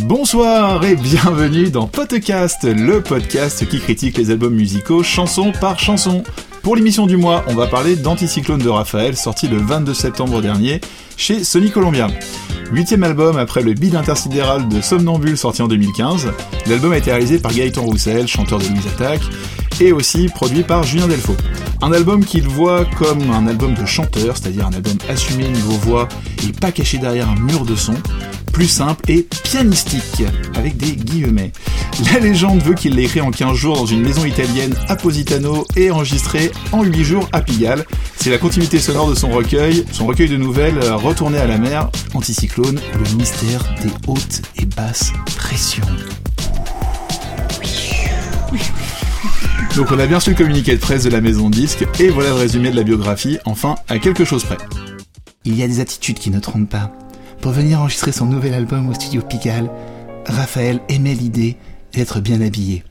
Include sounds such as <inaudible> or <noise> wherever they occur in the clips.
Bonsoir et bienvenue dans Podcast, le podcast qui critique les albums musicaux chanson par chanson. Pour l'émission du mois, on va parler d'Anticyclone de Raphaël, sorti le 22 septembre dernier chez Sony Columbia. Huitième album après le bid intersidéral de Somnambule sorti en 2015, l'album a été réalisé par Gaëtan Roussel, chanteur de Louise Attack, et aussi produit par Julien Delfaux. Un album qu'il voit comme un album de chanteur, c'est-à-dire un album assumé niveau voix et pas caché derrière un mur de son, plus simple et pianistique, avec des guillemets. La légende veut qu'il l'ait écrit en 15 jours dans une maison italienne à Positano et enregistré en 8 jours à Pigalle. C'est la continuité sonore de son recueil, son recueil de nouvelles Retourné à la mer, Anticyclone, le mystère des hautes et basses pressions. Donc on a bien su le communiqué de presse de la maison de disque, et voilà le résumé de la biographie, enfin à quelque chose près. Il y a des attitudes qui ne trompent pas. Pour venir enregistrer son nouvel album au studio Pigalle, Raphaël aimait l'idée d'être bien habillé.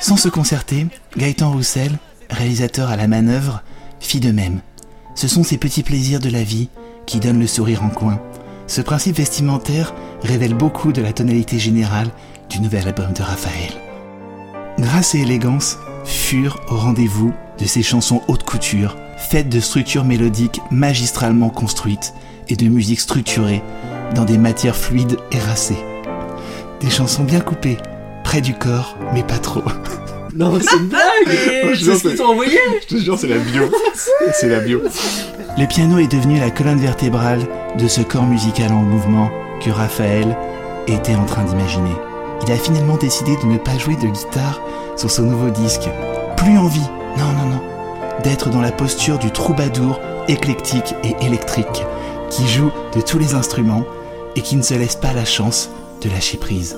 Sans se concerter, Gaëtan Roussel, réalisateur à la manœuvre, fit de même. Ce sont ces petits plaisirs de la vie qui donnent le sourire en coin. Ce principe vestimentaire révèle beaucoup de la tonalité générale du nouvel album de Raphaël. Grâce et élégance furent au rendez-vous de ces chansons haute couture, faites de structures mélodiques magistralement construites et de musique structurée dans des matières fluides et racées. Des chansons bien coupées, près du corps, mais pas trop. <laughs> Non, c'est une blague <laughs> C'est ce qu'ils t'ont envoyé <laughs> Je te jure, c'est la bio. c'est la bio. Le piano est devenu la colonne vertébrale de ce corps musical en mouvement que Raphaël était en train d'imaginer. Il a finalement décidé de ne pas jouer de guitare sur son nouveau disque. Plus envie, non, non, non, d'être dans la posture du troubadour éclectique et électrique qui joue de tous les instruments et qui ne se laisse pas la chance de lâcher prise.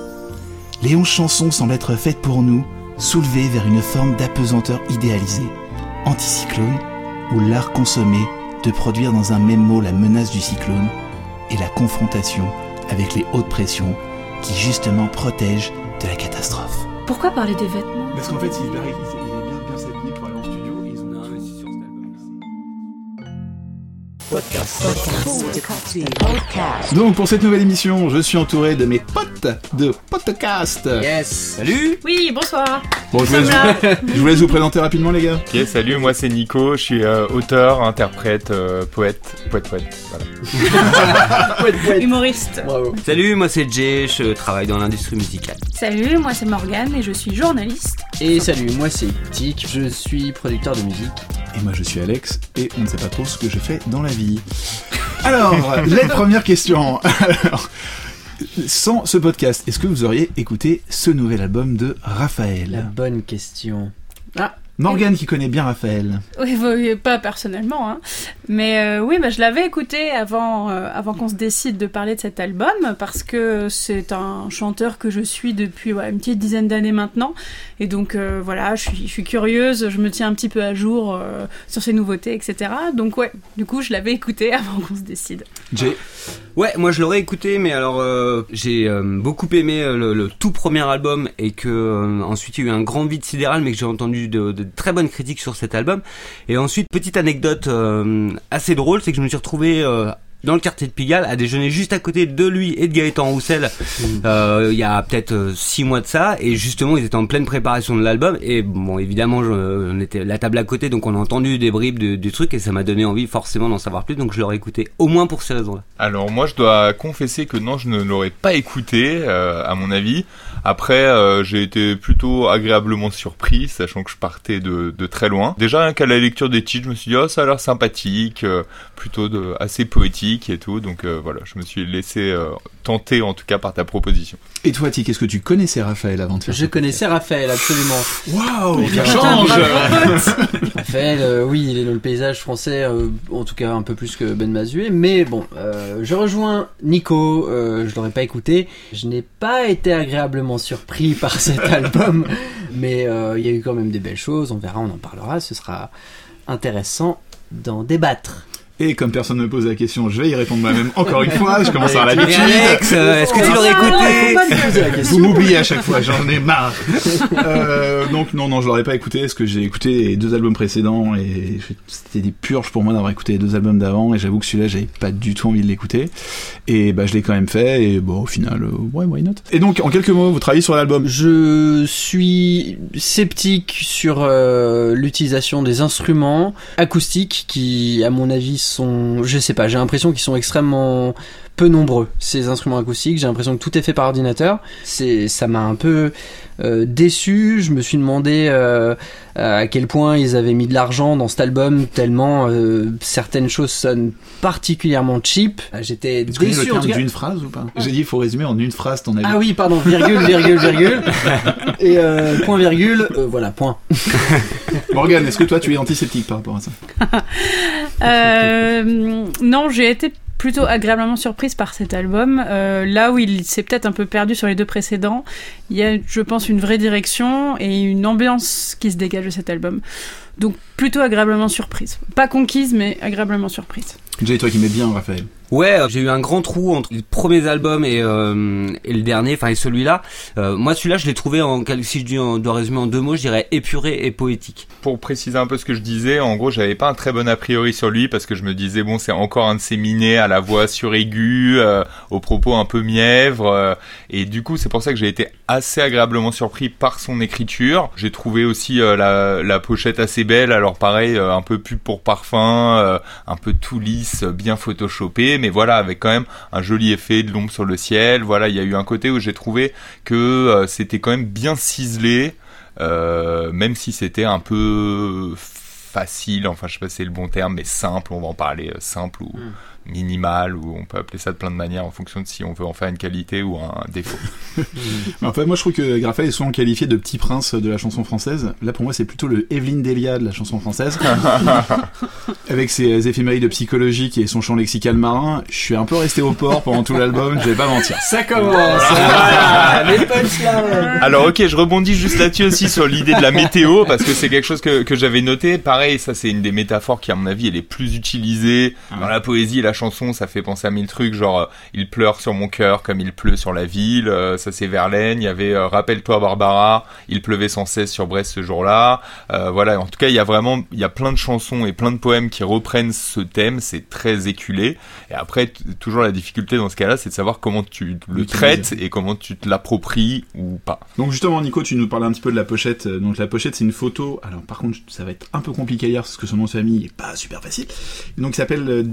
Les onze chansons semblent être faites pour nous, soulevées vers une forme d'apesanteur idéalisée, anticyclone, ou l'art consommé de produire dans un même mot la menace du cyclone et la confrontation avec les hautes pressions qui justement protègent de la catastrophe. Pourquoi parler des vêtements? Parce qu'en fait, il Donc pour cette nouvelle émission, je suis entouré de mes potes de podcast. Yes. Salut. Oui, bonsoir. Bon, je vous, laisse vous, je vous laisse vous présenter rapidement les gars. Ok, salut, moi c'est Nico, je suis euh, auteur, interprète, euh, poète, poète, poète, voilà. <laughs> Humoriste. Bravo. Salut, moi c'est Jay, je travaille dans l'industrie musicale. Salut, moi c'est Morgane et je suis journaliste. Et salut, moi c'est Tic, je suis producteur de musique. Et moi je suis Alex et on ne sait pas trop ce que je fais dans la vie. Alors, <laughs> les premières questions. Sans ce podcast, est-ce que vous auriez écouté ce nouvel album de Raphaël? La bonne question. Ah, Morgane qui connaît bien Raphaël. Oui, oui, pas personnellement, hein. mais euh, oui, bah, je l'avais écouté avant, euh, avant qu'on se décide de parler de cet album, parce que c'est un chanteur que je suis depuis ouais, une petite dizaine d'années maintenant, et donc euh, voilà, je suis, je suis curieuse, je me tiens un petit peu à jour euh, sur ses nouveautés, etc. Donc ouais, du coup, je l'avais écouté <laughs> avant qu'on se décide. Jay Ouais, moi je l'aurais écouté, mais alors euh, j'ai euh, beaucoup aimé le, le tout premier album et que euh, ensuite il y a eu un grand vide sidéral, mais que j'ai entendu de, de très bonnes critiques sur cet album. Et ensuite, petite anecdote euh, assez drôle, c'est que je me suis retrouvé euh, dans le quartier de Pigalle à déjeuner juste à côté de lui et de Gaëtan Roussel euh, il y a peut-être euh, six mois de ça. Et justement ils étaient en pleine préparation de l'album. Et bon évidemment je- on était la table à côté donc on a entendu des bribes du, du truc et ça m'a donné envie forcément d'en savoir plus. Donc je l'aurais écouté au moins pour ces raisons là Alors moi je dois confesser que non, je ne l'aurais pas écouté, euh, à mon avis. Après, euh, j'ai été plutôt agréablement surpris, sachant que je partais de, de très loin. Déjà, rien qu'à la lecture des titres, je me suis dit, oh, ça a l'air sympathique, euh, plutôt de, assez poétique et tout. Donc euh, voilà, je me suis laissé tenter en tout cas par ta proposition. Et toi, Tic, est-ce que tu connaissais Raphaël avant de faire Je connaissais Raphaël, absolument. Waouh, ça change <laughs> Raphaël, euh, oui, il est dans le paysage français, euh, en tout cas un peu plus que Ben Mazué, mais bon, euh, je rejoins Nico, euh, je l'aurais pas écouté, je n'ai pas été agréablement surpris <laughs> par cet album, mais euh, il y a eu quand même des belles choses, on verra, on en parlera, ce sera intéressant d'en débattre. Et comme personne ne me pose la question, je vais y répondre moi-même encore une fois. Je commence à l'habitude. Alex, euh, est-ce que tu l'aurais écouté Vous m'oubliez à chaque fois, j'en ai marre. Euh, donc non, non, je l'aurais pas écouté parce que j'ai écouté les deux albums précédents et c'était des purges pour moi d'avoir écouté les deux albums d'avant et j'avoue que celui-là j'avais pas du tout envie de l'écouter et bah je l'ai quand même fait et bon au final, euh, ouais, why not? Et donc en quelques mots, vous travaillez sur l'album? Je suis sceptique sur euh, l'utilisation des instruments acoustiques qui, à mon avis, je sais pas, j'ai l'impression qu'ils sont extrêmement peu nombreux ces instruments acoustiques. J'ai l'impression que tout est fait par ordinateur. C'est, ça m'a un peu euh, déçu. Je me suis demandé euh, à quel point ils avaient mis de l'argent dans cet album tellement euh, certaines choses sonnent particulièrement cheap. J'étais Est-ce que le déçu. en terme cas. d'une phrase ou pas J'ai dit il faut résumer en une phrase ton avis. Ah oui, pardon, virgule, virgule, virgule. <laughs> Et euh, point, virgule, euh, voilà, point. <laughs> Morgane, est-ce que toi tu es antiseptique par rapport à ça <laughs> Euh, non, j'ai été plutôt agréablement surprise par cet album. Euh, là où il s'est peut-être un peu perdu sur les deux précédents, il y a, je pense, une vraie direction et une ambiance qui se dégage de cet album. Donc plutôt agréablement surprise. Pas conquise, mais agréablement surprise. Jay, toi qui m'aimais bien, Raphaël. Ouais, euh, j'ai eu un grand trou entre les premiers albums et, euh, et le dernier, enfin et celui-là. Euh, moi, celui-là, je l'ai trouvé en si je dis- résumer en deux mots, je dirais épuré et poétique. Pour préciser un peu ce que je disais, en gros, j'avais pas un très bon a priori sur lui parce que je me disais bon, c'est encore un de ces minés à la voix suraiguë, euh, aux propos un peu mièvres, euh, et du coup, c'est pour ça que j'ai été assez agréablement surpris par son écriture. J'ai trouvé aussi euh, la, pochette assez belle, alors pareil, euh, un peu pub pour parfum, euh, un peu tout lisse, bien photoshopé, mais voilà, avec quand même un joli effet de l'ombre sur le ciel. Voilà, il y a eu un côté où j'ai trouvé que c'était quand même bien ciselé. Même si c'était un peu facile, enfin je sais pas si c'est le bon terme, mais simple, on va en parler simple ou minimal, ou on peut appeler ça de plein de manières en fonction de si on veut en faire une qualité ou un défaut. <laughs> En fait, moi je trouve que Raphaël est souvent qualifié de petit prince de la chanson française. Là pour moi c'est plutôt le Evelyne Delia de la chanson française. <laughs> Avec ses éphémérides psychologiques et son chant lexical marin, je suis un peu resté au port pendant tout l'album, je vais pas mentir. Ça commence voilà, Les punchlines Alors ok, je rebondis juste là-dessus aussi sur l'idée de la météo, parce que c'est quelque chose que, que j'avais noté. Pareil, ça c'est une des métaphores qui à mon avis est les plus utilisées dans la poésie et la chanson. Ça fait penser à mille trucs, genre euh, il pleure sur mon cœur comme il pleut sur la ville. euh, ça c'est Verlaine. Il y avait euh, Rappelle-toi Barbara, il pleuvait sans cesse sur Brest ce jour-là. Voilà, en tout cas il y a vraiment, il y a plein de chansons et plein de poèmes qui reprennent ce thème. C'est très éculé. Et après, toujours la difficulté dans ce cas-là, c'est de savoir comment tu le traites et comment tu te l'appropries ou pas. Donc justement Nico, tu nous parlais un petit peu de la pochette. Donc la pochette c'est une photo. Alors par contre ça va être un peu compliqué lire parce que son nom de famille est pas super facile. Donc il s'appelle euh,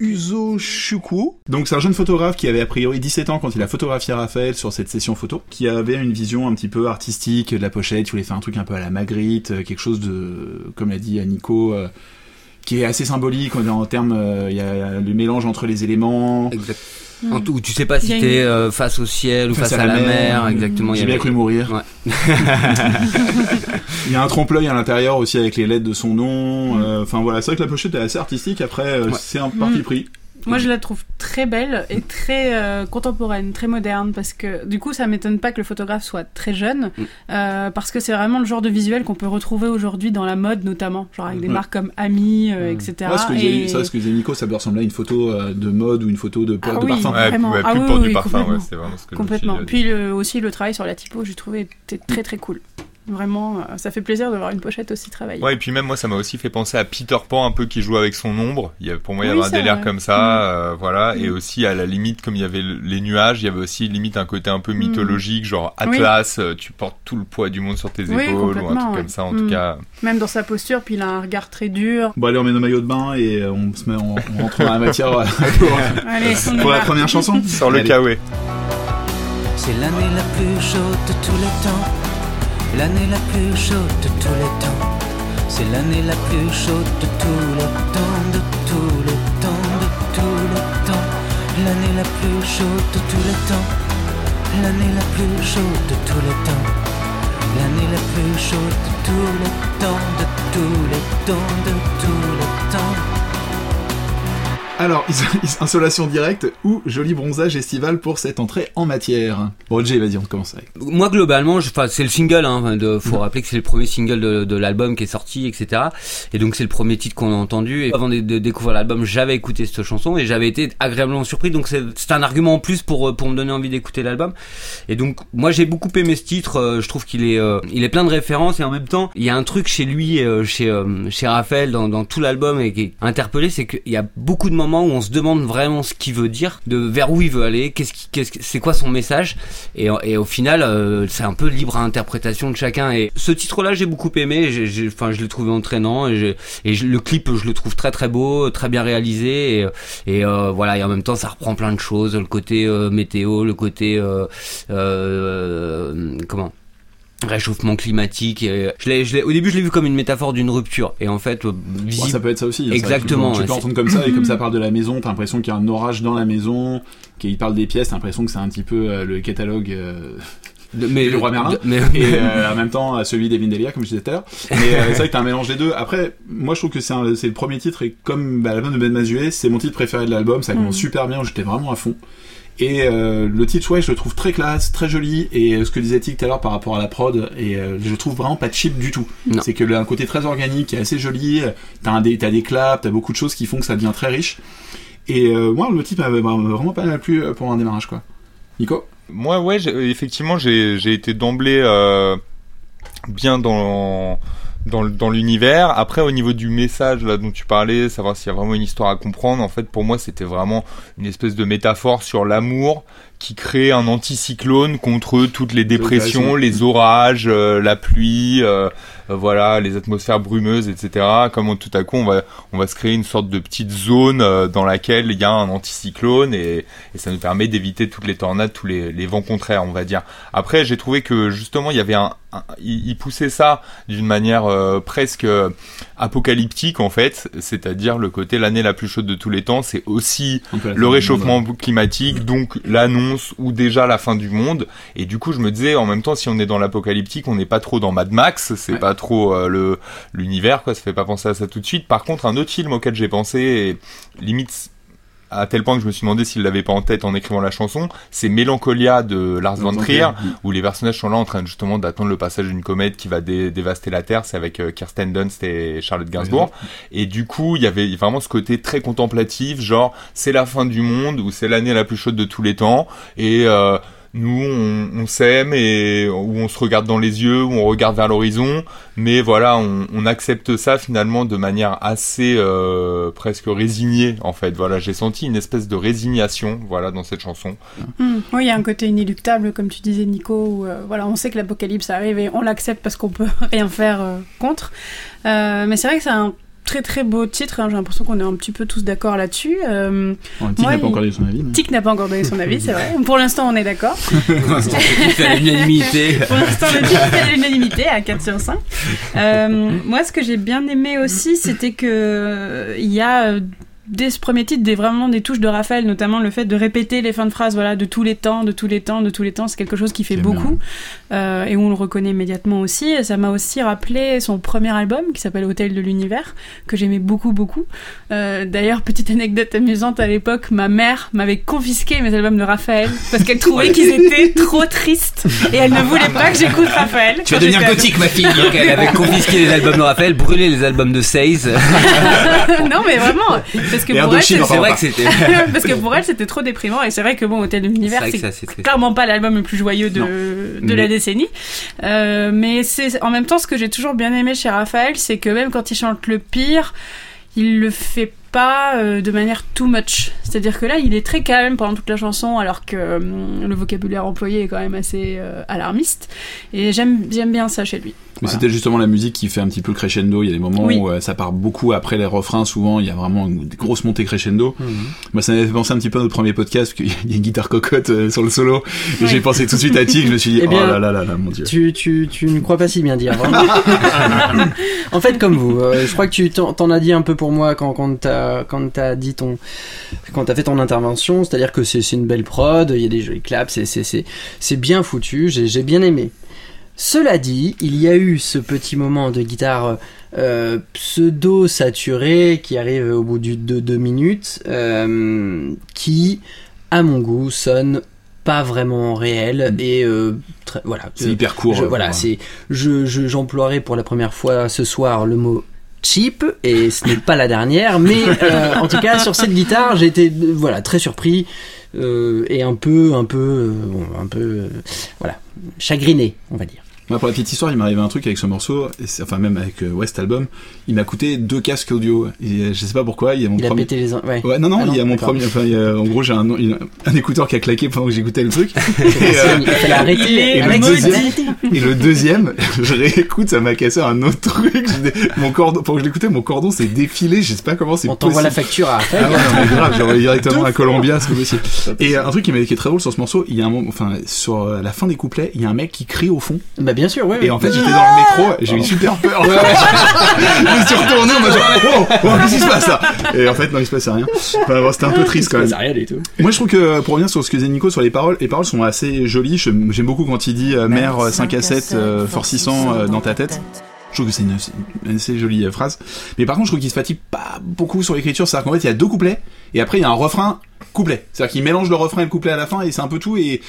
David Uzochukwu. Donc c'est un jeune photographe qui avait a priori 17 ans quand il a photographié Raphaël sur cette session photo, qui avait une vision un petit peu artistique de la pochette. Il voulait faire un truc un peu à la Magritte, euh, quelque chose de, comme l'a dit Nico. euh, qui est assez symbolique en, termes, euh, il y a le mélange entre les éléments. En tout, tu sais pas Il y si a t'es euh, face au ciel ou face, à, la mer, exactement. J'ai bien cru mourir. Ouais. <laughs> Il y a un trompe-l'œil à l'intérieur aussi avec les lettres de son nom. euh, Enfin voilà, c'est vrai que la pochette est assez artistique. Après, euh, Ouais. c'est un parti Mm. pris. Moi, je la trouve très belle et très euh, contemporaine, très moderne, parce que du coup, ça m'étonne pas que le photographe soit très jeune, Mm. euh, parce que c'est vraiment le genre de visuel qu'on peut retrouver aujourd'hui dans la mode, notamment, genre avec des Ouais. marques comme Ami, euh, Mm. etc. Ouais, ce que Et- ça, ce que disait Nico, ça peut ressembler à une photo de mode ou une photo de, Ah de oui. parfum. Ouais. Vraiment. ouais, Ah oui, pour oui, du parfum, complètement. c'est vraiment ce que. Puis le- aussi le travail sur la typo, j'ai trouvé était très très cool. Vraiment, ça fait plaisir de voir une pochette aussi travaillée. Ouais, et puis même moi, ça m'a aussi fait penser à Peter Pan, un peu qui joue avec son ombre. Il y a, pour moi, il y Oui, avait un délire vrai. comme ça, Mm. euh, voilà. Et Mm. aussi, à la limite, comme il y avait le- les nuages, il y avait aussi limite un côté un peu mythologique, genre Mm. Oui. Atlas, euh, tu portes tout le poids du monde sur tes Oui, épaules, ou un truc ouais. comme ça, en Mm. tout cas. Même dans sa posture, puis il a un regard très dur. Bon allez, on met nos maillots de bain et euh, on se met, on, on rentre dans la matière <laughs> pour, Allez, la première chanson. Sur le Allez. Kawe. C'est l'année la plus chaude de tous les temps. L'année la plus chaude de tous les temps. C'est l'année la plus chaude de tous les temps, de tous les temps, de tous les temps. L'année la plus chaude de tous les temps. L'année la plus chaude de tous les temps. L'année la plus chaude de tous les temps, de tous les temps, de tous. Alors, insolation directe ou joli bronzage estival pour cette entrée en matière Bon, Jay, vas-y, on commence avec. Moi globalement, je- c'est le single. Hein, de, faut rappeler que c'est le premier single de, de l'album qui est sorti, etc. Et donc c'est le premier titre qu'on a entendu. Et avant de, de découvrir l'album, j'avais écouté cette chanson et j'avais été agréablement surpris. Donc c'est c'est un argument en plus pour pour me donner envie d'écouter l'album. Et donc moi j'ai beaucoup aimé ce titre. euh, je trouve qu'il est euh, il est plein de références et en même temps il y a un truc chez lui, euh, chez euh, chez Raphaël dans, dans tout l'album et qui est interpellé, c'est qu'il y a beaucoup de moments où on se demande vraiment ce qu'il veut dire, de vers où il veut aller, qu'est-ce qui, c'est quoi son message. Et, au final, euh, c'est un peu libre à interprétation de chacun. Et ce titre-là, j'ai beaucoup aimé. Je l'ai trouvé entraînant. Et, le clip, je le trouve très très beau, très bien réalisé. Et, euh, voilà. Et en même temps, ça reprend plein de choses. Le côté euh, météo, le côté comment? Réchauffement climatique. Et je l'ai, je l'ai, au début, je l'ai vu comme une métaphore d'une rupture. Et en fait, euh, visible. ça peut être ça aussi. hein, Exactement, ça, Tu peux entendre comme ça, et comme ça <clears throat> parle de la maison, t'as l'impression qu'il y a un orage dans la maison, qu'il parle des pièces, t'as l'impression que c'est un petit peu euh, le catalogue euh, de- mais le roi Merlin. de- mais, et euh, en même temps euh, celui d'Evin Delia comme je disais tout à l'heure mais euh, c'est vrai que t'as un mélange des deux après moi je trouve que c'est un- c'est le premier titre et comme bah, l'album de Ben Mazué c'est mon titre préféré de l'album ça commence Mm. super bien j'étais vraiment à fond et euh, le titre ouais je le trouve très classe très joli. Et euh, ce que disait Tic tout à l'heure par rapport à la prod et euh, je le trouve vraiment pas cheap du tout. C'est que le un côté très organique qui est assez joli euh, t'as un des t'as des claps t'as beaucoup de choses qui font que ça devient très riche. Et euh, moi le titre m'avait m'avait vraiment pas mal plu pour un démarrage quoi. Nico? Moi, ouais, j'ai- effectivement, j'ai j'ai été d'emblée euh, bien dans dans, l'univers. Après, au niveau du message là dont tu parlais, savoir s'il y a vraiment une histoire à comprendre, en fait, pour moi, c'était vraiment une espèce de métaphore sur l'amour qui crée un anticyclone contre toutes les dépressions, les orages, euh, la pluie, euh, voilà, les atmosphères brumeuses, etc. Comme on- tout à coup, on va on va se créer une sorte de petite zone euh, dans laquelle il y a un anticyclone et, et ça nous permet d'éviter toutes les tornades, tous les, les vents contraires, on va dire. Après, j'ai trouvé que justement, il y avait un, il, poussait ça d'une manière euh, presque euh, apocalyptique en fait, c'est-à-dire le côté l'année la plus chaude de tous les temps, c'est aussi le réchauffement monde, climatique, donc l'annonce ou déjà la fin du monde. Et du coup, je me disais, en même temps, si on est dans l'apocalyptique, on n'est pas trop dans Mad Max, c'est Ouais. pas trop euh, le l'univers, quoi. Ça fait pas penser à ça tout de suite. Par contre, un autre film auquel j'ai pensé, et limite à tel point que je me suis demandé s'il l'avait pas en tête en écrivant la chanson, c'est Mélancolia de Lars von Trier, où les personnages sont là en train justement d'attendre le passage d'une comète qui va dé- dévaster la Terre. C'est avec euh, Kirsten Dunst et Charlotte Gainsbourg. Et du coup, il y avait vraiment ce côté très contemplatif, genre c'est la fin du monde ou c'est l'année la plus chaude de tous les temps. Et euh, nous, on, s'aime et où on se regarde dans les yeux, où on regarde vers l'horizon. Mais voilà, on, accepte ça finalement de manière assez euh, presque résignée en fait. Voilà, j'ai senti une espèce de résignation, voilà, dans cette chanson. Hmm. Oui, il y a un côté inéluctable, comme tu disais, Nico, où euh, voilà, on sait que l'apocalypse arrive et on l'accepte parce qu'on peut <laughs> rien faire euh, contre. Mais c'est vrai que c'est un très très beau titre, hein, j'ai l'impression qu'on est un petit peu tous d'accord là-dessus. Euh, Bon, Tic n'a pas encore dit son avis. Tic n'a pas encore donné son avis, c'est vrai. <laughs> Pour l'instant, on est d'accord. l'unanimité. <laughs> Pour l'instant, le titre fait l'unanimité à 4 sur 5. Euh, moi, ce que j'ai bien aimé aussi, c'était que euh, il y a euh, dès ce premier titre des, vraiment des touches de Raphaël, notamment le fait de répéter les fins de phrases, voilà, de tous les temps, de tous les temps, de tous les temps. C'est quelque chose qui fait beaucoup euh, et où on le reconnaît immédiatement aussi. Et ça m'a aussi rappelé son premier album qui s'appelle Hôtel de l'univers que j'aimais beaucoup beaucoup. Euh, D'ailleurs, petite anecdote amusante à l'époque, ma mère m'avait confisqué mes albums de Raphaël parce qu'elle trouvait <laughs> qu'ils étaient trop tristes et elle ne voulait pas que j'écoute Raphaël. Tu vas devenir gothique, ma fille. Donc elle avait confisqué les albums de Raphaël, brûlé les albums de Seize. <laughs> non mais vraiment parce que pour elle c'est- vrai que c'était. <laughs> parce que pour elle c'était trop déprimant et c'est vrai que bon Hôtel de l'univers c'est clairement pas l'album le plus joyeux de, Non. de Mais- la décennie. Euh, mais c'est en même temps ce que j'ai toujours bien aimé chez Raphaël, c'est que même quand il chante le pire, il le fait pas euh, de manière too much. C'est-à-dire que là, il est très calme pendant toute la chanson, alors que euh, le vocabulaire employé est quand même assez euh, alarmiste. Et j'aime j'aime bien ça chez lui. Mais Voilà. c'était justement la musique qui fait un petit peu crescendo. Il y a des moments Oui. où euh, ça part beaucoup après les refrains. Souvent, il y a vraiment une grosse montée crescendo. Moi, ça m'avait fait penser un petit peu à notre premier podcast, parce qu'il y a une guitare cocotte euh, sur le solo. Et Ouais. j'ai pensé tout de suite à Tic. Je me suis dit, <laughs> Eh bien, oh là là là là, mon dieu. Tu, tu, tu ne crois pas si bien dire, vraiment. <laughs> en fait, comme vous, euh, je crois que tu t'en t'en as dit un peu pour moi quand, quand t'as quand t'as dit ton quand t'as fait ton intervention, c'est-à-dire que c'est une belle prod, il y a des jolis claps, c'est bien foutu, j'ai bien aimé. Cela dit, il y a eu ce petit moment de guitare euh, pseudo saturé qui arrive au bout de deux minutes, euh, qui, à mon goût, sonne pas vraiment réel et euh, très- voilà. C'est Euh, hyper court. je- euh, voilà, c'est je je- j'emploierai pour la première fois ce soir le mot cheap et ce n'est pas la dernière, mais euh, en tout cas sur cette guitare j'ai été euh, voilà très surpris euh, et un peu un peu euh, un peu euh, voilà chagriné on va dire. Moi, pour la petite histoire, il m'est arrivé un truc avec ce morceau, et enfin même avec euh, West Album, il m'a coûté deux casques audio. Et euh, je sais pas pourquoi, il y a mon Il a premier. pété les uns. Ouais. Ouais, non, non, Ah non, il y a mon premier. Enfin, il y a- en gros, j'ai un, a un écouteur qui a claqué pendant que j'écoutais le truc. <laughs> et, euh, Il fallait arrêter. et le deuxième, et le deuxième, je réécoute, ça m'a cassé un autre truc. Mon cordon, pendant que je l'écoutais, mon cordon s'est défilé. Je sais pas comment c'est On t'envoie la facture à Ah ouais, non, mais grave, j'ai envoyé <laughs> directement à Columbia, c'est possible. Et euh, un truc qui, qui est très drôle sur ce morceau, il y a un moment, enfin, sur la fin des couplets, il y a un mec qui crie au fond. Bah bien sûr, ouais. Et en fait, j'étais dans le métro, j'ai eu super peur. <laughs> je me suis retourné, on m'a genre, oh, oh, qu'est-ce qui se passe là? Et en fait, non, il se passait rien. Enfin, bon, c'était un peu triste quand même. rien du tout. Moi, je trouve que, pour revenir sur ce que disait Nico sur les paroles, les paroles sont assez jolies. J'aime beaucoup quand il dit euh, mère euh, 5 à 7, euh, fort 600 euh, dans ta tête. Je trouve que c'est une, une assez jolie euh, phrase. Mais par contre, je trouve qu'il se fatigue pas beaucoup sur l'écriture. C'est-à-dire qu'en fait, il y a deux couplets, et après, il y a un refrain, couplet. C'est-à-dire qu'il mélange le refrain et le couplet à la fin, et c'est un peu tout, et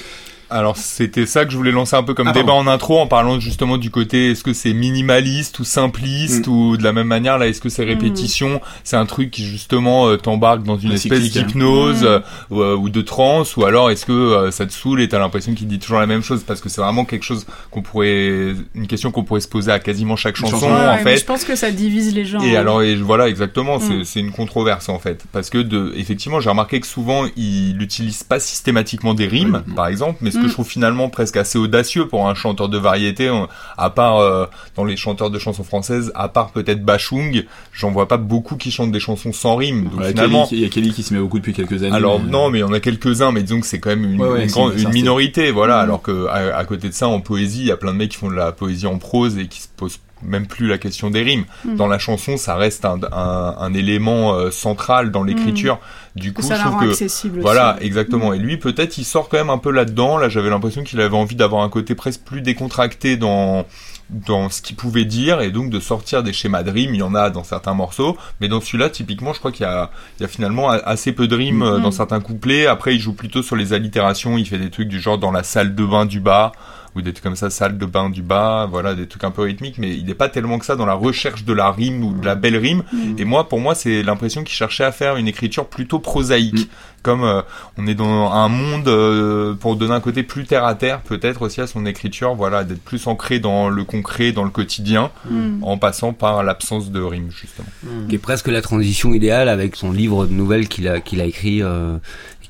Alors c'était ça que je voulais lancer un peu comme Ah, débat en intro en parlant justement du côté est-ce que c'est minimaliste ou simpliste Mm. ou de la même manière là est-ce que c'est répétition? C'est un truc qui justement euh, t'embarque dans une Un espèce d'hypnose Mm. euh, ou, euh, ou de transe ou alors est-ce que euh, ça te saoule et t'as l'impression qu'il dit toujours la même chose? Parce que c'est vraiment quelque chose qu'on pourrait une question qu'on pourrait se poser à quasiment chaque chanson chanson, en Ouais, fait je pense que ça divise les gens. et hein. alors, et voilà, exactement, c'est Mm. c'est une controverse en fait, parce que de, effectivement, j'ai remarqué que souvent il n'utilise pas systématiquement des rimes, par exemple, mais que Mm. je trouve finalement presque assez audacieux pour un chanteur de variété, à part euh, dans les chanteurs de chansons françaises, à part peut-être Bachung, j'en vois pas beaucoup qui chantent des chansons sans rime. Donc finalement, Kelly- il y a Kelly qui se met beaucoup depuis quelques années. alors mais, non, mais il y en a quelques-uns, mais disons que c'est quand même une, Ouais, ouais, une c'est- grande- c'est un une style. minorité, voilà. Mhm. Alors que à, à côté de ça, en poésie, il y a plein de mecs qui font de la poésie en prose et qui se posent même plus la question des rimes. Mhm. Dans la chanson, ça reste un, un, un élément euh, central dans l'écriture. Du coup, ça je trouve que accessible aussi. voilà, exactement. Et lui, peut-être, il sort quand même un peu là-dedans. Là, j'avais l'impression qu'il avait envie d'avoir un côté presque plus décontracté dans dans ce qu'il pouvait dire et donc de sortir des schémas de rimes. Il y en a dans certains morceaux, mais dans celui-là, typiquement, je crois qu'il y a il y a finalement assez peu de rimes euh, dans certains couplets. Après, il joue plutôt sur les allitérations. Il fait des trucs du genre dans la salle de bain du bas ou des trucs comme ça, salle de bain du bas, voilà, des trucs un peu rythmiques, mais il n'est pas tellement que ça dans la recherche de la rime ou de la belle rime. Mhm. Et moi, pour moi, c'est l'impression qu'il cherchait à faire une écriture plutôt prosaïque. Mm. Comme euh, on est dans un monde, euh, pour donner un côté plus terre à terre, peut-être aussi à son écriture, voilà, d'être plus ancré dans le concret, dans le quotidien, Mm. en passant par l'absence de rime, justement. qui est presque la transition idéale avec son livre de nouvelles qu'il a qu'il a écrit euh,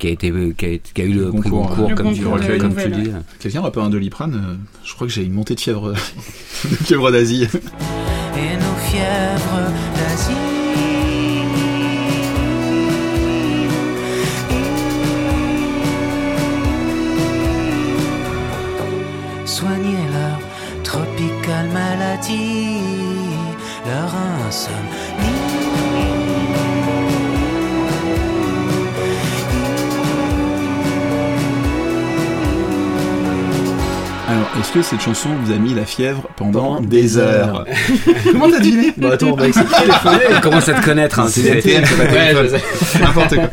qui a été qui a, été- qui a eu le, Le prix concours, Goncourt le comme tu, concours de comme tu dis Quelqu'un rappelle un doliprane euh, Je crois que j'ai une montée de fièvre, <laughs> de fièvre d'Asie. et nos fièvres d'Asie. Soigner leur tropicale maladie, leur Alors, est-ce que cette chanson vous a mis la fièvre pendant des des heures <laughs> Comment t'as deviné Bah attends, mec, c'est téléphoné. Il <laughs> commence à te connaître hein, C'est. <laughs> N'importe quoi.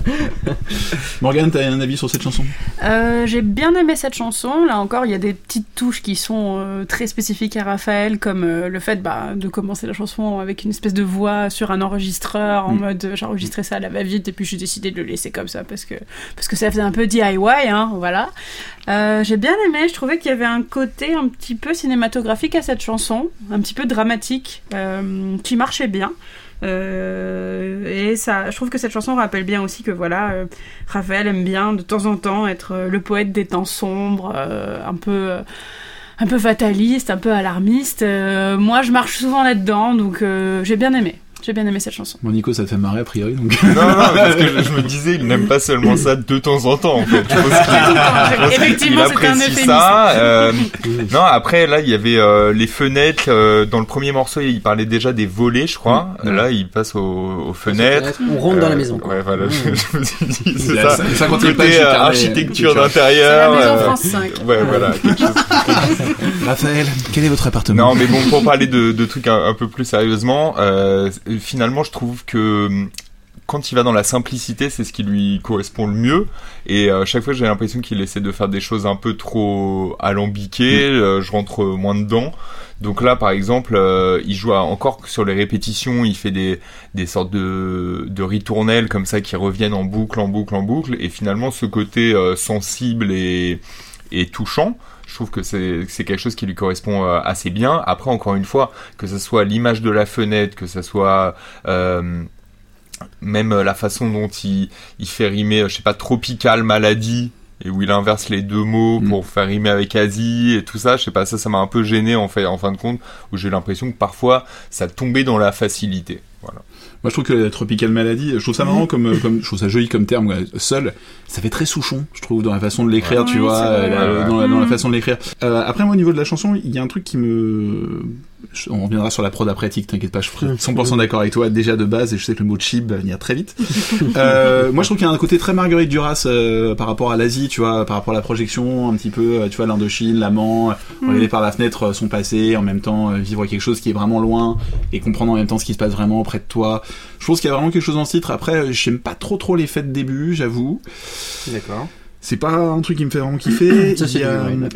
Morgane, t'as un avis sur cette chanson? Euh, j'ai bien aimé cette chanson. Là encore, il y a des petites touches qui sont euh, très spécifiques à Raphaël, comme euh, le fait bah, de commencer la chanson avec une espèce de voix sur un enregistreur, en Mm. mode j'ai enregistré ça à la va-vite et puis j'ai décidé de le laisser comme ça parce que, parce que ça faisait un peu DIY, hein, voilà. Euh, j'ai bien aimé, je trouvais qu'il y avait un côté un petit peu cinématographique à cette chanson, un petit peu dramatique, euh, qui marchait bien. Euh, et ça, je trouve que cette chanson rappelle bien aussi que voilà, euh, Raphaël aime bien de temps en temps être le poète des temps sombres, un peu, un peu fataliste, un peu alarmiste. Moi, je marche souvent là-dedans, donc j'ai bien aimé. J'ai bien aimé cette chanson. Bon, Nico, ça te fait marrer a priori, donc. Non, non, parce que je, je me disais, il n'aime pas seulement ça de temps en temps, en fait. Je pense qu'il- je pense qu'il Effectivement, c'était un euphémisme. ça. euh, non, après, là, il y avait euh, les fenêtres. euh, dans le premier morceau, il parlait déjà des volets, je crois. Mm. Là, il passe aux, aux fenêtres. On rentre dans la maison. quoi. Ouais, voilà, Mmh. <laughs> je, je me suis dit, c'est ça. une cinquantième Côté j'ai euh, architecture C'est la d'intérieur. maison France 5. Ouais, voilà. quelque chose. Raphaël, quel est votre appartement? Non, mais bon, pour parler de, de trucs un, un peu plus sérieusement, euh, finalement, je trouve que hum, quand il va dans la simplicité, c'est ce qui lui correspond le mieux. Et euh, chaque fois, j'ai l'impression qu'il essaie de faire des choses un peu trop alambiquées. euh, je rentre moins dedans. Donc là, par exemple, euh, il joue à- encore sur les répétitions. Il fait des, des sortes de, de ritournelles comme ça qui reviennent en boucle, en boucle, en boucle. Et finalement, ce côté euh, sensible et, et touchant, je trouve que c'est quelque chose qui lui correspond euh, assez bien. Après, encore une fois, que ce soit l'image de la fenêtre, que ce soit euh, même euh, la façon dont il, il fait rimer, je sais pas, tropical, maladie, et où il inverse les deux mots Mm. pour faire rimer avec Asie et tout ça, je sais pas, ça, ça m'a un peu gêné en fait, en fin de compte, où j'ai l'impression que parfois ça tombait dans la facilité. Voilà. Moi, je trouve que la Tropical Maladie, je trouve ça marrant comme, comme, je trouve ça joli comme terme, ouais. seul. Ça fait très souchon, je trouve, dans la façon de l'écrire, tu Oui, vois, euh, dans, la, dans la Mhm. façon de l'écrire. Euh, après, moi, au niveau de la chanson, il y a un truc qui me, on reviendra sur la prod après, tic, t'inquiète pas, je suis 100% d'accord avec toi, déjà de base, et je sais que le mot chib vient très vite. euh, moi, je trouve qu'il y a un côté très Marguerite Duras, euh, par rapport à l'Asie, tu vois, par rapport à la projection, un petit peu, euh, tu vois, l'Indochine, l'amant, regarder par la fenêtre son passé, en même temps, vivre quelque chose qui est vraiment loin, et comprendre en même temps ce qui se passe vraiment près de toi. Je pense qu'il y a vraiment quelque chose dans ce titre. Après, j'aime pas trop trop les fêtes de début, j'avoue. D'accord. C'est pas un truc qui me fait vraiment kiffer. <coughs> Ça,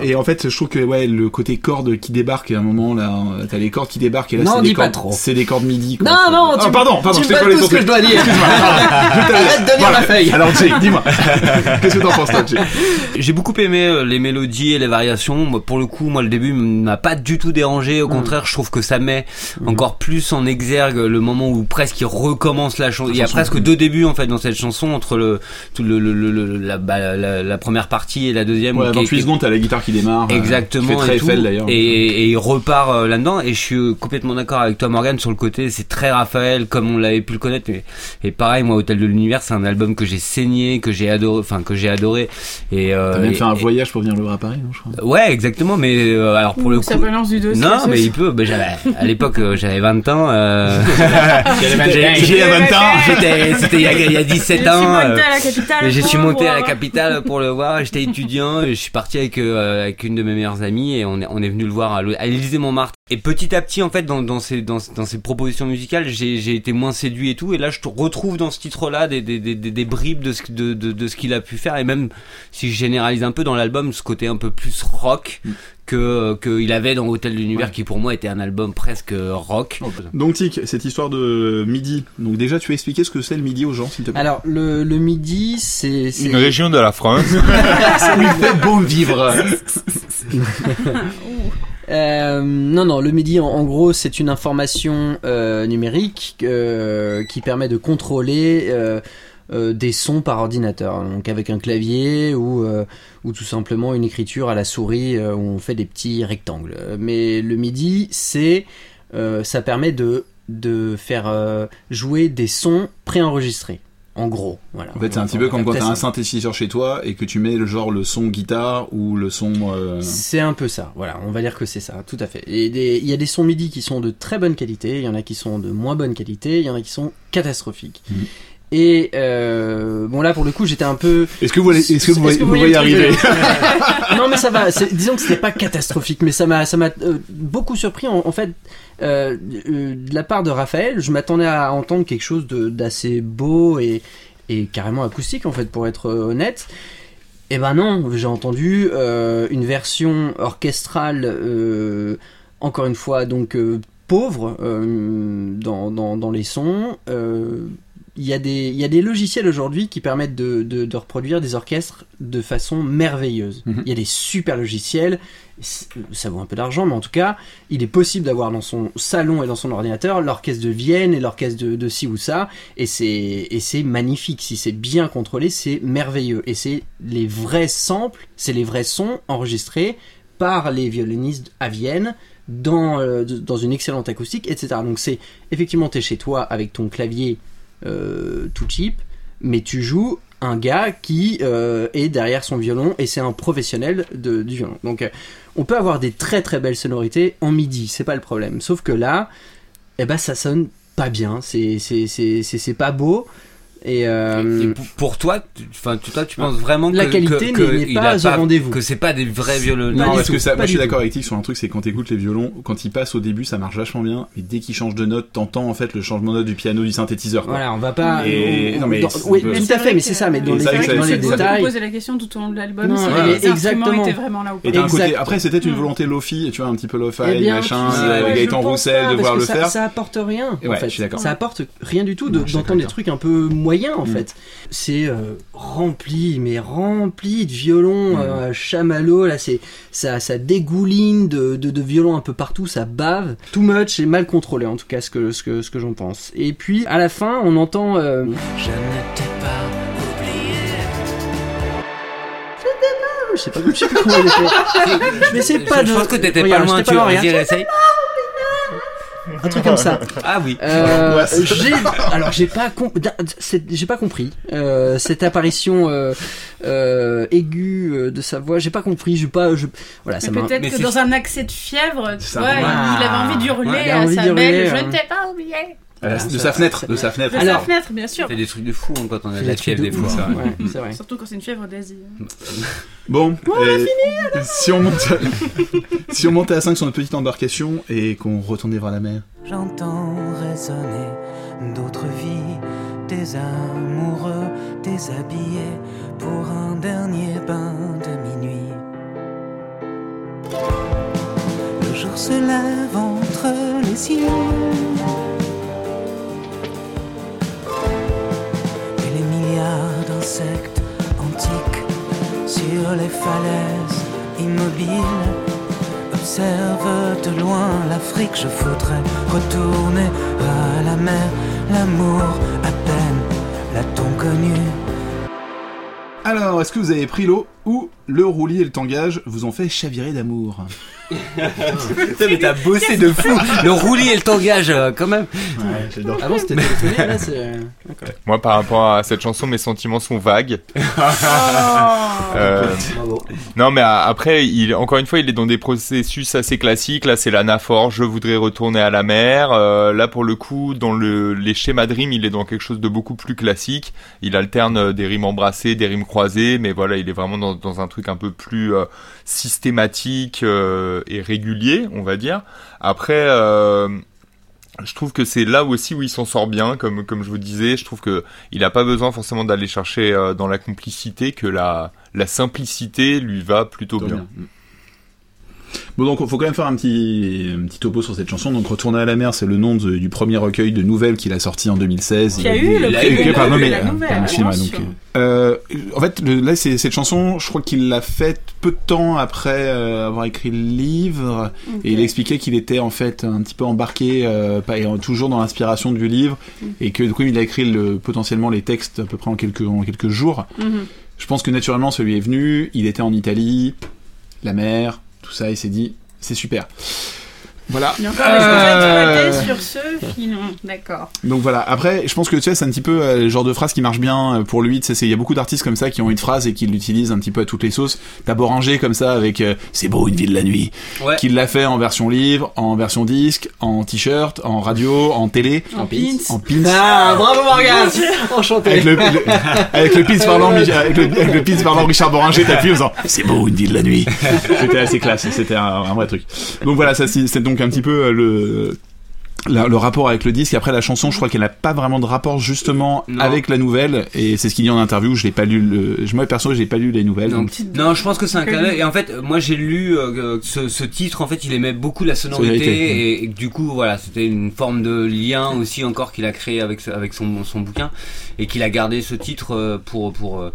et en fait, je trouve que ouais, le côté corde qui débarque à un moment là, t'as les cordes qui débarquent et là c'est des dis pas cordes, trop. c'est des cordes midi. quoi. Non, non, Ah, tu- pardon, pardon, tu je donnes tout ce que je dois dire. <laughs> Arrête de lire Voilà. la feuille. Alors Jay, dis-moi, <laughs> qu'est-ce que t'en penses toi, Jay J'ai beaucoup aimé euh, les mélodies et les variations. Moi, pour le coup, moi, le début m'a pas du tout dérangé. Au Mm. contraire, je trouve que ça met encore plus en exergue le moment où presque il recommence la chanson. Il y a presque deux débuts en fait dans cette chanson entre le, tout le, le, le- le- la, la, la première partie et la deuxième. Ouais, qui dans est- 8 secondes, t'as la guitare qui démarre. euh, Exactement. qui fait très et, d'ailleurs. et, et il repart euh, là-dedans. Et je suis complètement d'accord avec toi, Morgan, sur le côté. C'est très Raphaël, comme on l'avait pu le connaître. Et, et pareil, moi, Hôtel de l'Univers, c'est un album que j'ai saigné, que j'ai adoré, enfin que j'ai adoré. Et euh, T'as même et- fait un et- voyage pour venir le voir à Paris, non, je crois. Ouais, exactement. Mais euh, alors pour le Ça coup. balance du dossier. Non, ça, mais ça. il peut. J'avais, à l'époque, euh, j'avais 20 ans. Euh, <laughs> j'ai 20 ans. J'étais, c'était il y a, il y a Je 17 suis ans. montée euh, à la capitale. et je suis monté à la voir. capitale pour le voir. J'étais étudiant. Je suis parti avec euh, avec une de mes meilleures amies et on est on est venu le voir à l'Élysée Montmartre. Et petit à petit, en fait, dans dans dans, dans propositions musicales, j'ai été moins séduit et tout. Et là, je te retrouve dans ce titre-là des des des, des, bribes de ce de, de de ce qu'il a pu faire et même si je généralise un peu dans l'album, ce côté un peu plus rock que qu'il avait dans Hôtel de l'Univers, qui pour moi était un album presque euh, rock. Donc Tic, cette histoire de midi. Donc déjà, tu as expliqué ce que c'est le midi aux gens, s'il te plaît. Alors, le, le midi, c'est. c'est- Une région de la France. <laughs> <laughs> il fait bon vivre. <laughs> Euh, non, non, le MIDI, en, en gros, c'est une information euh, numérique euh, qui permet de contrôler euh, des sons par ordinateur. Donc avec un clavier ou, euh, ou tout simplement une écriture à la souris euh, où on fait des petits rectangles. Mais le MIDI, c'est, ça permet de, de faire jouer des sons préenregistrés. En gros, voilà. En fait, c'est un petit peu comme quand t'as un synthétiseur chez toi et que tu mets le genre le son guitare ou le son. euh, C'est un peu ça, voilà, on va dire que c'est ça, tout à fait. Et il y a des sons MIDI qui sont de très bonne qualité, il y en a qui sont de moins bonne qualité, il y en a qui sont catastrophiques. Mhm. Et euh, bon là pour le coup j'étais un peu Est-ce que vous, est-ce que vous, que vous voyez arriver <laughs> non mais ça va disons que c'était pas catastrophique mais ça m'a ça m'a euh, beaucoup surpris en, en fait euh, de la part de Raphaël. Je m'attendais à entendre quelque chose de- d'assez beau et, et carrément acoustique en fait pour être honnête. Et ben non j'ai entendu une version orchestrale encore une fois donc pauvre dans, dans, dans les sons il y, a des, il y a des logiciels aujourd'hui qui permettent de, de, de reproduire des orchestres de façon merveilleuse. Mhm. Il y a des super logiciels, ça vaut un peu d'argent, mais en tout cas, il est possible d'avoir dans son salon et dans son ordinateur l'orchestre de Vienne et l'orchestre de, de ci ou ça, et c'est, magnifique. Si c'est bien contrôlé, c'est merveilleux. Et c'est les vrais samples, c'est les vrais sons enregistrés par les violonistes à Vienne dans, euh, dans une excellente acoustique, etc. Donc c'est effectivement t'es chez toi avec ton clavier tout cheap, mais tu joues un gars qui euh, est derrière son violon et c'est un professionnel de, du violon. Donc euh, on peut avoir des très très belles sonorités en midi, c'est pas le problème. Sauf que là, eh ben ça sonne pas bien, c'est pas beau. Et, euh, Et pour- toi, tu- enfin, tu, toi, tu penses vraiment que La qualité n'est- pas au rendez-vous. que c'est pas des vrais violons. Non, parce tout, que ça, moi je suis d'accord avec Tic sur un truc, c'est quand t'écoutes les violons, quand ils passent au début, ça marche vachement bien, mais dès qu'ils changent de note, t'entends en fait le changement de note du piano, du synthétiseur. Quoi. voilà, on va pas. Et- on- non, mais dans- oui, Mais tout c'est à fait, mais c'est ça, mais dans les, c'est vrai que ça- dans les ça- C'est beau de détails. poser la question tout au long de l'album, si les exactement. étaient vraiment là ou pas. Côté, après c'est peut-être une volonté Lofi, tu vois, un petit peu lo-fi, Eh machin, euh, Gaëtan Roussel, de voir le ça, faire. Ça apporte rien, Ouais, en fait. je suis d'accord. Ça apporte rien du tout d'entendre des trucs un peu moyens, en Mm. fait. C'est euh, rempli, mais rempli de violons, Mm. euh, chamallow, là, c'est, ça, ça dégouline de, de, de violons un peu partout, ça bave. Too much et mal contrôlé, en tout cas, ce que, ce que, ce que j'en pense. Et puis, à la fin, on entend, euh, Je ne t'ai pas oublié. je sais pas, je sais plus comment il est fait. Mais c'est pas je de- pense que t'étais pas loin, tu pas loin, vas regarde. dire, essaye. Un truc comme ça. Ah oui. Euh, j'ai alors j'ai pas com- da- c'est- j'ai pas compris euh, cette apparition euh, euh, aiguë de sa voix j'ai pas compris j'ai pas je voilà ça Mais m'a peut-être Mais que c'est- dans un accès de fièvre, tu vois, il avait envie d'hurler Ouais, à envie sa d'hurler, belle, je ne t'ai pas oublié. Euh, ça- de sa fenêtre, ça- de sa fenêtre. De Alors- sa fenêtre, bien sûr. On fait des trucs de fou hein, quand on a de la fièvre de des fois. vrai. ouais, c'est vrai Surtout quand c'est une fièvre d'Asie. Bon, et si on monte, <laughs> si on montait à 5 sur notre petite embarcation et qu'on retournait voir la mer. J'entends résonner d'autres vies, des amoureux déshabillés pour un dernier bain de minuit. Le jour se lève entre les yeux. D'insectes antiques sur les falaises immobiles observe de loin l'Afrique, je voudrais retourner à la mer, l'amour à peine l'a-t-on connu. Alors, est-ce que vous avez pris l'eau ou le roulis et le tangage vous ont fait chavirer d'amour <laughs> Putain, mais t'as bossé de fou. Le roulis et le tangage, euh, quand même. Ouais, j'adore. avant c'était téléphoné là c'est d'accord Moi, par rapport à cette chanson, mes sentiments sont vagues. <laughs> Euh, bravo non, mais a- après, il, encore une fois, il est dans des processus assez classiques. Là, c'est l'anaphore, je voudrais retourner à la mer. Euh, là, pour le coup, dans le, les schémas de rimes, il est dans quelque chose de beaucoup plus classique. Il alterne euh, des rimes embrassées, des rimes croisées, mais voilà, il est vraiment dans, dans un truc un peu plus euh, systématique euh, et régulier, on va dire. Après, euh, je trouve que c'est là aussi où il s'en sort bien, comme comme je vous disais. Je trouve que il a pas besoin forcément d'aller chercher dans la complicité, que la la simplicité lui va plutôt Plutôt bien. bien. Bon donc faut quand même faire un petit, un petit topo sur cette chanson. Donc Retourner à la mer, c'est le nom de- du premier recueil de nouvelles qu'il a sorti en 2016. Qui a eu le prix en fait, le- là, c'est cette chanson, je crois qu'il l'a faite peu de temps après euh, avoir écrit le livre, et il expliquait qu'il était en fait un petit peu embarqué, euh, toujours dans l'inspiration du livre, Mm. et que du coup, il a écrit le, potentiellement les textes à peu près en quelques, en quelques jours. Mhm. Je pense que naturellement, ça lui est venu. Il était en Italie, la mer, tout ça. Il s'est dit, c'est super. Voilà. Il y a encore des choses à exploiter sur ce filon. D'accord. Donc voilà. Après, je pense que tu sais, c'est un petit peu euh, le genre de phrase qui marche bien euh, pour lui. Tu sais, il y a beaucoup d'artistes comme ça qui ont une phrase et qui l'utilisent un petit peu à toutes les sauces. T'as Boranger comme ça avec euh, C'est beau une ville la nuit, Ouais. qui l'a fait en version livre, en version disque, en t-shirt, en radio, en télé, En pins. en pins. ah bravo Morgane enchanté Avec le, le- avec le pins parlant, avec le, avec le pins parlant Richard Boranger, t'appuies en disant c'est beau une ville la nuit. C'était assez classe, c'était un, un vrai truc. Donc voilà, ça c'est c'est donc un petit peu euh, le la- le rapport avec le disque. Après la chanson, je crois qu'elle n'a pas vraiment de rapport justement Non. avec la nouvelle, et c'est ce qu'il dit en interview. Je l'ai pas lu. Le, je moi perso, j'ai pas lu les nouvelles. Non, donc- non, je pense que c'est un clin. Et en fait, moi j'ai lu euh, ce, ce titre. En fait, il aimait beaucoup la sonorité Sonorité, et, du coup, voilà, c'était une forme de lien aussi encore qu'il a créé avec avec son son bouquin et qu'il a gardé ce titre euh, pour pour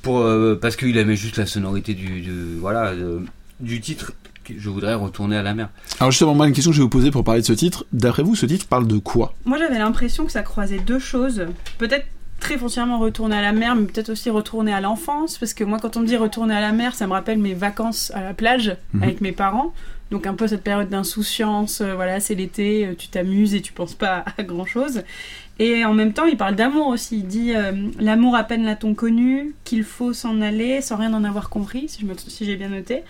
pour parce qu'il aimait juste la sonorité du, du voilà de- du titre. Je voudrais retourner à la mer. Alors justement, moi, une question que je vais vous poser pour parler de ce titre. D'après vous, ce titre parle de quoi? Moi, j'avais l'impression que ça croisait deux choses. Peut-être très foncièrement retourner à la mer, mais peut-être aussi retourner à l'enfance. Parce que moi, quand on me dit retourner à la mer, ça me rappelle mes vacances à la plage Mhm. avec mes parents. Donc un peu cette période d'insouciance, euh, voilà, c'est l'été, euh, tu t'amuses et tu penses pas <laughs> à grand chose. Et en même temps, il parle d'amour aussi. Il dit euh, l'amour à peine l'a-t-on connu, qu'il faut s'en aller sans rien en avoir compris, si je me- si j'ai bien noté.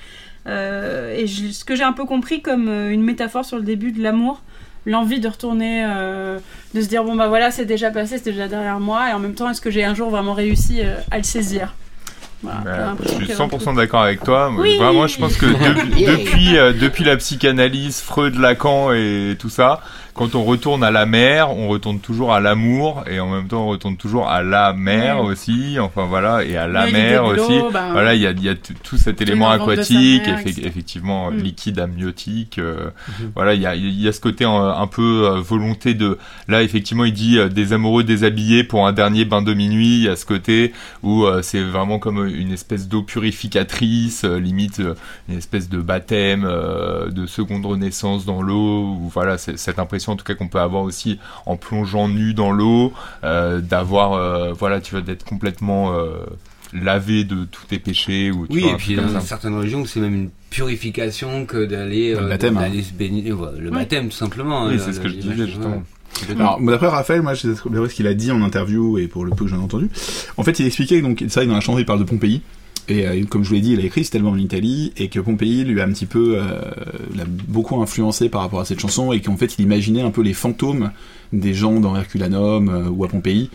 Euh, et je- ce que j'ai un peu compris comme euh, une métaphore sur le début de l'amour, l'envie de retourner, euh, de se dire bon bah voilà, c'est déjà passé, c'est déjà derrière moi, et en même temps, est-ce que j'ai un jour vraiment réussi euh, à le saisir? Voilà, Bah, je suis y a un peu 100% d'accord avec toi. Oui. Vraiment, je pense que de- <laughs> depuis, euh, depuis la psychanalyse, Freud, Lacan et tout ça, quand on retourne à la mer, on retourne toujours à l'amour et en même temps on retourne toujours à la mer Ouais. aussi. Enfin voilà, et à la Oui, mer aussi. ben, Voilà, il y a, il y a tout cet élément aquatique, mère, effe- etc. effectivement Mm. liquide, amniotique. euh, Mhm. Voilà, il y a, il y a ce côté euh, un peu euh, volonté de. Là, effectivement, il dit euh, des amoureux déshabillés pour un dernier bain de minuit. Il y a ce côté où euh, c'est vraiment comme une espèce d'eau purificatrice, euh, limite euh, une espèce de baptême, euh, de seconde renaissance dans l'eau. Ou voilà, c'est cette impression en tout cas qu'on peut avoir aussi en plongeant nu dans l'eau, euh, d'avoir, euh, voilà, tu vois, d'être complètement euh, lavé de tous tes péchés ou tu Oui, vois, et puis dans ça. certaines religions, c'est même une purification que d'aller Le baptême, d'aller se baigner, voilà, le Ouais. baptême tout simplement. Oui, hein, c'est ce que je disais justement. ouais. Alors, d'après Raphaël, moi, j'ai trouvé ce qu'il a dit en interview et pour le peu que j'en ai entendu. En fait, il expliquait donc, que dans la chanson, il parle de Pompéi. Et euh, comme je vous l'ai dit, il a écrit cet album en Italie et que Pompéi lui a un petit peu, euh, l'a beaucoup influencé par rapport à cette chanson et qu'en fait, il imaginait un peu les fantômes des gens dans Herculanum euh, ou à Pompéi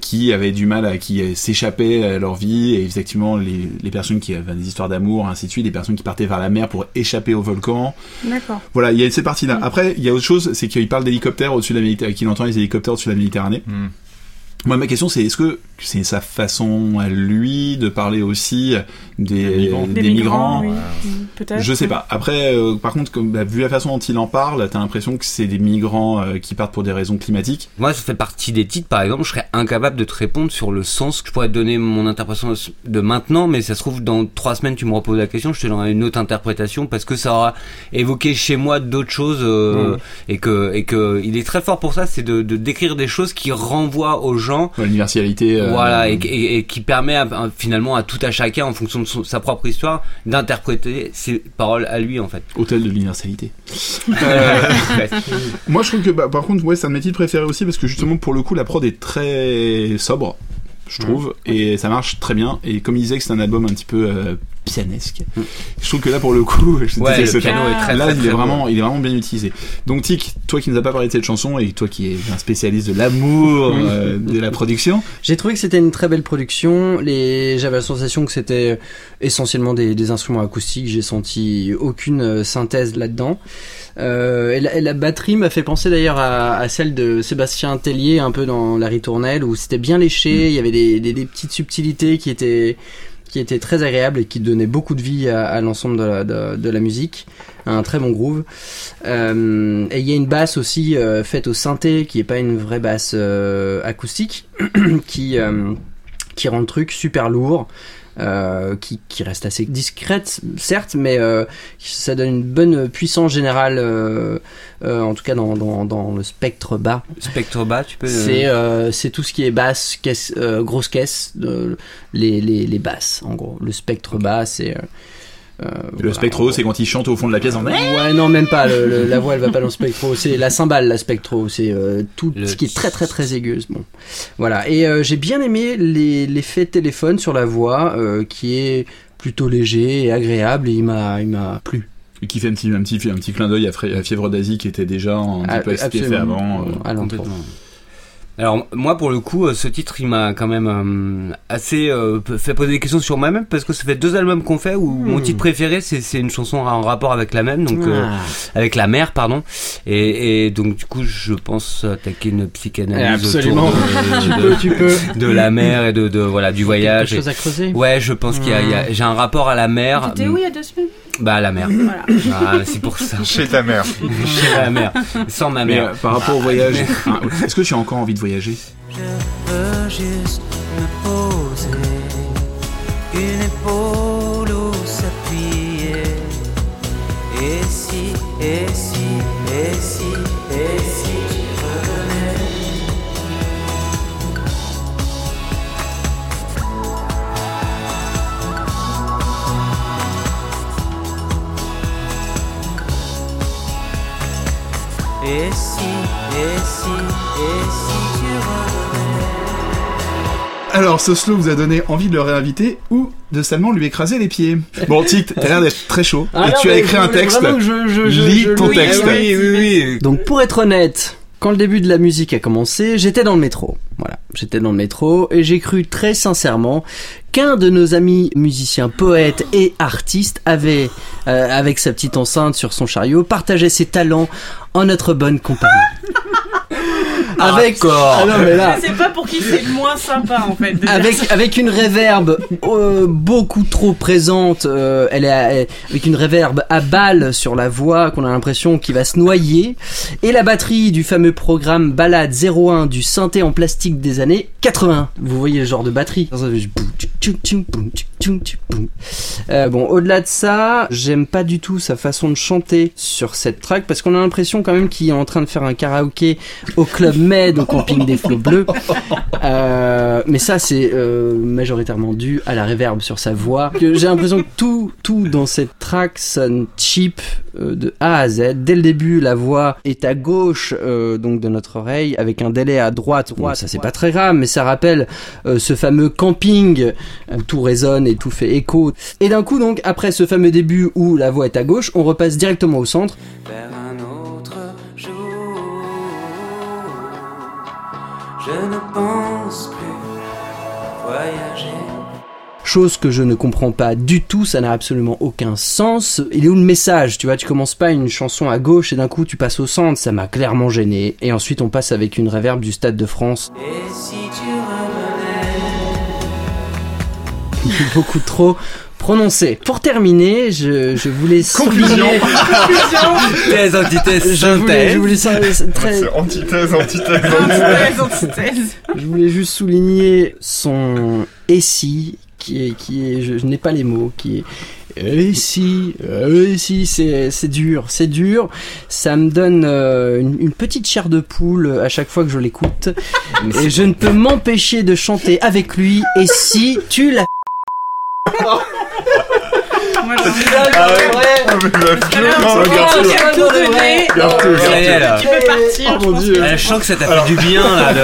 qui avaient du mal à, qui s'échappaient à leur vie et effectivement les, les personnes qui avaient des histoires d'amour, ainsi de suite, des personnes qui partaient vers la mer pour échapper au volcan. D'accord. Voilà, il y a ces parties-là. Mm. Après, il y a autre chose, c'est qu'il parle d'hélicoptères au-dessus de la Méditerranée, qu'il entend les hélicoptères au-dessus de la Méditerranée. Hmm. Moi, ma question, c'est est-ce que c'est sa façon à lui de parler aussi des, Des migrants. des migrants, oui. Mm, Peut-être. Je sais pas. Après, euh, par contre, comme, bah, vu la façon dont il en parle, t'as l'impression que c'est des migrants euh, qui partent pour des raisons climatiques. Moi, ça fait partie des titres, par exemple, je serais incapable de te répondre sur le sens. Je pourrais te donner mon interprétation de maintenant, mais ça se trouve, dans trois semaines, tu me reposes la question, je te donnerai une autre interprétation parce que ça aura évoqué chez moi d'autres choses euh, et que et que il est très fort pour ça, c'est de, de décrire des choses qui renvoient aux gens L'universalité. euh, Voilà, et, et- et qui permet à- finalement à tout à chacun, en fonction de son- sa propre histoire, d'interpréter ses paroles à lui, en fait. Hôtel de l'universalité. <laughs> Euh, Moi, je trouve que, bah, par contre, ouais, c'est un de mes titres préférés aussi parce que justement, pour le coup, la prod est très sobre, je trouve, et ça marche très bien. Et comme il disait que c'est un album un petit peu euh, pianesque, Mm. je trouve que là, pour le coup, <laughs> je Ouais, disais le ce piano est très, là, très, il est beau. vraiment, il est vraiment bien utilisé. Donc, Tic, toi qui nous as pas parlé de cette chanson et toi qui es un spécialiste de l'amour euh, de la production, J'ai trouvé que c'était une très belle production. Les... J'avais la sensation que c'était essentiellement des, des instruments acoustiques. J'ai senti aucune euh, synthèse là-dedans. Euh, et, la, et la batterie m'a fait penser d'ailleurs à, à celle de Sébastien Tellier, un peu dans La Ritournelle, où c'était bien léché. Il y avait des, des, des petites subtilités qui étaient qui étaient très agréables et qui donnaient beaucoup de vie à, l'ensemble de la, musique. Un très bon groove. Euh, et il y a une basse aussi euh, faite au synthé, qui est pas une vraie basse euh, acoustique, <clears throat> qui qui rend le truc super lourd. Euh, qui, qui reste assez discrète, certes, mais euh, ça donne une bonne puissance générale, euh, euh, en tout cas dans, dans, dans le spectre bas. Spectre bas, tu peux. euh, C'est euh, c'est tout ce qui est basse, caisse, euh, grosse caisse, euh, les, les, les basses, en gros. Le spectre bas, c'est. Euh, le voilà, spectro, c'est quand il chante au fond de la pièce en Ouais, non, même pas. le- le- la voix, elle va pas dans le spectro. C'est la cymbale, la spectro. C'est euh, tout Le- ce qui est très, très, très aigu. Bon, voilà. Et euh, j'ai bien aimé les- l'effet téléphone sur la voix, euh, qui est plutôt léger et agréable. Et il m'a, il m'a plu. et qui fait un petit, un petit, un petit clin d'œil à, Fièvre d'Asie qui était déjà un petit peu avant. euh. Complètement. Alors moi pour le coup euh, ce titre il m'a quand même euh, assez euh, fait poser des questions sur moi-même parce que ça fait deux albums qu'on fait où mon Hmm. titre préféré c'est c'est une chanson en rapport avec la même donc euh, Ah. avec la mère pardon et, et donc du coup je pense attaquer une psychanalyse Absolument. autour <laughs> tu de, peux, de, tu peux. de la mer et de, de voilà du Quelque voyage chose à creuser. Ouais je pense qu'il y a, il y a- j'ai un rapport à la mer T'étais où il y a deux semaines bah à la mer. Voilà. ah, c'est pour ça. <laughs> Chez ta mère. <laughs> chez la mer sans ma Mais mère. euh, par rapport au voyage, <laughs> hein, est-ce que tu as encore envie de voyager? Je veux juste me poser, une épaule où s'appuyer. Et si, et si, et si, Et si tu revenais Alors, ce slow vous a donné envie de le réinviter ou de seulement lui écraser les pieds? Bon, Tic, t'as l'air d'être très chaud. Ah et non, tu as écrit je un texte. je- je- je- Lis je ton le- texte. oui, oui, oui. Donc pour être honnête, quand le début de la musique a commencé, j'étais dans le métro. Voilà, j'étais dans le métro et j'ai cru très sincèrement qu'un de nos amis musiciens, poètes et artistes avait, euh, avec sa petite enceinte sur son chariot, partagé ses talents en notre bonne compagnie. <laughs> avec ah non mais là. Pas pour qui c'est le moins sympa en fait. avec une réverbe euh, beaucoup trop présente euh, elle est à- avec une réverbe à balle sur la voix qu'on a l'impression qu'il va se noyer. Et la batterie du fameux programme Balade 01 du synthé en plastique des années 80 vous voyez le genre de batterie. Euh, bon au-delà de ça j'aime pas du tout sa façon de chanter sur cette track parce qu'on a l'impression quand même qu'il est en train de faire un karaoké au club <laughs> Med au camping des flots bleus euh, mais ça, c'est euh, majoritairement dû à la réverb sur sa voix. Que J'ai l'impression que tout, tout dans cette track sonne cheap euh, de A à Z. Dès le début, la voix est à gauche euh, donc de notre oreille, avec un délai à droite. Bon, ça, c'est pas très grave, mais ça rappelle euh, ce fameux camping où tout résonne et tout fait écho. Et d'un coup, donc, après ce fameux début où la voix est à gauche, on repasse directement au centre. vers un Je ne pense plus voyager. Chose que je ne comprends pas du tout, ça n'a absolument aucun sens. Il est où le message Tu vois, tu commences pas une chanson à gauche et d'un coup tu passes au centre, ça m'a clairement gêné. Et ensuite on passe avec une réverb du Stade de France, Et si tu revenais? <laughs> Beaucoup trop prononcée. Pour terminer, je, je voulais <laughs> Conclusion. Thèse, antithèse, Je voulais, je voulais ça- très, C'est antithèse, antithèse, Antithèse, antithèse. Je voulais juste souligner son et si qui est qui est je, je n'ai pas les mots qui est et si et si c'est c'est dur c'est dur ça me donne euh, une, une petite chair de poule à chaque fois que je l'écoute et je ne peux m'empêcher de chanter avec lui et si tu l'as <laughs> Moi, Ah mais la. Oh, tout donné. Tu peux partir. Oh mon je dieu. pense Je sens que ça t'a fait du bien, là.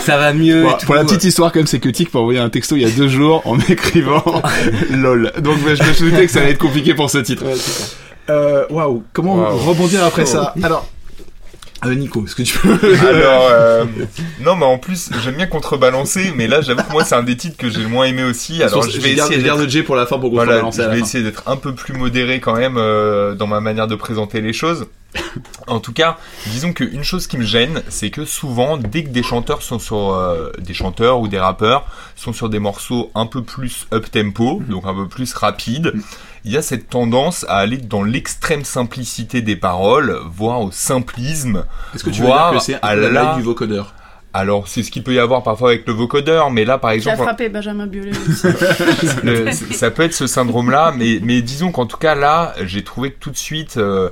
Ça va mieux. Pour la petite histoire, quand même, c'est que Tic m'a envoyé un texto il y a deux jours en <laughs> m'écrivant <laughs> LOL. Donc, je me suis douté que ça allait être compliqué pour ce titre. Euh, Waouh, comment Waouh. rebondir après ça Alors, euh, Nico, est-ce que tu peux. <laughs> Alors, euh, <laughs> non, mais en plus, j'aime bien contrebalancer, mais là, j'avoue que moi, c'est un des titres que j'ai le moins aimé aussi. Alors, je vais garde, essayer je pour la fin pour voilà, je vais essayer d'être un peu plus modéré quand même euh, dans ma manière de présenter les choses. En tout cas, disons qu'une chose qui me gêne, c'est que souvent, dès que des chanteurs sont sur euh, des chanteurs ou des rappeurs sont sur des morceaux un peu plus up tempo, Mhm. donc un peu plus rapide, il y a cette tendance à aller dans l'extrême simplicité des paroles, voire au simplisme. Est-ce que tu veux voir dire que c'est à la du vocodeur Alors, c'est ce qu'il peut y avoir parfois avec le vocodeur, mais là, par exemple, frappé Benjamin Biolay <laughs> aussi. <laughs> le- ça peut être ce syndrome-là, mais, mais disons qu'en tout cas, là, j'ai trouvé que tout de suite, euh,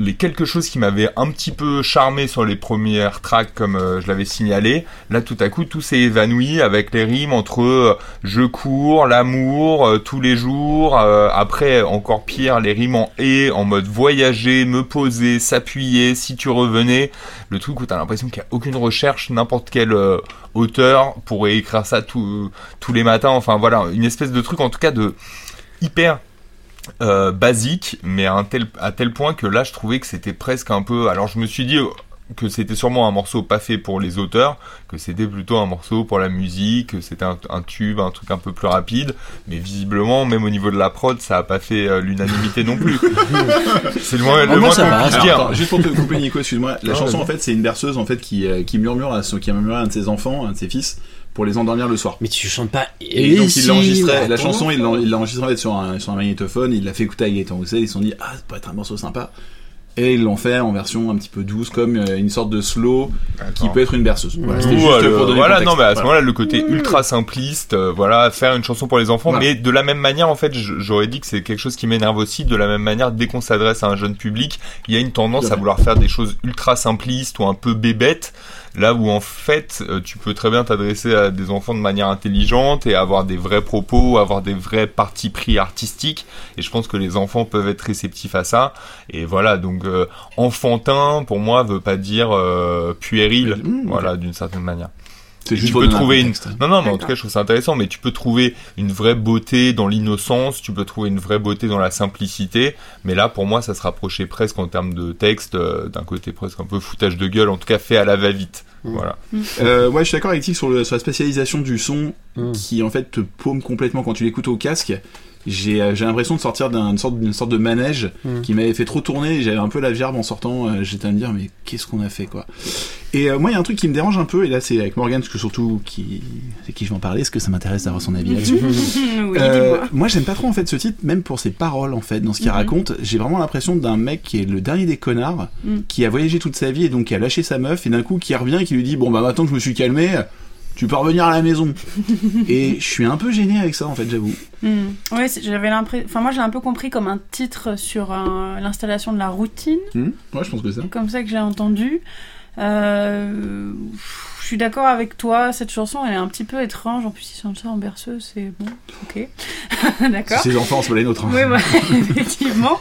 les quelque chose qui m'avait un petit peu charmé sur les premières tracks, comme euh, je l'avais signalé, là, tout à coup, tout s'est évanoui avec les rimes entre euh, je cours, l'amour, euh, tous les jours, après, encore pire, les rimes en et, en mode voyager, me poser, s'appuyer, si tu revenais, le truc où t'as l'impression qu'il n'y a aucune recherche, n'importe quel auteur pourrait écrire ça tous les matins, enfin voilà, une espèce de truc en tout cas de hyper euh, basique, mais à, un tel, à tel point que là je trouvais que c'était presque un peu... Alors je me suis dit euh, que c'était sûrement un morceau pas fait pour les auteurs, que c'était plutôt un morceau pour la musique, que c'était un, un tube, un truc un peu plus rapide, mais visiblement, même au niveau de la prod, ça a pas fait euh, l'unanimité non plus. <laughs> C'est le moins, le moins ça va, Alors, attends, juste pour te couper Nico, excuse-moi. La Non, chanson en fait c'est une berceuse en fait qui, euh, qui murmure à son, qui a murmuré à un de ses enfants, un de ses fils, pour les endormir le soir. mais tu chantes pas Et donc il l'a enregistré, la chanson il l'a il l'a enregistré en fait sur un, sur un magnétophone, il l'a fait écouter à Gaëtan Roussel, ils se sont dit ah ça peut être un morceau sympa. Et ils l'ont fait en version un petit peu douce comme euh, une sorte de slow qui peut être une berceuse. Voilà, Ou, c'était juste pour donner voilà, le contexte. non, mais à ce Voilà. moment-là, le côté ultra simpliste, euh, voilà, faire une chanson pour les enfants, Voilà. mais de la même manière, en fait, je- j'aurais dit que c'est quelque chose qui m'énerve aussi. De la même manière, dès qu'on s'adresse à un jeune public, il y a une tendance à vouloir faire des choses ultra simplistes ou un peu bébêtes. Là où en fait, euh, tu peux très bien t'adresser à des enfants de manière intelligente et avoir des vrais propos, avoir des vrais partis pris artistiques. Et je pense que les enfants peuvent être réceptifs à ça. Et voilà, donc euh, enfantin, pour moi, veut pas dire euh, puéril, Mmh, voilà, d'une certaine manière. C'est juste Tu peux trouver une... Non, non, mais en tout cas, je trouve ça intéressant, mais tu peux trouver une vraie beauté dans l'innocence, tu peux trouver une vraie beauté dans la simplicité, mais là, pour moi, ça se rapprochait presque en termes de texte, euh, d'un côté presque un peu foutage de gueule, en tout cas fait à la va-vite. Mm. Voilà. Euh, ouais, je suis d'accord avec Tic sur, sur la spécialisation du son Mm. qui en fait te paume complètement quand tu l'écoutes au casque. J'ai euh, j'ai l'impression de sortir d'une sorte, sorte de manège Mm. qui m'avait fait trop tourner. J'avais un peu la gerbe en sortant. euh, J'étais à me dire, mais qu'est-ce qu'on a fait quoi Et euh, moi, il y a un truc qui me dérange un peu, et là c'est avec Morgan, parce que surtout qui, c'est qui je vais en parler, parce que ça m'intéresse d'avoir son avis là-dessus. <laughs> oui, Euh, moi j'aime pas trop en fait ce titre, même pour ses paroles en fait, dans ce qu'il Mhm. raconte. J'ai vraiment l'impression d'un mec qui est le dernier des connards, Mhm. qui a voyagé toute sa vie et donc qui a lâché sa meuf et d'un coup qui revient et qui lui dit bon bah maintenant que je me suis calmé, tu peux revenir à la maison. <laughs> et je suis un peu gêné avec ça en fait, j'avoue. Hmm. C'est- j'avais l'impression. Enfin, moi, j'ai un peu compris comme un titre sur un- l'installation de la routine, Mhm. Ouais, je pense que ça. comme ça que j'ai entendu. Euh, je suis d'accord avec toi, cette chanson, elle est un petit peu étrange. En plus, ils chantent ça en berceuse, c'est bon, ok. <laughs> d'accord. Si ses enfants, c'est pas les nôtres. hein. Oui, <laughs> effectivement.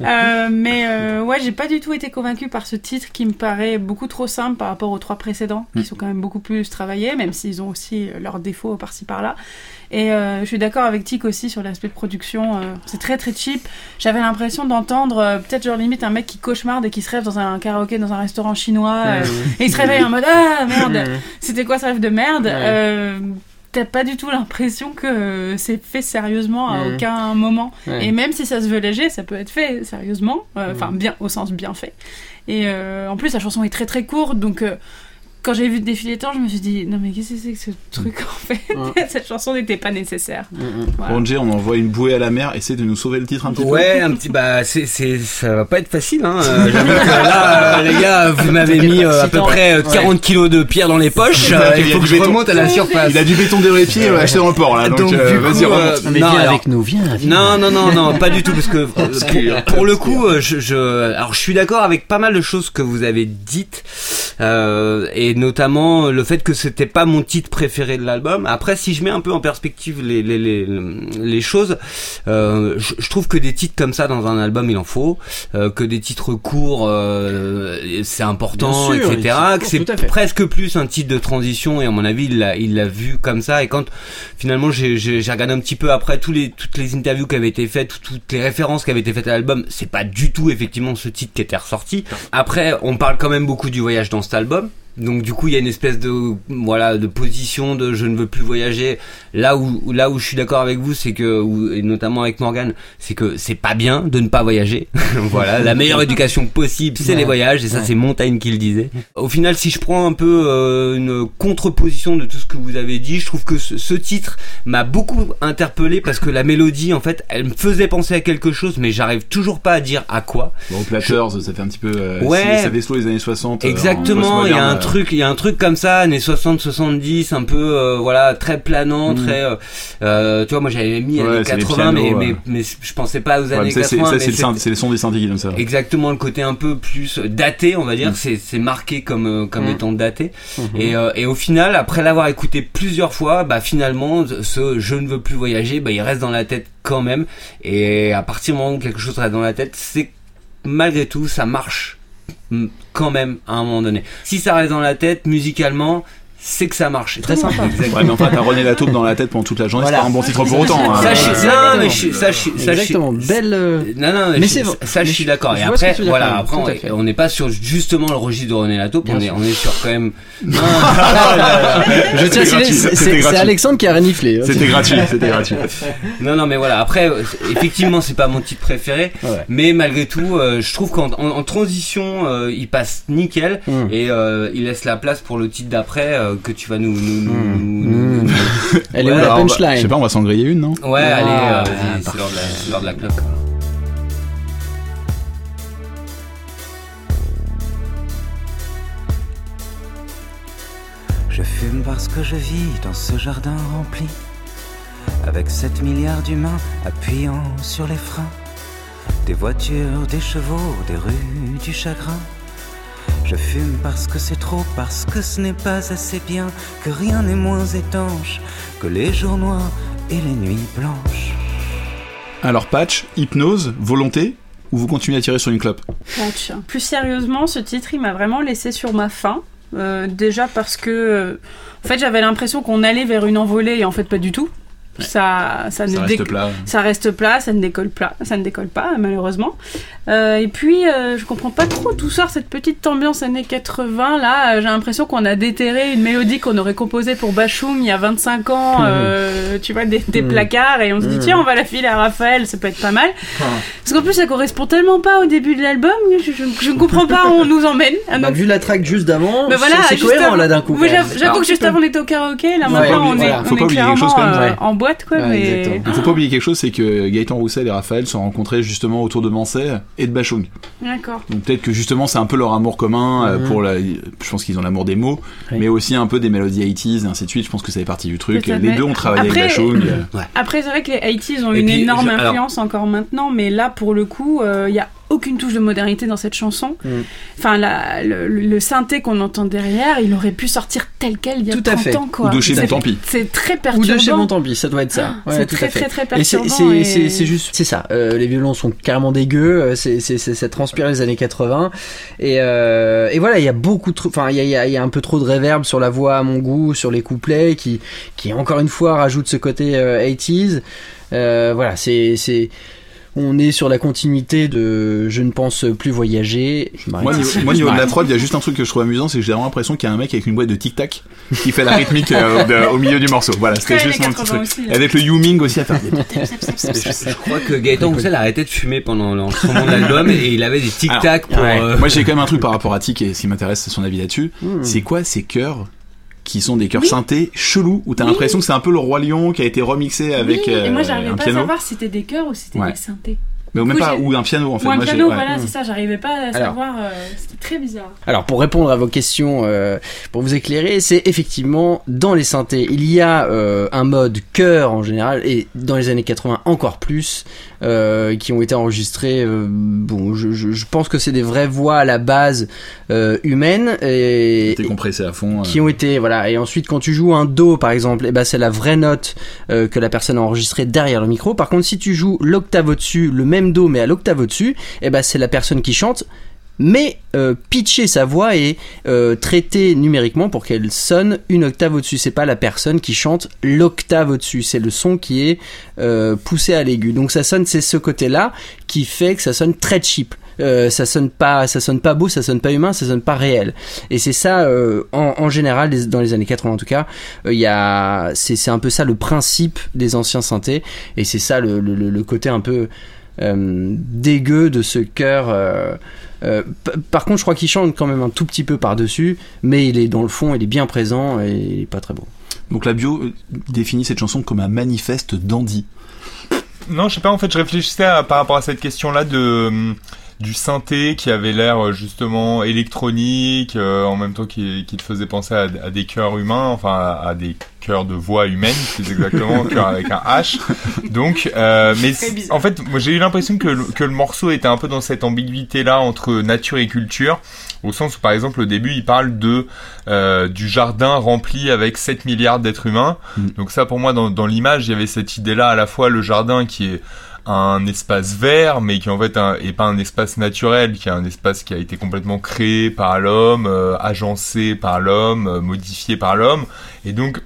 Euh, mais euh, ouais, j'ai pas du tout été convaincue par ce titre qui me paraît beaucoup trop simple par rapport aux trois précédents, qui Mm. sont quand même beaucoup plus travaillés, même s'ils ont aussi euh, leurs défauts par-ci par-là. Et euh, je suis d'accord avec Tic aussi sur l'aspect de production. euh, c'est très très cheap. J'avais l'impression d'entendre euh, peut-être genre limite un mec qui cauchemarde et qui se rêve dans un karaoké dans un restaurant chinois. euh, et il se réveille en mode ah merde, c'était quoi ce rêve de merde Ouais. Euh, T'as pas du tout l'impression que c'est fait sérieusement à aucun moment. Ouais. Et même si ça se veut léger, ça peut être fait sérieusement, euh, enfin bien au sens bien fait. Et euh, en plus, la chanson est très très courte, donc euh, quand j'ai vu le temps, je me suis dit non mais qu'est-ce que c'est que ce truc en fait Ouais. <laughs> Cette chanson n'était pas nécessaire. Mm, mm. Voilà. Bon, Jay, on envoie une bouée à la mer, essaie de nous sauver le titre un petit Ouais, un petit bah c'est c'est ça va pas être facile hein. Euh, là euh, <laughs> les gars, vous m'avez mis euh, à peu près euh, 40 kilos de pierre dans les poches. euh, Il il y a faut du que je béton. remonte à la peu. surface. Il a du béton dans les pieds, acheté dans le port là. Donc, euh, vas-y, remonte. euh, Non, viens alors- avec nous, viens. viens. Non, non, non, non, pas du tout, parce que euh, pour, pour le coup, euh, je, je, alors je suis d'accord avec pas mal de choses que vous avez dites, euh, et notamment le fait que c'était pas mon titre préféré de l'album. Après, si je mets un peu en perspective les les les, les choses, euh, je, je trouve que des titres comme ça dans un album, il en faut, euh, que des titres courts, euh, c'est important, sûr, etc. Que c'est presque plus un titre de transition, et à mon avis, il l'a il l'a vu comme ça. Et quand finalement j'ai j'ai j'ai regardé un petit peu après tous les toutes les interviews qui avaient été faites tout- toutes les références qui avaient été faites à l'album c'est pas du tout effectivement ce titre qui était ressorti après on parle quand même beaucoup du voyage dans cet album donc du coup il y a une espèce de voilà de position de je ne veux plus voyager là où là où je suis d'accord avec vous c'est que ou- et notamment avec Morgan c'est que c'est pas bien de ne pas voyager <laughs> voilà la meilleure éducation possible c'est Ouais. les voyages et ça Ouais. c'est Montaigne qui le disait au final si je prends un peu euh, une contreposition de tout ce que vous avez dit je trouve que ce, ce titre m'a beaucoup interpellé parce que la mélodie en fait elle me faisait penser à quelque chose mais j'arrive toujours pas à dire à quoi Bon, Platters, ça fait un petit peu. euh, Ouais. Ça deslo les années 60. euh, en Exactement, il y a un euh, truc, il y a un truc comme ça, années 60, 70, un peu, euh, voilà, très planant, Mhm. Très, euh, euh, tu vois, moi j'avais mis Ouais, années c'est les 80, mais, pianos, mais, ouais. mais je pensais pas aux ouais, années mais ça, c'est 80. ça, mais c'est le, son des synthés donne ça. Exactement, le côté un peu plus daté, on va dire, Mhm. c'est, marqué comme, euh, comme Mhm. étant daté. Mhm. Et, euh, et au final, après l'avoir écouté plusieurs fois, bah finalement, ce je ne veux plus voyager, bah il reste dans la tête quand même. Et à partir du moment où quelque chose reste dans la tête, c'est que malgré tout, ça marche mm, quand même à un moment donné. Si ça reste dans la tête, musicalement, c'est que ça marche. C'est Très sympa. Exactement. Ouais, mais enfin, t'as René Lataupe dans la tête pendant toute la journée, Voilà. c'est pas un bon titre pour autant. hein. Ça, je, Exactement. non, mais je, ça, je, ça, je- Exactement, belle. euh, Non, non, Mais mais c'est je- ça, je Mais suis d'accord. je Et après, voilà, après, on, on n'est pas sur justement le registre de René Latope, on Bien est, sûr. on est sur quand même. <laughs> Non, Je tiens à c'est-. Alexandre qui a reniflé. hein. C'était gratuit, c'était gratuit. <laughs> non, non, mais voilà. Après, effectivement, c'est pas mon titre préféré, Ouais. mais malgré tout, euh, je trouve qu'en en, en transition, euh, il passe nickel Mm. et il laisse la place pour le titre d'après euh, que tu vas nous. nous, nous- Mm. nous- nous- <laughs> Elle est où Ouais, la on va- Je punchline sais pas, on va s'en griller une, non Ouais, allez, Ah, euh, vas-y, parfait. c'est l'heure de la- c'est l'heure de la clope. Je fume parce que je vis dans ce jardin rempli, avec 7 milliards d'humains appuyant sur les freins, des voitures, des chevaux, des rues, du chagrin. Je fume parce que c'est trop, parce que ce n'est pas assez bien, que rien n'est moins étanche que les jours noirs et les nuits blanches. Alors patch, hypnose, volonté ou vous continuez à tirer sur une clope? Patch. Plus sérieusement, ce titre, il m'a vraiment laissé sur ma faim. Euh, déjà parce que, euh, en fait, j'avais l'impression qu'on allait vers une envolée et en fait pas du tout. Ça, ça, ne Ça reste plat. ça reste plat, ça ne décolle pas, ça ne décolle pas malheureusement. Euh, et puis euh, je comprends pas trop d'où sort cette petite ambiance années 80 là. Euh, J'ai l'impression qu'on a déterré une mélodie qu'on aurait composée pour Bachung il y a 25 ans, <laughs> euh, tu vois, des, des Mhm. placards et on se dit Mhm. tiens on va la filer à Raphaël, ça peut être pas mal. Parce qu'en plus ça correspond tellement pas au début de l'album, je, je, je ne comprends pas où on nous emmène. <laughs> Ah, Bah, donc, vu la track juste d'avant, mais voilà, c'est cohérent avant- là d'un coup. J'avoue que juste avant on était au karaoké, là Ouais, maintenant on voilà. est, on clairement euh, en boîte quoi. Mais... exactement. Il faut pas oublier quelque chose, c'est que Gaëtan Roussel et Raphaël se sont rencontrés justement autour de Mansay et de Bachung. D'accord. Donc peut-être que justement c'est un peu leur amour commun euh, Mhm. pour la. Je pense qu'ils ont l'amour des mots, Oui. mais aussi un peu des mélodies 80s et ainsi de suite. Je pense que ça fait partie du truc. Les mais deux ont travaillé après- avec Bachung. Après, c'est vrai que les 80s ont Et une puis, énorme je- alors- influence encore maintenant, mais là, pour le coup, il y a aucune touche de modernité dans cette chanson. Mm. Enfin, la- le, le synthé qu'on entend derrière, il aurait pu sortir tel quel il y a Tout à 30 fait. ans, quoi. Ou de chez Bon Tant Pis. C'est très Ou perturbant. de chez Bon Tant Pis, ça doit être ça. Ouais, c'est très, très, très perturbant. c'est et- c'est- c'est juste, c'est ça. Euh, les violons sont carrément dégueux. euh, C'est ça transpire les années 80. Et, euh, et voilà, il y a beaucoup trop. Enfin, il y a, il y a- il y a un peu trop de réverb sur la voix à mon goût, sur les couplets, qui, qui encore une fois rajoute ce côté euh, 80s. Euh, voilà, c'est on est sur la continuité de je ne pense plus voyager. Je Moi, ici. niveau, Je de la prod, il y a juste un truc que je trouve amusant, c'est que j'ai vraiment l'impression qu'il y a un mec avec une boîte de tic-tac qui fait la rythmique euh, de- au milieu du morceau. Voilà, c'était juste mon petit 80 truc. aussi, avec le Youming aussi à faire. <laughs> des- Je crois que Gaëtan Roussel a arrêté de fumer pendant l'enregistrement de l'album et il avait des tic-tac pour. ouais. euh, Moi, j'ai quand même un truc par rapport à Tic et ce qui m'intéresse, c'est son avis là-dessus. Hmm. C'est quoi ces chœurs qui sont des chœurs Oui. synthés chelous où t'as Oui. l'impression que c'est un peu le roi lion qui a été remixé avec oui, et moi, euh, j'arrivais pas piano à savoir si c'était des chœurs ou si c'était Ouais. des synthés. mais même coup, pas ou un piano en fait Ou un Moi, piano, ouais. voilà, Mm. c'est ça, j'arrivais pas à Alors. savoir. euh, C'était très bizarre. Alors pour répondre à vos questions, euh, pour vous éclairer, c'est effectivement dans les synthés, il y a euh, un mode chœur en général et dans les années 80 encore plus euh, qui ont été enregistrés. euh, bon, je, je- je pense que c'est des vraies voix à la base euh, humaines et, T'es compressé à fond euh. qui ont été voilà et ensuite quand tu joues un do par exemple et ben c'est la vraie note euh, que la personne a enregistrée derrière le micro par contre si tu joues l'octave au-dessus le même do mais à l'octave au-dessus et ben c'est la personne qui chante mais euh, pitcher sa voix et euh, traiter numériquement pour qu'elle sonne une octave au-dessus. C'est pas la personne qui chante l'octave au-dessus, c'est le son qui est euh, poussé à l'aigu. Donc ça sonne, c'est ce côté-là qui fait que ça sonne très cheap. Euh, ça sonne pas, ça sonne pas beau, ça sonne pas humain, ça sonne pas réel. Et c'est ça, euh, en, en général, dans les années 80 en tout cas, euh, il y a, c'est un peu ça le principe des anciens synthés, et c'est ça le, le, le- côté un peu euh, dégueu de ce chœur. Euh, par contre, je crois qu'il chante quand même un tout petit peu par-dessus, mais il est dans le fond, il est bien présent et il est pas très beau. donc la bio euh, définit cette chanson comme un manifeste dandy Non, je sais pas, en fait, je réfléchissais à- par rapport à cette question-là de hum, du synthé qui avait l'air euh, justement électronique, euh, en même temps qui, qui te faisait penser à, à des cœurs humains, enfin à, à des cœurs de voix humaine, plus exactement, cœur avec un H. Donc, euh, mais en fait, moi j'ai eu l'impression que, le- que le morceau était un peu dans cette ambiguïté-là entre nature et culture, au sens où par exemple au début il parle de euh, du jardin rempli avec 7 milliards d'êtres humains. Mm. Donc ça pour moi dans, dans l'image il y avait cette idée-là à la fois le jardin qui est un espace vert, mais qui en fait est pas un espace naturel, qui est un espace qui a été complètement créé par l'homme, euh, agencé par l'homme, euh, modifié par l'homme, et donc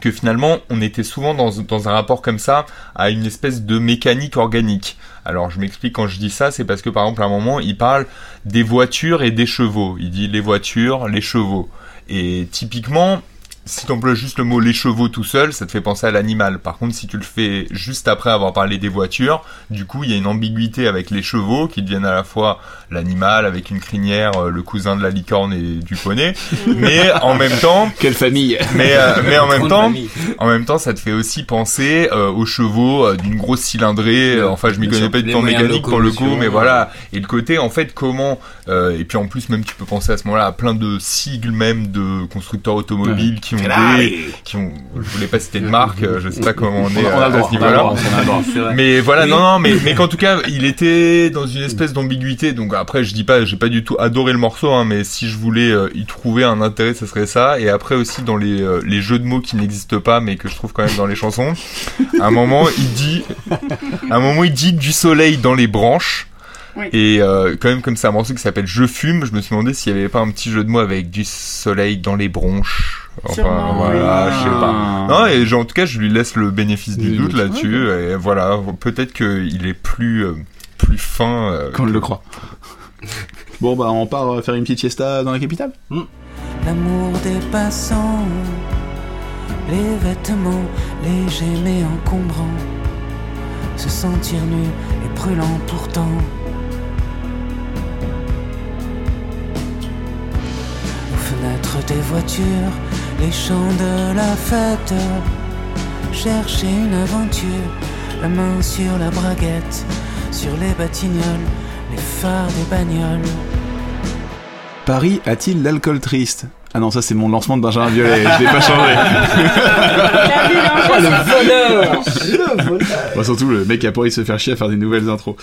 que finalement on était souvent dans, dans un rapport comme ça à une espèce de mécanique organique. Alors je m'explique quand je dis ça, c'est parce que par exemple à un moment il parle des voitures et des chevaux. Il dit les voitures, les chevaux. Et typiquement, si tu emploies juste le mot les chevaux tout seul, ça te fait penser à l'animal. Par contre, si tu le fais juste après avoir parlé des voitures, du coup, il y a une ambiguïté avec les chevaux qui deviennent à la fois l'animal avec une crinière, euh, le cousin de la licorne et du poney, <laughs> mais en même temps, quelle famille mais, euh, <laughs> mais en même temps, famille. en même temps, ça te fait aussi penser euh, aux chevaux euh, d'une grosse cylindrée. enfin, je m'y connais pas du temps mécanique pour le coup, mais voilà. Et le côté, en fait, comment euh, et puis en plus, même tu peux penser à ce moment-là à plein de sigles même de constructeurs automobiles qui qui ont Ferrari. des, qui ont, je voulais pas citer de marque, euh, je sais pas comment on est On a- on a le à droit, ce niveau-là. Mais voilà, non, non, mais, mais qu'en tout cas, il était dans une espèce d'ambiguïté. Donc après, je dis pas, j'ai pas du tout adoré le morceau, hein, mais si je voulais euh, y trouver un intérêt, ce serait ça. Et après aussi dans les, euh, les jeux de mots qui n'existent pas, mais que je trouve quand même dans les chansons. À un moment, il dit, à un moment, il dit du soleil dans les branches. Oui. Et euh, quand même, comme c'est un morceau qui s'appelle Je fume, je me suis demandé s'il y avait pas un petit jeu de mots avec du soleil dans les bronches. Enfin, Sûrement, voilà, oui. je sais pas. Non, et genre, en tout cas, je lui laisse le bénéfice du doute là-dessus. Et voilà, peut-être qu'il est plus, euh, plus fin. euh, Qu'on le croit. <laughs> Bon, bah, on part euh, faire une petite siesta dans la capitale L'amour des passants, les vêtements légers mais encombrants, se sentir nu et brûlant pourtant. Aux fenêtres des voitures, les chants de la fête, chercher une aventure, la main sur la braguette, sur les batignolles, les phares des bagnoles. Paris a-t-il l'alcool triste? Ah non, ça c'est mon lancement de Benjamin Violet, je l'ai pas changé. <laughs> Oh, le voleur Le voleur Bah, surtout le mec a pas envie de se faire chier à faire des nouvelles intros.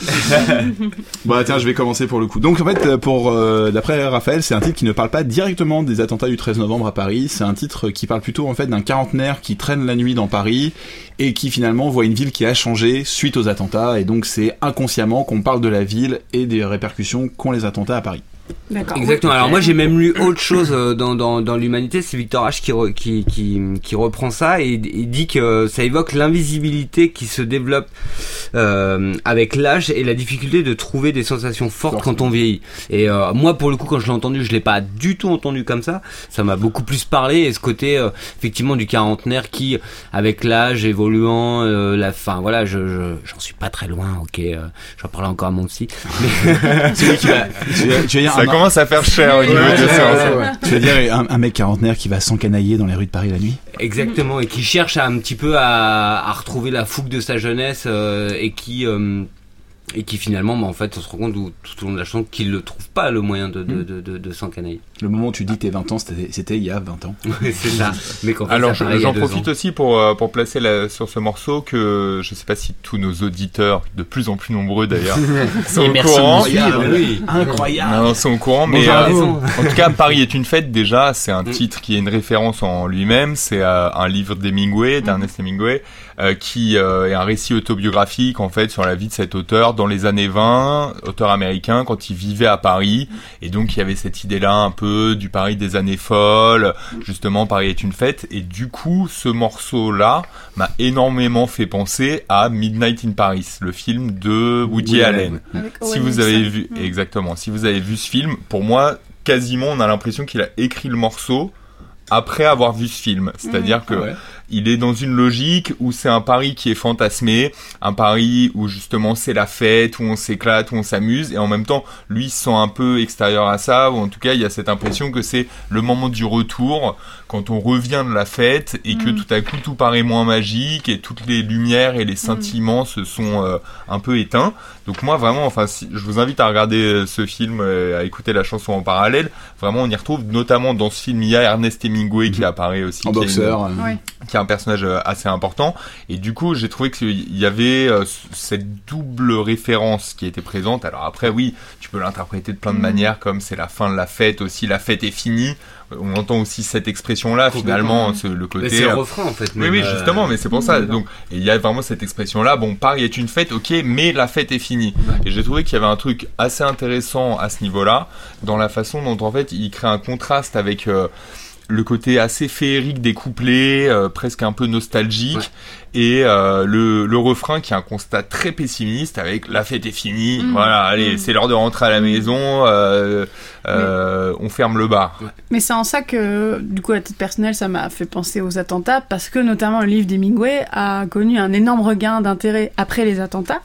<laughs> bah tiens, je vais commencer pour le coup. Donc en fait, pour euh, d'après Raphaël, c'est un titre qui ne parle pas directement des attentats du 13 novembre à Paris. C'est un titre qui parle plutôt en fait d'un quarantenaire qui traîne la nuit dans Paris et qui finalement voit une ville qui a changé suite aux attentats. Et donc c'est inconsciemment qu'on parle de la ville et des répercussions qu'ont les attentats à Paris. D'accord. Exactement. Alors moi j'ai même lu autre chose euh, dans, dans, dans l'humanité, c'est Victor H qui, re- qui, qui, qui reprend ça et il dit que ça évoque l'invisibilité qui se développe euh, avec l'âge et la difficulté de trouver des sensations fortes quand on vieillit. Et euh, moi pour le coup quand je l'ai entendu, je l'ai pas du tout entendu comme ça. Ça m'a beaucoup plus parlé et ce côté euh, effectivement du quarantenaire qui avec l'âge évoluant, euh, la fin, voilà, je je- j'en suis pas très loin. Ok, euh, j'en parlais encore à mon psy. Tu veux, tu vas- tu vas- tu vas dire Ça commence à faire cher au niveau de ça. tu veux dire un, un mec quarantenaire qui va s'encanailler dans les rues de Paris la nuit? Exactement, et qui cherche à un petit peu à, à retrouver la fougue de sa jeunesse euh, et qui euh, et qui finalement, bah, en fait, on se rend compte tout, tout au long de la chanson qu'il ne trouve pas le moyen de, de, de, de, de s'encanailler. Le moment où tu dis tes 20 ans, c'était il y a 20 ans. <laughs> C'est ça. Mais Alors j'en profite ans. aussi pour euh, pour placer la- sur ce morceau que je sais pas si tous nos auditeurs, de plus en plus nombreux d'ailleurs, <laughs> sont au courant. suivre. oui. Incroyable Non, sont au courant, mais euh, en tout cas, Paris est une fête. Déjà, c'est un Mm. titre qui est une référence en lui-même. C'est euh, un livre d'Hemingway, d'Ernest Hemingway, qui euh, est un récit autobiographique en fait sur la vie de cet auteur dans les années 20, auteur américain, quand il vivait à Paris. Et donc, il y avait cette idée-là un peu du Paris des années folles. Justement, Paris est une fête. Et du coup, ce morceau-là m'a énormément fait penser à Midnight in Paris, le film de Woody Woody Allen. Avec Si Owen vous avez vu, Mm. exactement, si vous avez vu ce film, pour moi, quasiment, on a l'impression qu'il a écrit le morceau après avoir vu ce film. C'est-à-dire que Ouais. Il est dans une logique où c'est un Paris qui est fantasmé, un Paris où justement c'est la fête, où on s'éclate, où on s'amuse, et en même temps, lui se sent un peu extérieur à ça, ou en tout cas, il y a cette impression que c'est le moment du retour, quand on revient de la fête, et que Mm. tout à coup tout paraît moins magique, et toutes les lumières et les sentiments se sont euh, un peu éteints. Donc moi vraiment, enfin, si, je vous invite à regarder euh, ce film, euh, à écouter la chanson en parallèle. Vraiment, on y retrouve notamment dans ce film, il y a Ernest Hemingway qui Mhm. apparaît aussi, En qui une- boxeur. euh, Ouais. qui est un personnage euh, assez important. Et du coup, j'ai trouvé qu'il y avait euh, cette double référence qui était présente. Alors après, oui, tu peux l'interpréter de plein de Mhm. manières, comme c'est la fin de la fête aussi, la fête est finie. Euh, On entend aussi cette expression-là, finalement, ce- le côté... Mais c'est euh, refrain en fait. oui, même, oui, euh, justement, mais c'est pour ça. Mhm. Donc, il y a vraiment cette expression-là. Bon, Paris est une fête, ok, mais la fête est finie. Et j'ai trouvé qu'il y avait un truc assez intéressant à ce niveau-là, dans la façon dont en fait il crée un contraste avec euh, le côté assez féerique des couplets, euh, presque un peu nostalgique, Ouais. et euh, le, le refrain qui est un constat très pessimiste avec la fête est finie. Mhm. Voilà, allez, Mhm. c'est l'heure de rentrer à la maison. euh, euh, on ferme le bar. Mais c'est en ça que, du coup, à titre personnel, ça m'a fait penser aux attentats, parce que notamment le livre d'Hemingway a connu un énorme regain d'intérêt après les attentats,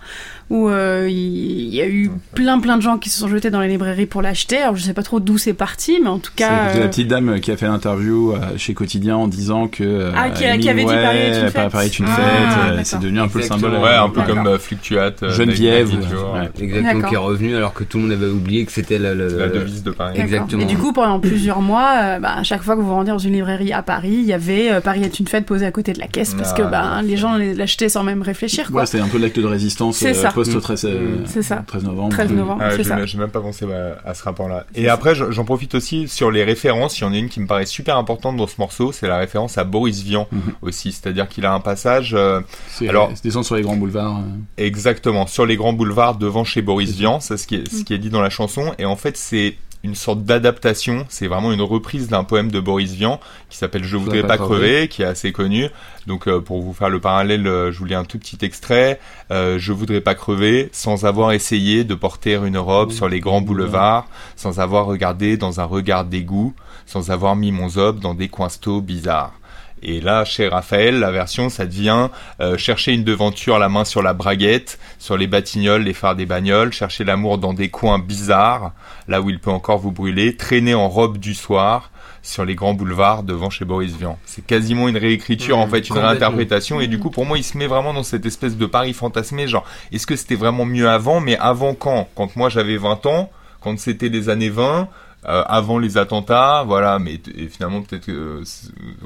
où euh, il y a eu plein plein de gens qui se sont jetés dans les librairies pour l'acheter. Alors je sais pas trop d'où c'est parti, mais en tout cas... C'est euh, la petite dame qui a fait l'interview interview euh, chez Quotidien en disant que euh, Ah, qui a- qui avait dit Paris est une fête. Paris est une Ah, fête, euh, c'est devenu un peu le symbole. Ouais, un peu comme euh, Fluctuate. euh, Geneviève, ouais. Exactement, qui est revenu alors que tout le monde avait oublié que c'était la, la- La la- devise de Paris. Exactement. Et du coup, pendant plusieurs mois, euh, bah, à chaque fois que vous vous rendiez dans une librairie à Paris, il y avait euh, Paris est une fête posée à côté de la caisse parce Ah, que bah, ouais. les gens l'achetaient sans même réfléchir. Quoi. Ouais, c'était un peu l'acte de résistance C'est euh, ça. Post 13, euh, C'est ça. 13 novembre. 13 novembre, Ah, c'est j'ai ça. même- j'ai même pas pensé bah, à ce rapport-là. Et après, j'en profite aussi sur les références. Il y en a une qui me paraît super importante dans ce morceau, c'est la référence à Boris Vian Mhm. aussi. C'est-à-dire qu'il a un passage euh, C'est Alors- descendre sur les grands boulevards. euh. exactement sur les grands boulevards devant chez Boris Vian. C'est ce qui est, ce qui est dit dans la chanson. Et en fait, c'est une sorte d'adaptation. C'est vraiment une reprise d'un poème de Boris Vian qui s'appelle Je voudrais pas crever, qui est assez connu. Donc, euh, pour vous faire le parallèle, euh, je vous lis un tout petit extrait. Euh, je voudrais pas crever sans avoir essayé de porter une robe sur les grands boulevards, sans avoir regardé dans un regard d'égout, sans avoir mis mon zob dans des coinstos bizarres. Et là, chez Raphaël, la version, ça devient euh, chercher une devanture, la main sur la braguette, sur les batignolles, les phares des bagnoles, chercher l'amour dans des coins bizarres, là où il peut encore vous brûler, traîner en robe du soir, sur les grands boulevards devant chez Boris Vian. C'est quasiment une réécriture, Mmh, en fait, une réinterprétation, et du coup, pour moi, il se met vraiment dans cette espèce de Paris fantasmé, genre, est-ce que c'était vraiment mieux avant, mais avant quand? Quand moi j'avais 20 ans, quand c'était les années 20, euh, avant les attentats, voilà, mais et finalement peut-être que euh,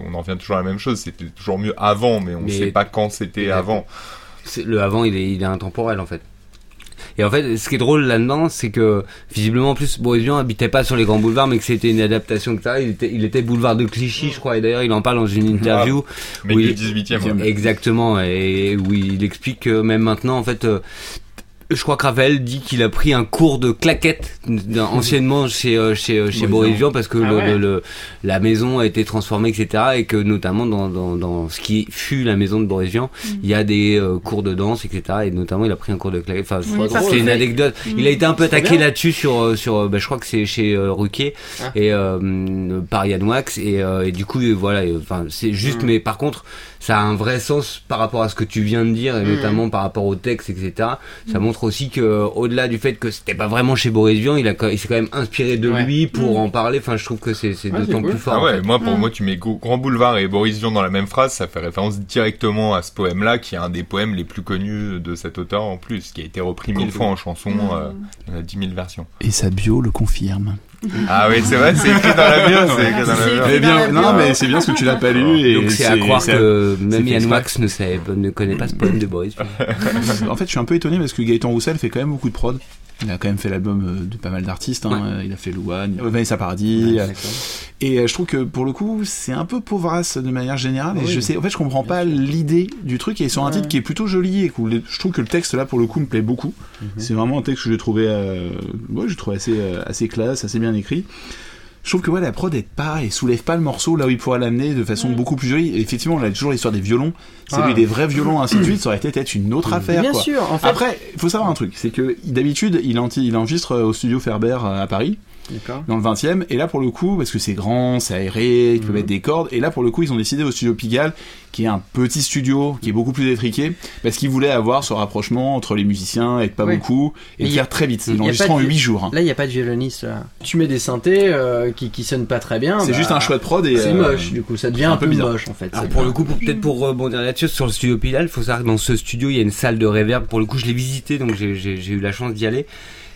on en revient toujours à la même chose, c'était toujours mieux avant, mais on ne Mais- sait pas quand c'était avant. Le avant il est, il est intemporel en fait. Et en fait, ce qui est drôle là-dedans, c'est que visiblement en plus Boris Vian habitait pas sur les grands boulevards, mais que c'était une adaptation que ça. Il était, il était boulevard de Clichy, je crois. Et d'ailleurs, il en parle dans une interview. Mais Oui. du 18e. ouais. Exactement. Et où il explique que même maintenant, en fait. Je crois que Ravel dit qu'il a pris un cours de claquette anciennement chez euh, chez euh, chez Boris Vian. Parce que Ah le, ouais. le- le- la maison a été transformée etc et que notamment dans, dans, dans ce qui fut la maison de Boris Vian il y a des euh, cours de danse etc et notamment il a pris un cours de claquette enfin Oui, c'est une anecdote il a été un peu attaqué là-dessus sur sur bah, je crois que c'est chez euh, Ruquier Ah. et euh, par Yann Wax et, euh, et du coup voilà enfin c'est juste Mm. mais par contre ça a un vrai sens par rapport à ce que tu viens de dire et Mm. notamment par rapport au texte etc ça montre aussi que euh, au-delà du fait que c'était pas vraiment chez Boris Vian il a quand- il s'est quand même inspiré de Ouais. lui pour Mm. en parler enfin je trouve que c'est Ouais, d'autant cool. plus fort Ah en ouais, fait. moi pour Mm. moi tu mets Grand Boulevard et Boris Vian dans la même phrase, ça fait référence directement à ce poème-là, qui est un des poèmes les plus connus de cet auteur en plus, qui a été repris mille fois en chanson, euh, il y en a 10 000 versions. Et sa bio le confirme. Ah oui, c'est vrai, c'est écrit dans la bio, c'est écrit dans la C'est bio. écrit Mais bien, non, mais c'est bien ce que tu l'as pas lu. Et donc c'est à croire que même Yann. Wax ne, savait, ne connaît pas ce poème de Boris. <laughs> En fait, je suis un peu étonné parce que Gaëtan Roussel fait quand même beaucoup de prod. Il a quand même fait l'album euh, de pas mal d'artistes. Hein. Euh, Il a fait Louane, Vanessa Paradis. euh, Et euh, je trouve que pour le coup, c'est un peu pauvrasse de manière générale. Et Oui. je sais, en fait, je comprends pas l'idée du truc. Et sur un Ouais. titre qui est plutôt joli et cool. Je trouve que le texte là, pour le coup, me plaît beaucoup. C'est vraiment un texte que j'ai trouvé, euh, ouais, j'ai trouvé assez, euh, assez classe, assez bien écrit. Je trouve que ouais, la prod est pas et soulève pas le morceau là où il pourrait l'amener de façon beaucoup plus jolie. Et effectivement, on a toujours l'histoire des violons. C'est Ah. lui des vrais violons, ainsi de suite. Ça aurait été peut-être une autre affaire. Bien quoi. sûr, en fait. Après, il faut savoir un truc, c'est que d'habitude, il, il enregistre au studio Ferber à Paris, dans le 20 e et là pour le coup, parce que c'est grand, c'est aéré, tu peux Mhm. mettre des cordes, et là pour le coup, ils ont décidé au studio Pigalle, qui est un petit studio, qui est beaucoup plus étriqué, parce qu'ils voulaient avoir ce rapprochement entre les musiciens, être pas Ouais. beaucoup, et le faire très vite. Ils pas en de- 8 jours. hein. Là, il n'y a pas de violoniste. Là. Tu mets des synthés euh, qui, qui sonnent pas très bien. C'est bah, juste un choix de prod et. C'est euh, moche, du coup, ça devient un, un peu peu bizarre. moche en fait. Alors pour bien. le coup, pour- peut-être pour rebondir là-dessus, sur le studio Pilal, il faut savoir que dans ce studio, il y a une salle de reverb. Pour le coup, je l'ai visité, donc j'ai eu la chance d'y aller.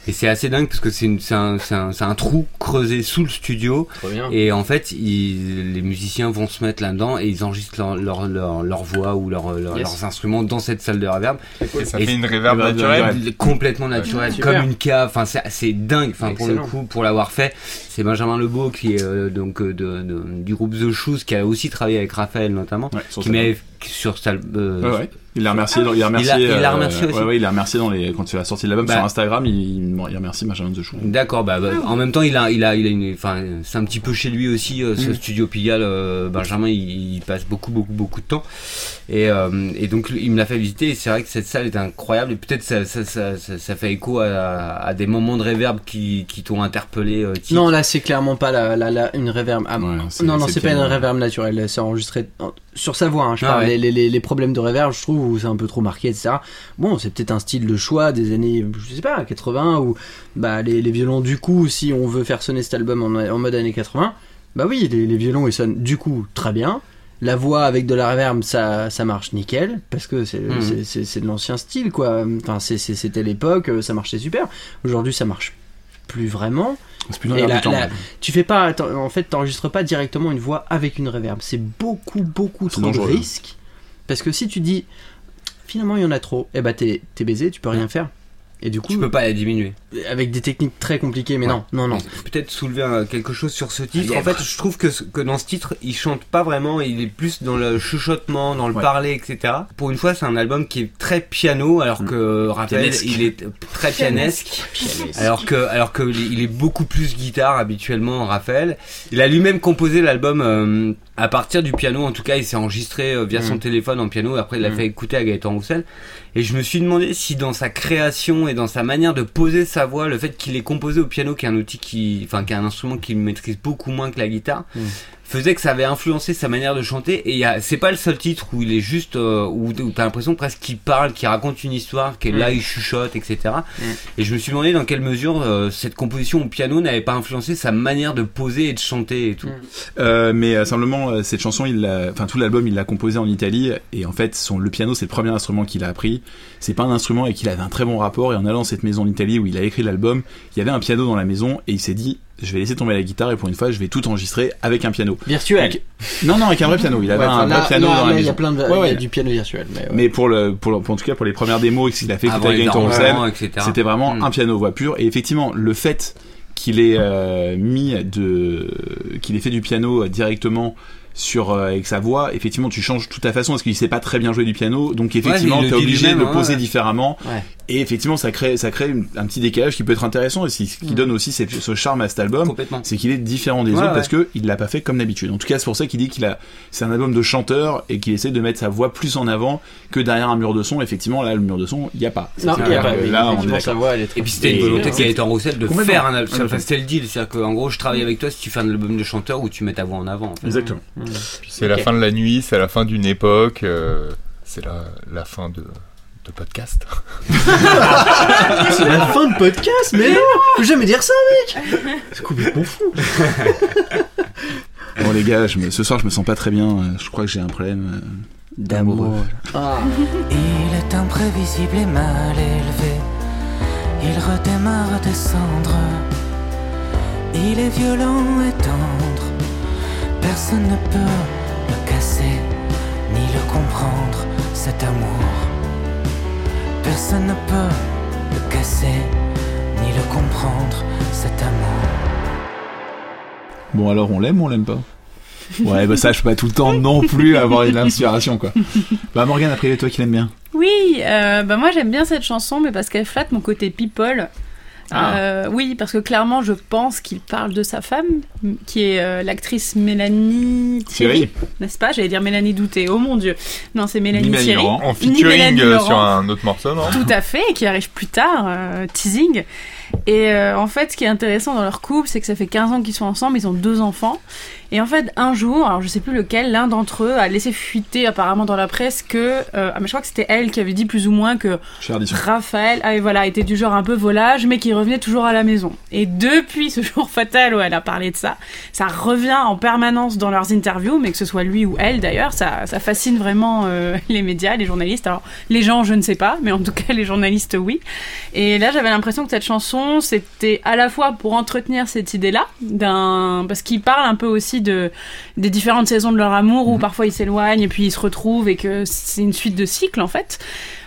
Et c'est assez dingue parce que c'est un, trou creusé sous le studio. Trop bien. Et en fait, ils- les musiciens vont se mettre là-dedans et ils enregistrent leur, leur, leur, leur voix ou leur, leur- Yes. leurs instruments dans cette salle de reverb. Et ça Et fait une naturelle. naturelle. Complètement naturel, Super. comme une cave. Enfin, c'est dingue. Enfin, pour le coup, pour l'avoir fait, c'est Benjamin Lebeau qui est euh, donc euh, de, de- du groupe The Shoes qui a aussi travaillé avec Raphaël notamment, Ouais, sur qui m'avait sur euh, Ouais, ouais. Il l'a remercié, dans, il a remercié, Il l'a- il euh, remercié aussi. Ouais, ouais, il l'a remercié dans les, quand il a sorti l'album Bah. sur Instagram, il, il, il remercie Benjamin The Show. D'accord, bah, bah, Ah en même temps, il a, il a, il a une, enfin, c'est un petit peu chez lui aussi, euh, ce Mm. studio Pigalle. euh, Benjamin, il, il passe beaucoup, beaucoup, beaucoup de temps, et, euh, et donc il me l'a fait visiter. Et c'est vrai que cette salle est incroyable, et peut-être ça, ça, ça, ça, ça fait écho à, à des moments de réverb qui, qui t'ont interpellé. euh. Non, là, c'est clairement pas la, la, la- une réverb. ah, Ouais, non, non, c'est pas une réverb naturelle. C'est enregistré en- sur sa voix. hein, je Ah parle. ouais. les, les- les- les problèmes de réverb, je trouve, où c'est un peu trop marqué, etc. Bon, c'est peut-être un style de choix des années, je sais pas, 80, où bah, les, les violons, du coup, si on veut faire sonner cet album en, en mode années 80, Bah oui, les, violons ils sonnent du coup très bien. La voix avec de la reverb, ça, ça marche nickel, parce que c'est c'est- c'est- c'est de l'ancien style, quoi. Enfin, c'était l'époque, ça marchait super. Aujourd'hui, ça marche plus vraiment. C'est plus dans Et l'air la- du temps. la- ouais. Tu fais pas, en fait, t'enregistres pas directement une voix avec une reverb. C'est beaucoup, beaucoup trop de risques. Parce que si tu dis, finalement, il y en a trop, et bah t'es t'es baisé, tu peux rien faire. Et du coup, Tu peux pas la diminuer. avec des techniques très compliquées, mais Ouais. non, non, non. Peut-être soulever quelque chose sur ce titre. Yeah. En fait, je trouve que, que dans ce titre, il chante pas vraiment, il est plus dans le chuchotement, dans le Ouais. parler, etc. Pour une fois, c'est un album qui est très piano, alors Mm. que Raphaël, il est très pianesque. Alors que, alors que il est beaucoup plus guitare habituellement, Raphaël. Il a lui-même composé l'album euh, à partir du piano. En tout cas, il s'est enregistré euh, via son Mm. téléphone en piano. Après, il l'a Mm. fait écouter à Gaëtan Roussel. Et je me suis demandé si dans sa création et dans sa manière de poser sa voix, le fait qu'il ait composé au piano, qui est un outil qui, enfin, qui est un instrument qu'il maîtrise beaucoup moins que la guitare, Mm. Faisait que ça avait influencé sa manière de chanter. Et c'est pas le seul titre où il est juste, euh, où, où t'as l'impression presque qu'il parle, qu'il raconte une histoire, qu'est là Mm. il chuchote, etc. Mm. Et je me suis demandé dans quelle mesure euh, cette composition au piano n'avait pas influencé sa manière de poser et de chanter et tout. Mm. Euh, mais simplement, cette chanson, il enfin tout l'album, il l'a composé en Italie. Et en fait, son, le piano, c'est le premier instrument qu'il a appris. C'est pas un instrument et qu'il avait un très bon rapport. Et en allant dans cette maison en Italie où il a écrit l'album, il y avait un piano dans la maison et il s'est dit, je vais laisser tomber la guitare et pour une fois, je vais tout enregistrer avec un piano. Virtuel. Donc, non, non, avec un vrai piano. Il avait Ouais, un vrai piano dans là, la Il y a plein de, Ouais, il y a ouais. du piano virtuel. Mais, ouais. Mais pour le, pour, le- pour- en tout cas pour les premières démos qu'il a fait etc. C'était vraiment Mm. un piano voix pure. Et effectivement, le fait qu'il ait euh, mis de, qu'il ait fait du piano directement sur euh, avec sa voix, effectivement, tu changes toute ta façon parce qu'il sait pas très bien jouer du piano. Donc effectivement, il t'es obligé de le hein, poser ouais. différemment. Et effectivement, ça crée, ça crée un petit décalage qui peut être intéressant et ce qui Mm. donne aussi cette- ce charme à cet album. Complètement. C'est qu'il est différent des Ouais, autres ouais. parce que il l'a pas fait comme d'habitude. En tout cas, c'est pour ça qu'il dit qu'il a, c'est un album de chanteur et qu'il essaie de mettre sa voix plus en avant que derrière un mur de son. Effectivement, là, le mur de son, il y a pas. Non, il y a pas. là, on est effectivement, sa voix, elle est très- Et puis c'était une volonté qui a été en Roussel de faire un album. C'était le deal. C'est-à-dire qu'en gros, je travaille avec toi si tu fais un album de chanteur où tu mets ta voix en avant. en fait. Exactement. Mm. C'est la fin de la nuit, c'est la fin d'une époque, euh, c'est la, la fin de, de podcast. <laughs> C'est la fin de podcast, mais non Faut jamais dire ça, mec C'est complètement fou Bon les gars, je me- ce soir je me sens pas très bien. Je crois que j'ai un problème. euh, D'amour. Ah. Il est imprévisible et mal élevé. Il redémarre à descendre. Il est violent et tendre. Personne ne peut le casser, ni le comprendre, cet amour. Personne ne peut le casser, ni le comprendre, cet amour. Bon alors on l'aime ou on l'aime pas? Ouais bah ça je peux pas tout le temps non plus avoir une inspiration quoi. Bah Morgane a priori toi qui l'aime bien. Oui, euh, bah moi j'aime bien cette chanson, mais parce qu'elle flatte mon côté people. Ah. Euh, oui, parce que clairement, je pense qu'il parle de sa femme, qui est euh, l'actrice Mélanie Thierry, n'est-ce pas? J'allais dire Mélanie Douté. Oh mon Dieu, non, c'est Mélanie Mélanie Thierry. Laurent. En Ni featuring Mélanie euh, Laurent. sur un autre morceau, non? Tout à fait, qui arrive plus tard, teasing. Et euh, en fait, ce qui est intéressant dans leur couple, c'est que ça fait 15 ans qu'ils sont ensemble, ils ont deux enfants. Et en fait, un jour, alors je sais plus lequel, l'un d'entre eux a laissé fuiter apparemment dans la presse que, euh, ah mais je crois que c'était elle qui avait dit plus ou moins que. Raphaël, ah, et voilà, était du genre un peu volage, mais qui revenait toujours à la maison. Et depuis ce <laughs> jour fatal où elle a parlé de ça, ça revient en permanence dans leurs interviews, mais que ce soit lui ou elle d'ailleurs, ça, ça fascine vraiment euh, <laughs> les médias, les journalistes. Alors, les gens, je ne sais pas, mais en tout cas, les journalistes, oui. Et là, j'avais l'impression que cette chanson, c'était à la fois pour entretenir cette idée-là, d'un, parce qu'il parle un peu aussi de, des différentes saisons de leur amour, où parfois ils s'éloignent et puis ils se retrouvent et que c'est une suite de cycles, en fait.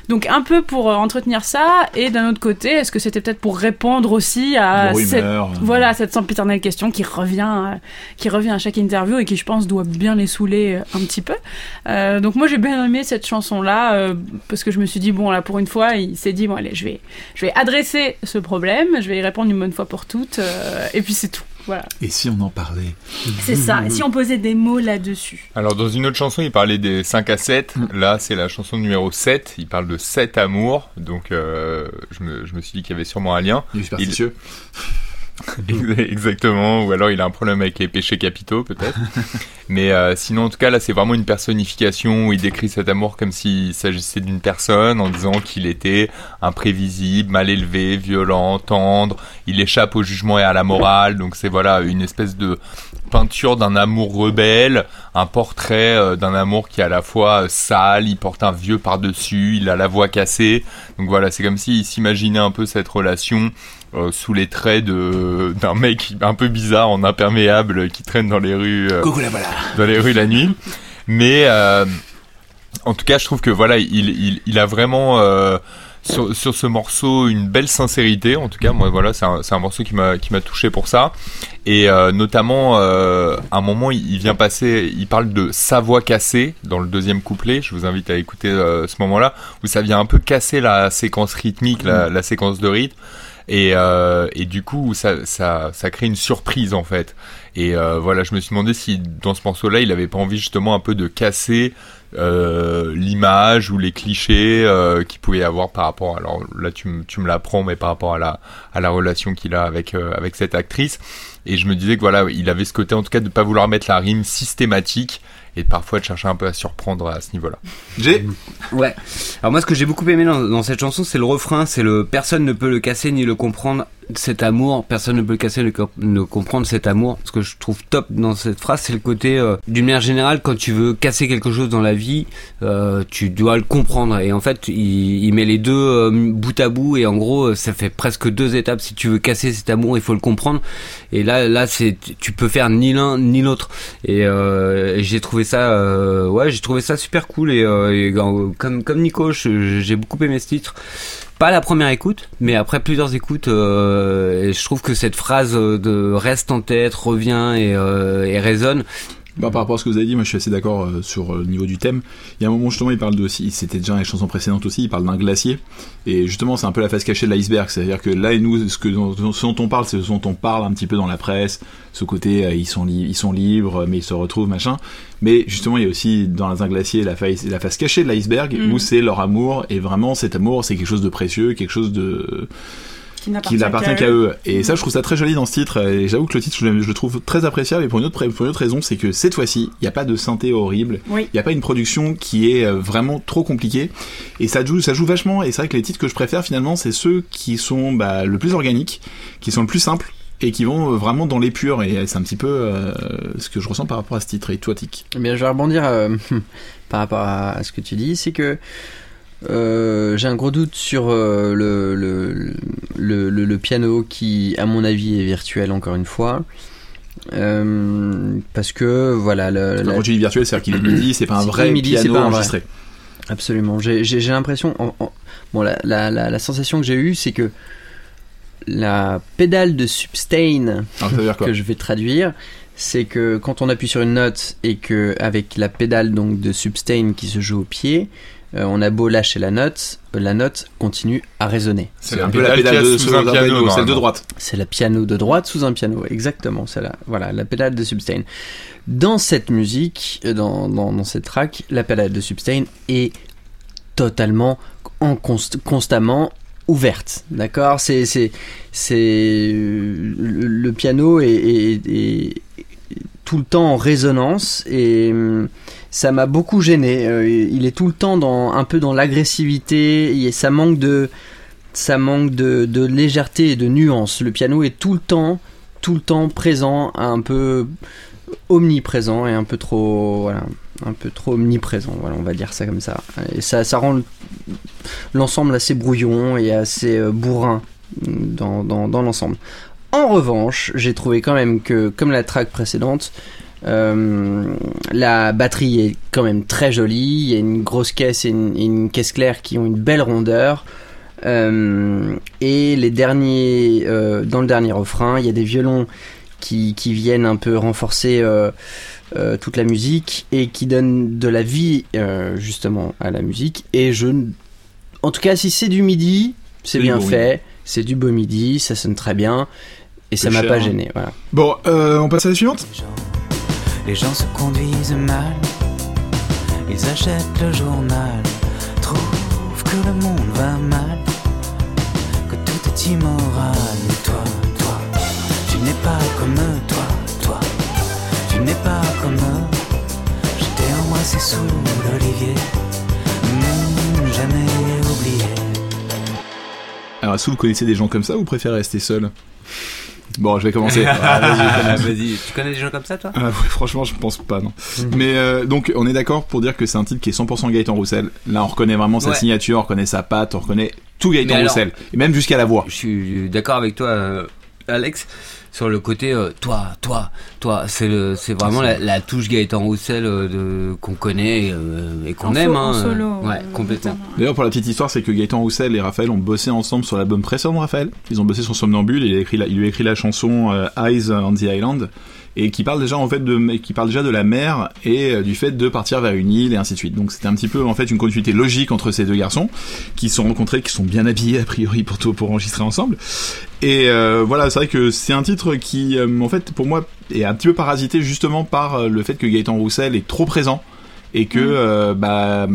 Donc un peu pour euh, entretenir ça, et d'un autre côté, est-ce que c'était peut-être pour répondre aussi à cette, voilà, cette sempiternelle question qui revient, euh, qui revient à chaque interview et qui, je pense, doit bien les saouler euh, un petit peu. Euh, donc moi, j'ai bien aimé cette chanson-là euh, parce que je me suis dit bon là, pour une fois, il s'est dit bon allez, je vais, je vais adresser ce problème, je vais y répondre une bonne fois pour toutes, euh, et puis c'est tout. Voilà, Et si on en parlait c'est ça. Et si on posait des mots là-dessus Alors dans une autre chanson, il parlait des 5 à 7. Mm. Là, c'est la chanson numéro 7. Il parle de 7 amours. Donc euh, je, me, je me suis dit qu'il y avait sûrement un lien. Il est superstitieux. <laughs> Exactement, ou alors il a un problème avec les péchés capitaux peut-être. <laughs> Mais euh, sinon en tout cas là c'est vraiment une personnification où il décrit cet amour comme s'il s'agissait d'une personne en disant qu'il était imprévisible, mal élevé, violent, tendre, il échappe au jugement et à la morale, donc c'est voilà une espèce de peinture d'un amour rebelle, un portrait euh, d'un amour qui est à la fois euh, sale, il porte un vieux par-dessus, il a la voix cassée, donc voilà c'est comme s'il s'imaginait un peu cette relation euh, sous les traits de d'un mec un peu bizarre en imperméable qui traîne dans les rues euh, Coucou la voilà. dans les rues la nuit. Mais euh, en tout cas je trouve que voilà il il, il a vraiment sur, sur ce morceau une belle sincérité. En tout cas moi voilà c'est un, un morceau qui m'a qui m'a touché pour ça. Et notamment à un moment il, il vient passer il parle de sa voix cassée dans le deuxième couplet. Je vous invite à écouter ce moment là où ça vient un peu casser la séquence rythmique la, la séquence de rythme et, euh, et du coup ça, ça, ça crée une surprise en fait. Et euh, voilà je me suis demandé si dans ce morceau là il avait pas envie justement un peu de casser euh, l'image ou les clichés euh, qu'il pouvait y avoir par rapport alors là tu, tu me l'apprends mais par rapport à la à la relation qu'il a avec euh, avec cette actrice. Et je me disais que voilà il avait ce côté en tout cas de pas vouloir mettre la rime systématique et parfois de chercher un peu à surprendre à ce niveau là <laughs> J'ai Ouais. Alors moi, ce que j'ai beaucoup aimé dans, dans cette chanson, c'est le refrain, c'est le personne ne peut le casser ni le comprendre cet amour. Personne ne peut casser le co- ne comprendre cet amour. Ce que je trouve top dans cette phrase, c'est le côté euh, d'une manière générale, quand tu veux casser quelque chose dans la vie, euh, tu dois le comprendre. Et en fait, il, il met les deux euh, bout à bout et en gros, euh, ça fait presque deux étapes. Si tu veux casser cet amour, il faut le comprendre. Et là, là, c'est tu peux faire ni l'un ni l'autre. Et, euh, j'ai trouvé ça, euh, ouais, j'ai trouvé ça super cool. Et, comme comme Nico, j'ai beaucoup aimé ce titre. Pas la première écoute, mais après plusieurs écoutes, euh, je trouve que cette phrase euh, de reste en tête, revient et, euh, et résonne. Bah, par rapport à ce que vous avez dit, moi je suis assez d'accord euh, sur euh, le niveau du thème. Il y a un moment justement, il parle de aussi, c'était déjà dans les chansons précédentes aussi, il parle d'un glacier. Et justement, c'est un peu la face cachée de l'iceberg. C'est-à-dire que là et nous, ce, que, dont- ce dont on parle, c'est ce dont on parle un petit peu dans la presse. Ce côté, euh, ils, sont ils sont libres, mais ils se retrouvent, machin. Mais justement, il y a aussi dans un glacier la face, la face cachée de l'iceberg, Mhm. où c'est leur amour. Et vraiment, cet amour, c'est quelque chose de précieux, quelque chose de qui n'appartient qu'à eux. Et ça, je trouve ça très joli dans ce titre. Et j'avoue que le titre, je, le- je le trouve très appréciable. Et pour une autre, pour une autre raison, c'est que cette fois-ci, il n'y a pas de synthé horrible. Oui. Il n'y a pas une production qui est euh, vraiment trop compliquée. Et ça joue, ça joue vachement. Et c'est vrai que les titres que je préfère finalement, c'est ceux qui sont bah, le plus organiques, qui sont le plus simples. Et qui vont euh, vraiment dans l'épure, et c'est un petit peu euh, ce que je ressens par rapport à ce titre. Et toi, Tic? Eh bien, je vais rebondir euh, <laughs> par rapport à ce que tu dis, c'est que euh, j'ai un gros doute sur euh, le, le, le, piano qui, à mon avis, est virtuel encore une fois. Euh, parce que voilà, le- la- Quand tu dis virtuel, c'est-à-dire qu'il est <clears throat> midi, c'est pas un vrai midi, c'est piano pas un vrai. enregistré. Absolument. J'ai l'impression. en- en- bon, la, la, la, la sensation que j'ai eue, c'est que la pédale de sustain Alors, <laughs> quoi que je vais traduire, c'est que quand on appuie sur une note et que avec la pédale donc de sustain qui se joue au pied, euh, on a beau lâcher la note, euh, la note continue à résonner. C'est un peu la pédale de sous un piano, celle de droite. C'est la piano de droite sous un piano, exactement, la, voilà, la pédale de sustain. Dans cette musique, euh, dans, dans, dans cette track, la pédale de sustain est totalement, en const- constamment ouverte, d'accord? C'est, c'est, c'est, le, le piano est, est- est tout le temps en résonance et hum, ça m'a beaucoup gêné. Euh, il est tout le temps dans, un peu dans l'agressivité ça manque de, ça manque de, légèreté et de nuance. Le piano est tout le temps, tout le temps présent, un peu omniprésent et un peu trop, un peu trop omniprésent. On va dire ça comme ça. Et ça, ça rend l'ensemble assez brouillon et assez euh, bourrin dans, dans l'ensemble. En revanche, j'ai trouvé quand même que, comme la track précédente, euh, la batterie est quand même très jolie. Il y a une grosse caisse et une, caisse claire qui ont une belle rondeur. Euh, et les derniers, euh, dans le dernier refrain, il y a des violons qui, qui viennent un peu renforcer euh, euh, toute la musique et qui donnent de la vie euh, justement à la musique. Et je, en tout cas, si c'est du midi, c'est bien bon fait. C'est du beau midi, ça sonne très bien. Et ça Peu m'a pas hein. gêné. Voilà. Bon, euh, on passe à la suivante? Les gens se conduisent mal. Ils achètent le journal, trouvent que le monde va mal, que tout est immoral. Mais toi, toi, pas comme toi, toi. Tu n'es pas comme eux. Je t'ai embrassé sous l'olivier. Hmm, jamais oublié. Alors, est-ce que vous connaissez des gens comme ça ou préférez rester seul? Bon, je vais commencer. <laughs> Ah, vas-y, vas-y. Tu connais des gens comme ça, toi? Ah ouais, franchement, je pense pas, non. Mais euh, donc, on est d'accord pour dire que c'est un titre qui est 100% Gaëtan Roussel. Là, on reconnaît vraiment sa Ouais. signature, on reconnaît sa patte, on reconnaît tout Gaëtan alors- Roussel. Et même jusqu'à la voix. Je suis d'accord avec toi, euh, Alex, sur le côté euh, toi, toi, toi. C'est le, c'est vraiment la, la touche Gaëtan Roussel euh, de qu'on connaît euh, et qu'on En aime. hein, solo. ouais, complètement. D'ailleurs, pour la petite histoire, c'est que Gaëtan Roussel et Raphaël ont bossé ensemble sur l'album précédent de Raphaël. Ils ont bossé sur Somnambule. Il, a écrit la- il lui a écrit la chanson euh, Eyes on the Island et qui parle déjà en fait de qui parle déjà de la mer et euh, du fait de partir vers une île et ainsi de suite. Donc c'était un petit peu en fait une continuité logique entre ces deux garçons qui se sont rencontrés, qui sont bien habillés a priori pour tout pour enregistrer ensemble. Et euh, voilà, c'est vrai que c'est un titre qui euh, en fait pour moi est un petit peu parasité justement par euh, le fait que Gaëtan Roussel est trop présent et que euh, bah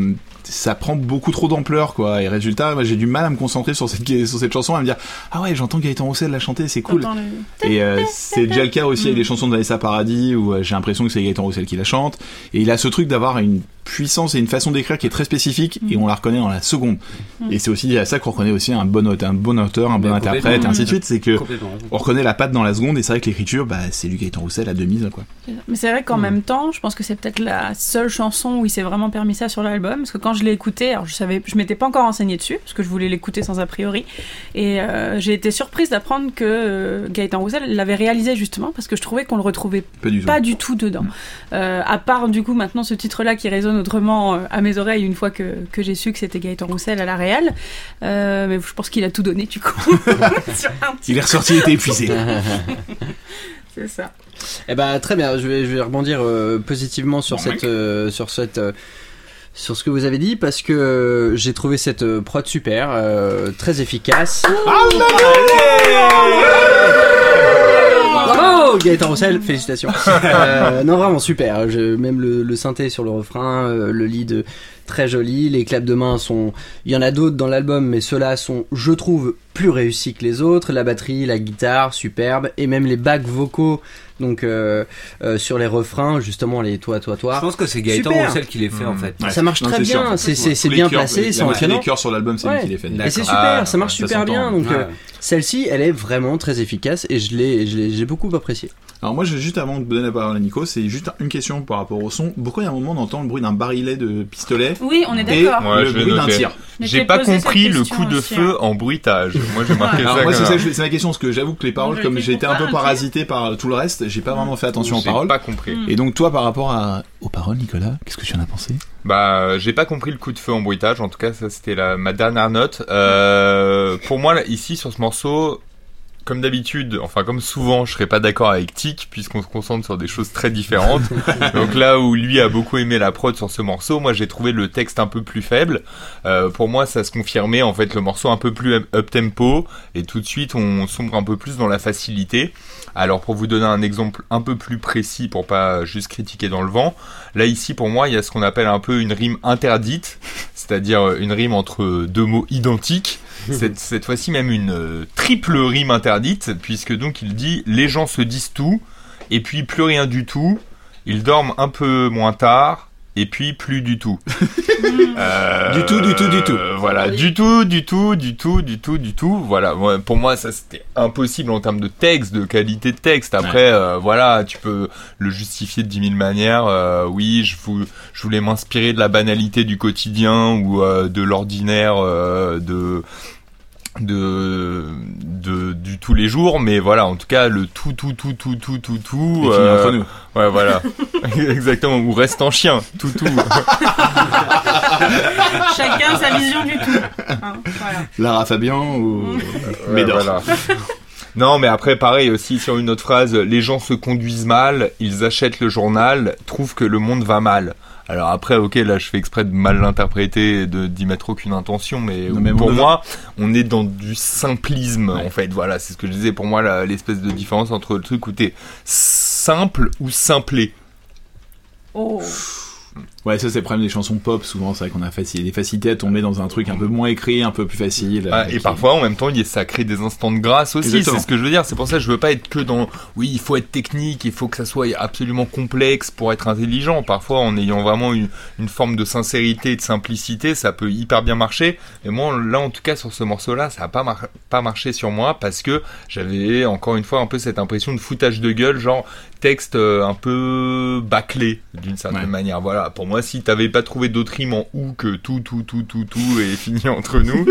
ça prend beaucoup trop d'ampleur quoi. Et résultat j'ai du mal à me concentrer sur cette sur cette chanson à me dire ah ouais j'entends Gaëtan Roussel la chanter c'est cool. Le- et euh, c'est déjà le cas aussi avec les chansons de Vanessa Paradis où euh, j'ai l'impression que c'est Gaëtan Roussel qui la chante. Et il a ce truc d'avoir une puissance et une façon d'écrire qui est très spécifique et on la reconnaît dans la seconde. Et c'est aussi à ça qu'on reconnaît aussi un bon auteur un bon auteur un bon interprète et ainsi de suite. C'est que on reconnaît la patte dans la seconde et c'est vrai que l'écriture bah c'est du Gaëtan Roussel à 2000 quoi. Mais c'est vrai qu'en Hmm. même temps, je pense que c'est peut-être la seule chanson où il s'est vraiment permis ça sur l'album. Parce que quand je l'ai écouté, alors je savais, je m'étais pas encore renseignée dessus, parce que je voulais l'écouter sans a priori. Et euh, j'ai été surprise d'apprendre que euh, Gaëtan Roussel l'avait réalisé justement, parce que je trouvais qu'on le retrouvait pas du tout. pas du tout dedans. Euh, à part du coup maintenant ce titre-là qui résonne autrement euh, à mes oreilles une fois que, que j'ai su que c'était Gaëtan Roussel à la réal. Euh, mais je pense qu'il a tout donné du coup. <laughs> sur un il est ressorti il était épuisé <laughs> C'est ça. Eh ben très bien, je vais, je vais rebondir euh, positivement sur Bon, cette, euh, sur cette, euh, sur ce que vous avez dit parce que j'ai trouvé cette prod super, euh, très efficace. Bravo Gaëtan Roussel, félicitations. <laughs> Euh, non vraiment super. Je, même le, le synthé sur le refrain, euh, le lead euh, très joli, les claps de main sont. Il y en a d'autres dans l'album, mais ceux-là sont, je trouve, plus réussis que les autres. La batterie, la guitare, superbe, et même les bacs vocaux. Donc euh, euh, sur les refrains, justement les toi toi Je toi. pense que c'est Gaëtan Super. Roussel qui les fait en fait. Ouais. Ça marche Non, très bien, c'est c'est- c'est Tous les bien placé, la c'est entraînant. des chœurs sur l'album c'est Ouais. lui qui les fait Et c'est super, Ah, ça marche ça super bien. Donc Ouais. euh, celle-ci, elle est vraiment très efficace et je l'ai, je j'ai beaucoup apprécié. Alors moi, juste avant de donner la parole à Nico, c'est juste une question par rapport au son. Pourquoi il y a un moment on entend le bruit d'un barillet de pistolet Oui, on est d'accord. Ouais, le je bruit d'un tir Je J'ai pas compris le coup de feu hein. en bruitage. Moi j'ai <laughs> marqué ça. c'est je- ma question parce que j'avoue que les paroles, comme j'ai été un peu parasité par tout le reste, j'ai pas vraiment fait attention aux J'ai paroles. pas compris. Et donc toi, par rapport à... aux paroles, Nicolas, qu'est-ce que tu en as pensé? Bah, j'ai pas compris le coup de feu en bruitage. En tout cas, ça c'était la, ma dernière note. Euh, pour moi, là, ici sur ce morceau, comme d'habitude, enfin comme souvent, je serais pas d'accord avec Tic puisqu'on se concentre sur des choses très différentes. <laughs> Donc là où lui a beaucoup aimé la prod sur ce morceau, moi j'ai trouvé le texte un peu plus faible. Euh, pour moi, ça se confirmait en fait le morceau un peu plus up tempo et tout de suite on sombre un peu plus dans la facilité. Alors pour vous donner un exemple un peu plus précis pour pas juste critiquer dans le vent, là ici pour moi il y a ce qu'on appelle un peu une rime interdite, <laughs> c'est-à-dire une rime entre deux mots identiques. <laughs> Cette, cette fois-ci même une euh, triple rime interdite puisque donc il dit les gens se disent tout et puis plus rien du tout, ils dorment un peu moins tard et puis plus du tout. Euh, <laughs> Du tout, du tout, du tout. euh, voilà, du tout, du tout, du tout, du tout, du tout. Voilà, pour moi, ça c'était impossible en termes de texte, de qualité de texte. Après, euh, voilà, tu peux le justifier de dix mille manières. Euh, oui, je, vou- je voulais m'inspirer de la banalité du quotidien ou euh, de l'ordinaire euh, de de, de du tous les jours mais voilà en tout cas le tout tout tout tout tout tout tout euh, entre nous. ouais voilà <laughs> exactement ou reste en chien tout tout <laughs> Chacun sa vision du tout. Hein, voilà. Lara Fabian ou... Ouais, Médor. voilà. <laughs> Non, mais après, pareil aussi sur une autre phrase, les gens se conduisent mal, ils achètent le journal, trouvent que le monde va mal. Alors après, ok, là, je fais exprès de mal l'interpréter, et de d'y mettre aucune intention, mais, Non, mais pour on moi, on est dans du simplisme, Ouais. en fait. Voilà, c'est ce que je disais. Pour moi, l'espèce de différence entre le truc où t'es simple ou simplé. Oh. Ouais, ça c'est le problème des chansons pop. Souvent, c'est vrai qu'on a facile, des facilités à tomber dans un truc un peu moins écrit, un peu plus facile. Ah, et qui- parfois, en même temps, ça crée des instants de grâce aussi. C'est ce que je veux dire. C'est pour ça que je veux pas être que dans. Oui, il faut être technique, il faut que ça soit absolument complexe pour être intelligent. Parfois, en ayant vraiment une, une forme de sincérité et de simplicité, ça peut hyper bien marcher. Et moi, là, en tout cas, sur ce morceau-là, ça a pas, mar- pas marché sur moi parce que j'avais encore une fois un peu cette impression de foutage de gueule, genre texte euh, un peu bâclé d'une certaine Ouais. manière. Voilà. Pour moi, si t'avais pas trouvé d'autres rimes en ou que tout, tout, tout, tout, tout est fini entre nous,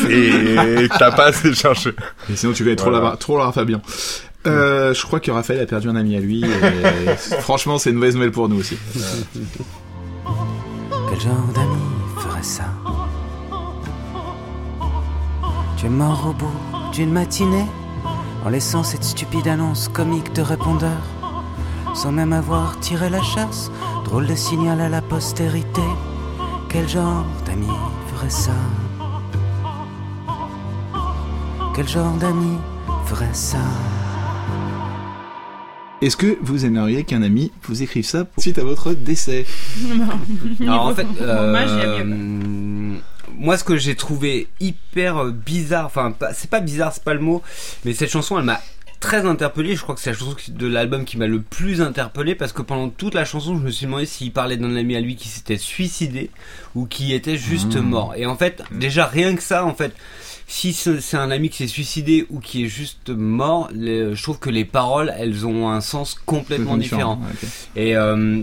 c'est t'as pas assez cherché. Et sinon, tu connais trop, Voilà. la, trop Lara Fabian. Euh, je crois que Raphaël a perdu un ami à lui. Et <laughs> franchement, c'est une mauvaise nouvelle pour nous aussi. Quel genre d'ami ferait ça? Tu es mort au bout d'une matinée en laissant cette stupide annonce comique de répondeur? Sans même avoir tiré la chasse. Drôle de signal à la postérité. Quel genre d'ami ferait ça? Quel genre d'ami ferait ça? Est-ce que vous aimeriez qu'un ami vous écrive ça pour- suite à votre décès? <laughs> Alors en fait, euh, moi ce que j'ai trouvé hyper bizarre, enfin pas- c'est pas bizarre, c'est pas le mot, mais cette chanson elle m'a très interpellé. Je crois que c'est la chanson de l'album qui m'a le plus interpellé parce que pendant toute la chanson, je me suis demandé s'il parlait d'un ami à lui qui s'était suicidé ou qui était juste mort. Et en fait, déjà rien que ça, en fait. Si ce- c'est un ami qui s'est suicidé ou qui est juste mort, les- je trouve que les paroles, elles ont un sens complètement différent. Et euh,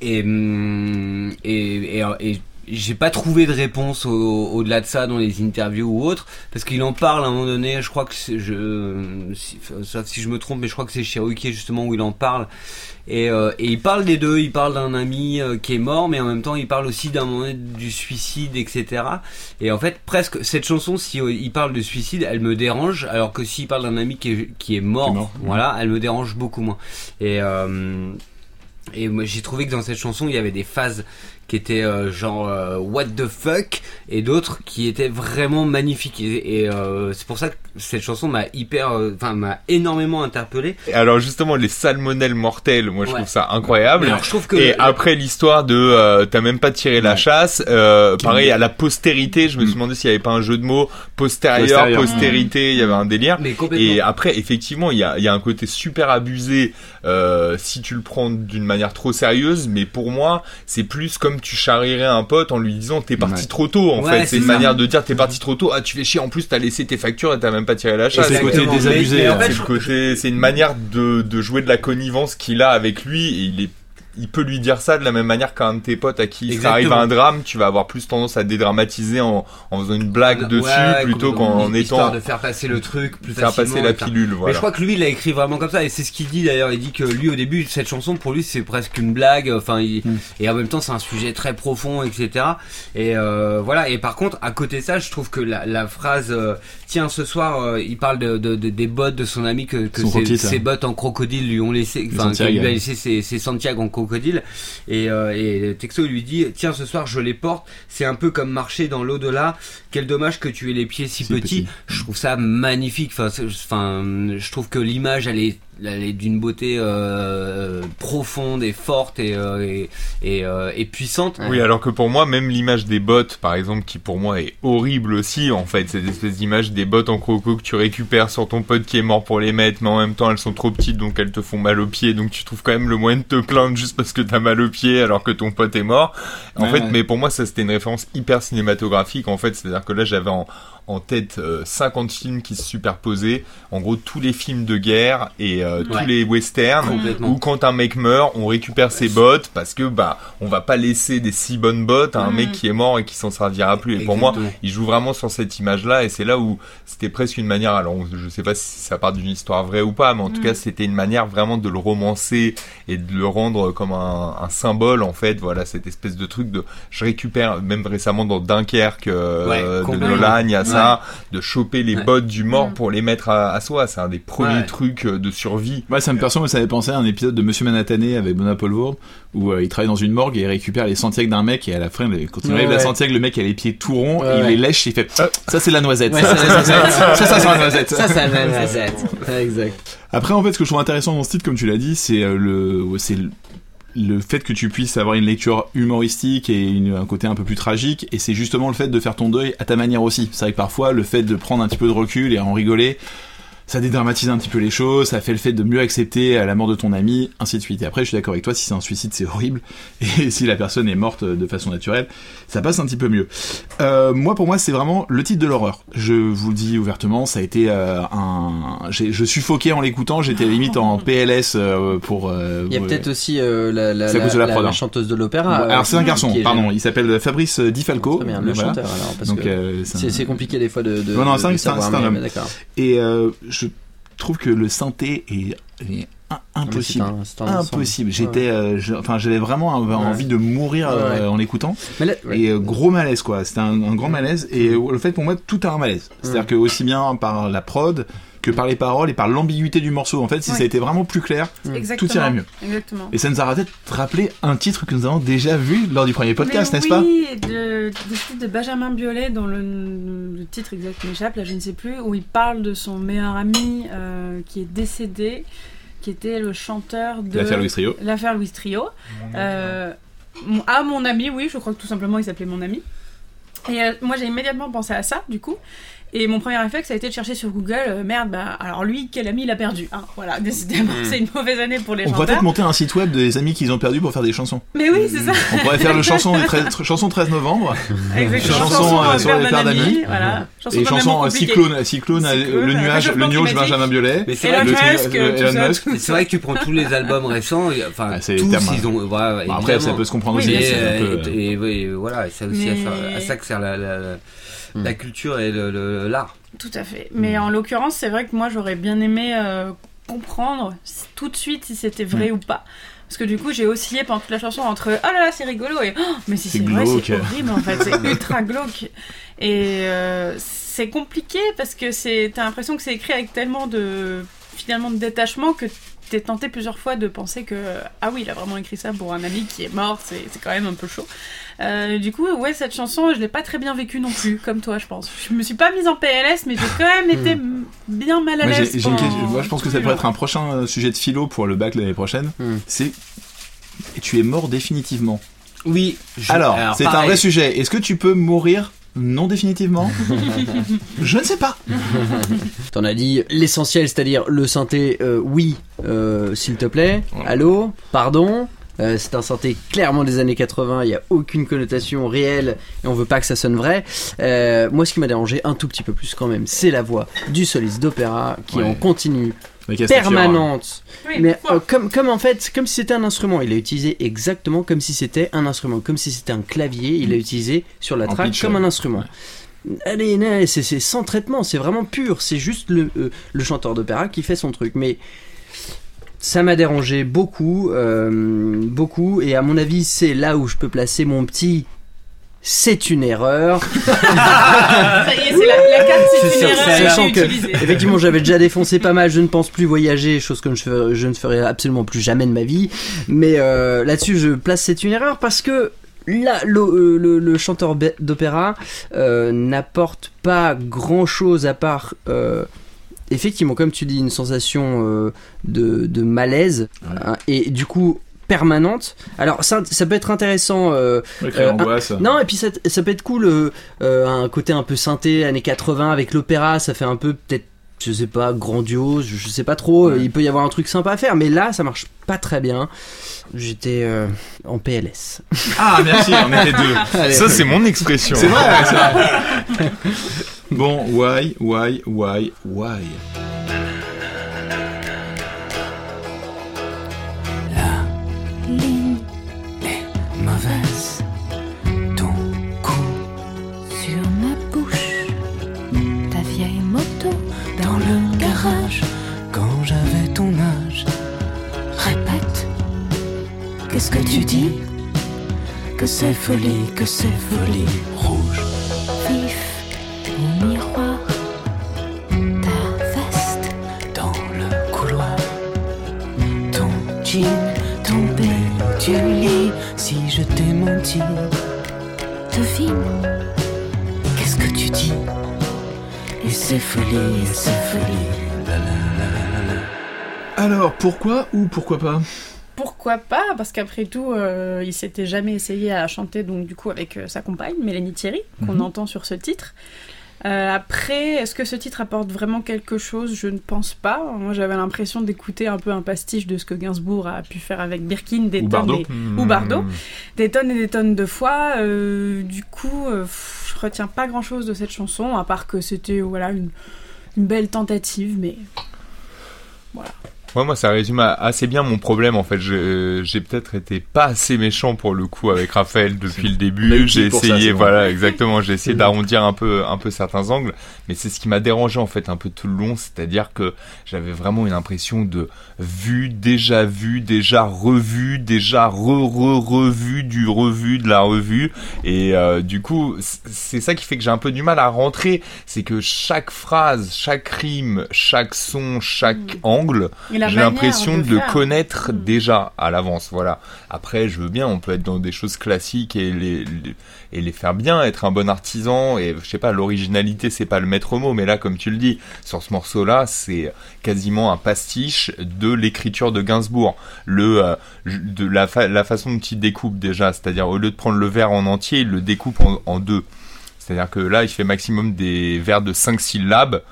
et, hum, et, et, et j'ai pas trouvé de réponse au- au-delà de ça dans les interviews ou autres parce qu'il en parle à un moment donné je crois que je si, sauf si je me trompe mais je crois que c'est chez Ruquier justement où il en parle. Et, euh, et il parle des deux il parle d'un ami euh, qui est mort mais en même temps il parle aussi d'un moment du suicide etc et en fait presque cette chanson si euh, il parle de suicide elle me dérange alors que s'il parle d'un ami qui est, qui est mort, voilà elle me dérange beaucoup moins. Et et moi j'ai trouvé que dans cette chanson il y avait des phases qui étaient euh, genre euh, what the fuck et d'autres qui étaient vraiment magnifiques et, et, euh, c'est pour ça que cette chanson m'a hyper euh, enfin m'a énormément interpellé Et alors justement, les salmonelles mortelles, moi je Ouais. trouve ça incroyable. alors je trouve que Et après l'histoire de euh, t'as même pas tiré la chasse, euh, pareil à la postérité, je me suis demandé s'il y avait pas un jeu de mots postérieur, Postérieur. postérité, il y avait un délire. mais Et après, effectivement, il y a, il y a un côté super abusé euh, si tu le prends d'une manière trop sérieuse, mais pour moi, c'est plus comme tu charrierais un pote en lui disant t'es parti Ouais. trop tôt. En Ouais, fait, c'est une ça. manière de dire t'es parti trop tôt. Ah, tu fais chier. En plus, t'as laissé tes factures et t'as même pas tiré la chasse. c'est le côté désabusé, hein. fait, C'est je- le côté, c'est une manière de, de jouer de la connivence qu'il a avec lui et il est il peut lui dire ça de la même manière qu'un de tes potes à qui ça Exactement. arrive un drame, tu vas avoir plus tendance à dédramatiser en, en faisant une blague Ouais, dessus ouais, plutôt qu'en histoire étant de faire passer le truc plus faire passer la pilule. Mais Voilà. je crois que lui, il a écrit vraiment comme ça, et c'est ce qu'il dit d'ailleurs. Il dit que lui, au début, cette chanson, pour lui, c'est presque une blague. Enfin, il- Mm. et en même temps, c'est un sujet très profond, etc. Et euh, voilà. Et par contre, à côté de ça, je trouve que la, la phrase euh, "Tiens, ce soir, euh, il parle de, de- de- des bottes de son ami que, ses, bottes en crocodile lui ont laissé, enfin, lui a laissé ses, ses Santiago en crocodile. Et, euh, et Texto lui dit "Tiens, ce soir, je les porte. C'est un peu comme marcher dans l'au-delà. Quel dommage que tu aies les pieds si, Si petits." petit. je trouve ça magnifique. Enfin, c'est- enfin, je trouve que l'image, elle est, elle est d'une beauté euh, profonde et forte et euh, et, et, euh, et puissante. Oui, alors que pour moi, même l'image des bottes, par exemple, qui pour moi est horrible aussi, en fait, cette espèce d'image des bottes en croco que tu récupères sur ton pote qui est mort pour les mettre, mais en même temps elles sont trop petites donc elles te font mal aux pieds, donc tu trouves quand même le moyen de te plaindre juste parce que t'as mal aux pieds alors que ton pote est mort. En Ouais, fait, ouais. mais pour moi, ça c'était une référence hyper cinématographique, en fait, c'est-à-dire que là j'avais en, en tête euh, 50 films qui se superposaient, en gros tous les films de guerre et euh, tous les westerns, où quand un mec meurt, on récupère ses bottes parce que bah on va pas laisser des si bonnes bottes à un Mm. mec qui est mort et qui s'en servira plus. Et pour moi, il joue vraiment sur cette image-là et c'est là où c'était presque une manière. Alors je sais pas si ça part d'une histoire vraie ou pas, mais en tout Mm. cas c'était une manière vraiment de le romancer et de le rendre comme un, un symbole en fait. Voilà cette espèce de truc de je récupère même récemment dans Dunkerque euh, Ouais, de. Nolan, il y a ça de choper les Ouais. bottes du mort Mm. pour les mettre à, à soi. C'est un des premiers Ouais. trucs euh, de survie. Ouais, ça me perso, ça avait pensé à un épisode de Monsieur Manhattané avec Paulvoord où euh, il travaille dans une morgue et il récupère les Santiago d'un mec et à la fin, quand il Ouais, arrive la. Santiago, le mec a les pieds tout ronds Ouais, et il ouais. les lèche et il fait Ah, ça c'est la noisette. Ouais, ça, c'est c'est la <laughs> noisette. ça, ça, c'est la noisette. Ça, c'est la noisette. exact. Après, en fait, ce que je trouve intéressant dans ce titre, comme tu l'as dit, c'est euh, le, c'est le- fait que tu puisses avoir une lecture humoristique et un côté un peu plus tragique, et c'est justement le fait de faire ton deuil à ta manière aussi. C'est vrai que parfois, le fait de prendre un petit peu de recul et en rigoler, ça dédramatise un petit peu les choses, ça fait le fait de mieux accepter la mort de ton ami, ainsi de suite. Et après, je suis d'accord avec toi, si c'est un suicide, c'est horrible, <laughs> et si la personne est morte de façon naturelle, ça passe un petit peu mieux. Euh, moi, pour moi, c'est vraiment le titre de l'horreur. Je vous le dis ouvertement, ça a été euh, un... Je suffoquais en l'écoutant, j'étais limite en PLS euh, pour... Il y a peut-être aussi la, hein. chanteuse de l'opéra. Alors c'est un garçon, pardon, il s'appelle Fabrice Di Falco. Très bien, le Voilà. chanteur alors. Parce Donc que c'est un- compliqué des fois de. de Non, non, c'est un- un- homme. Et je trouve que le synthé est, impossible. c'est un- c'est un ensemble. Impossible. J'étais, euh, je- enfin, j'avais vraiment envie de mourir euh, Ouais. en l'écoutant. Là- ouais. Et euh, gros malaise, quoi. C'était un, un grand malaise. Et le fait, pour moi, tout a un malaise. C'est-à-dire Mm. que aussi bien par la prod que par les paroles et par l'ambiguïté du morceau. En fait, si ça a été vraiment plus clair, Exactement. tout irait mieux. Exactement. Et ça nous a peut-être rappelé un titre que nous avons déjà vu lors du premier podcast, n'est-ce pas Oui, de, de Benjamin Biolay, dont le, le titre exact m'échappe, là je ne sais plus, où il parle de son meilleur ami euh, qui est décédé, qui était le chanteur de L'affaire Louis Trio. l'affaire Louis Trio. Euh, mon- à mon ami, oui, je crois que tout simplement il s'appelait mon ami. Et euh, moi j'ai immédiatement pensé à ça, du coup. Et mon premier réflexe a été de chercher sur Google, euh, merde, bah alors lui, quel ami il a perdu hein Voilà, <laughs> décidément, c'est une mauvaise année pour les On pourrait peut-être monter un site web des amis qu'ils ont perdus pour faire des chansons. Mais oui, c'est ça. On pourrait faire le <laughs> chanson, des 13, chanson 13 novembre Exactement. Chanson, euh, euh, sur les pères d'amis. Voilà. Chanson et chanson euh, cyclone, cyclone, Cyclone, le nuage, le nuage. Benjamin Biolay. Mais c'est Elon Musk, ça. C'est vrai que tu prends tous les albums récents, enfin Ah, c'est tous ils ont voilà. Bon, après, ça peut se comprendre aussi. bien Et, c'est voilà, ça aussi ça, à ça que sert la, la, la- culture et le- le- l'art. Tout à fait. Mais en l'occurrence, c'est vrai que moi, j'aurais bien aimé euh, comprendre tout de suite si c'était vrai ou pas. Parce que du coup, j'ai oscillé pendant toute la chanson entre oh là là, c'est rigolo et oh, mais si C'est c'est vrai, c'est horrible en fait, c'est <laughs> ultra glauque. Et euh, c'est compliqué parce que c'est t'as l'impression que c'est écrit avec tellement de finalement de détachement que t'es tenté plusieurs fois de penser que ah oui, il a vraiment écrit ça pour un ami qui est mort, c'est c'est quand même un peu chaud. Euh, du coup, ouais, cette chanson, je l'ai pas très bien vécue non plus, comme toi, je pense. Je me suis pas mise en PLS, mais j'ai quand même été m- bien mal à l'aise. moi, je pense que ça pourrait être un prochain euh, sujet de philo pour le bac l'année prochaine. Hmm. C'est tu es mort définitivement. Oui. je- Alors, c'est un vrai sujet. Est-ce que tu peux mourir non définitivement <laughs> Je ne sais pas. T'en as dit l'essentiel, c'est-à-dire le synthé, euh, oui, euh, s'il te plaît. Allô? Pardon? Euh, c'est un synthé clairement des années 80, il n'y a aucune connotation réelle et on veut pas que ça sonne vrai. Euh, moi, ce qui m'a dérangé un tout petit peu plus quand même, c'est la voix du soliste d'opéra qui Ouais. en continue permanente. Oui, Mais euh, comme, comme en fait, comme si c'était un instrument. Il a utilisé exactement comme si c'était un instrument, comme si c'était un clavier. Il l'a utilisé sur la track comme un instrument. Allez, c'est sans traitement, c'est vraiment pur. C'est juste le, euh, le chanteur d'opéra qui fait son truc. Mais ça m'a dérangé beaucoup, euh, beaucoup. Et à mon avis, c'est là où je peux placer mon petit. C'est une erreur. <laughs> Ça y est, c'est la, la carte, c'est une erreur Sachant que, effectivement, j'avais déjà défoncé pas mal. Je ne pense plus voyager, chose que je, ne ferai absolument plus jamais de ma vie. Mais euh, là-dessus, je place c'est une erreur parce que là, le, euh, le- le chanteur d'opéra euh, n'apporte pas grand-chose à part. euh, Effectivement, comme tu dis, une sensation euh, de, de malaise hein, et du coup permanente. Alors ça, ça peut être intéressant euh, Ouais, Euh, non, et puis ça, ça peut être cool, euh, euh, un côté un peu synthé, années 80 avec l'opéra, ça fait un peu peut-être, je sais pas, grandiose, je sais pas trop, il peut y avoir un truc sympa à faire, mais là ça marche pas très bien. J'étais euh, en PLS. Ah, merci, on était deux. <laughs> Ça, c'est mon expression. C'est vrai, c'est vrai. <laughs> Bon, why, why, why, why? Mauvaise. Ton cou sur ma bouche. Ta vieille moto dans le garage. Quand j'avais ton âge. Répète. Qu'est-ce que tu dis? Que c'est folie, que c'est folie. Rouge. Vif au miroir. Ta veste dans le couloir. Ton jean tombé du lit Si je t'ai menti Devine Qu'est-ce que tu dis? Et c'est folie, et c'est folie La, la, la, la, la. Alors, pourquoi ou pourquoi pas? Pourquoi pourquoi pas? Parce qu'après tout, euh, il s'était jamais essayé à chanter, donc du coup, avec euh, sa compagne, Mélanie Thierry, qu'on Mhm. entend sur ce titre. Euh, après, est-ce que ce titre apporte vraiment quelque chose? Je ne pense pas. Moi, j'avais l'impression d'écouter un peu un pastiche de ce que Gainsbourg a pu faire avec Birkin, des Ou tonnes Bardot. et- ou Bardot. des tonnes et des tonnes de fois. Euh, du coup, euh, pff, je retiens pas grand chose de cette chanson, à part que c'était voilà une, une belle tentative, mais Ouais, moi, ça résume assez bien mon problème. En fait, j'ai peut-être été pas assez méchant pour le coup avec Raphaël depuis le début. J'ai ça, essayé, voilà, exactement. J'ai essayé <laughs> d'arrondir un peu, un peu certains angles, mais c'est ce qui m'a dérangé en fait un peu tout le long, c'est-à-dire que j'avais vraiment une impression de vu, déjà vu, déjà revu, déjà re-re-revu du revu de la revue, et euh, du coup, c'est ça qui fait que j'ai un peu du mal à rentrer, c'est que chaque phrase, chaque rime, chaque son, chaque Mm. angle j'ai l'impression de, de le connaître Mm. déjà à l'avance. Voilà. Après, je veux bien, on peut être dans des choses classiques et les, les- et les faire bien, être un bon artisan. Et je sais pas, l'originalité, c'est pas le maître mot, mais là, comme tu le dis, sur ce morceau-là, c'est quasiment un pastiche de l'écriture de Gainsbourg. Le, euh, de la, fa- la façon dont il découpe déjà, c'est-à-dire au lieu de prendre le vers en entier, il le découpe en, en deux. C'est-à-dire que là, il fait maximum des vers de 5 syllabes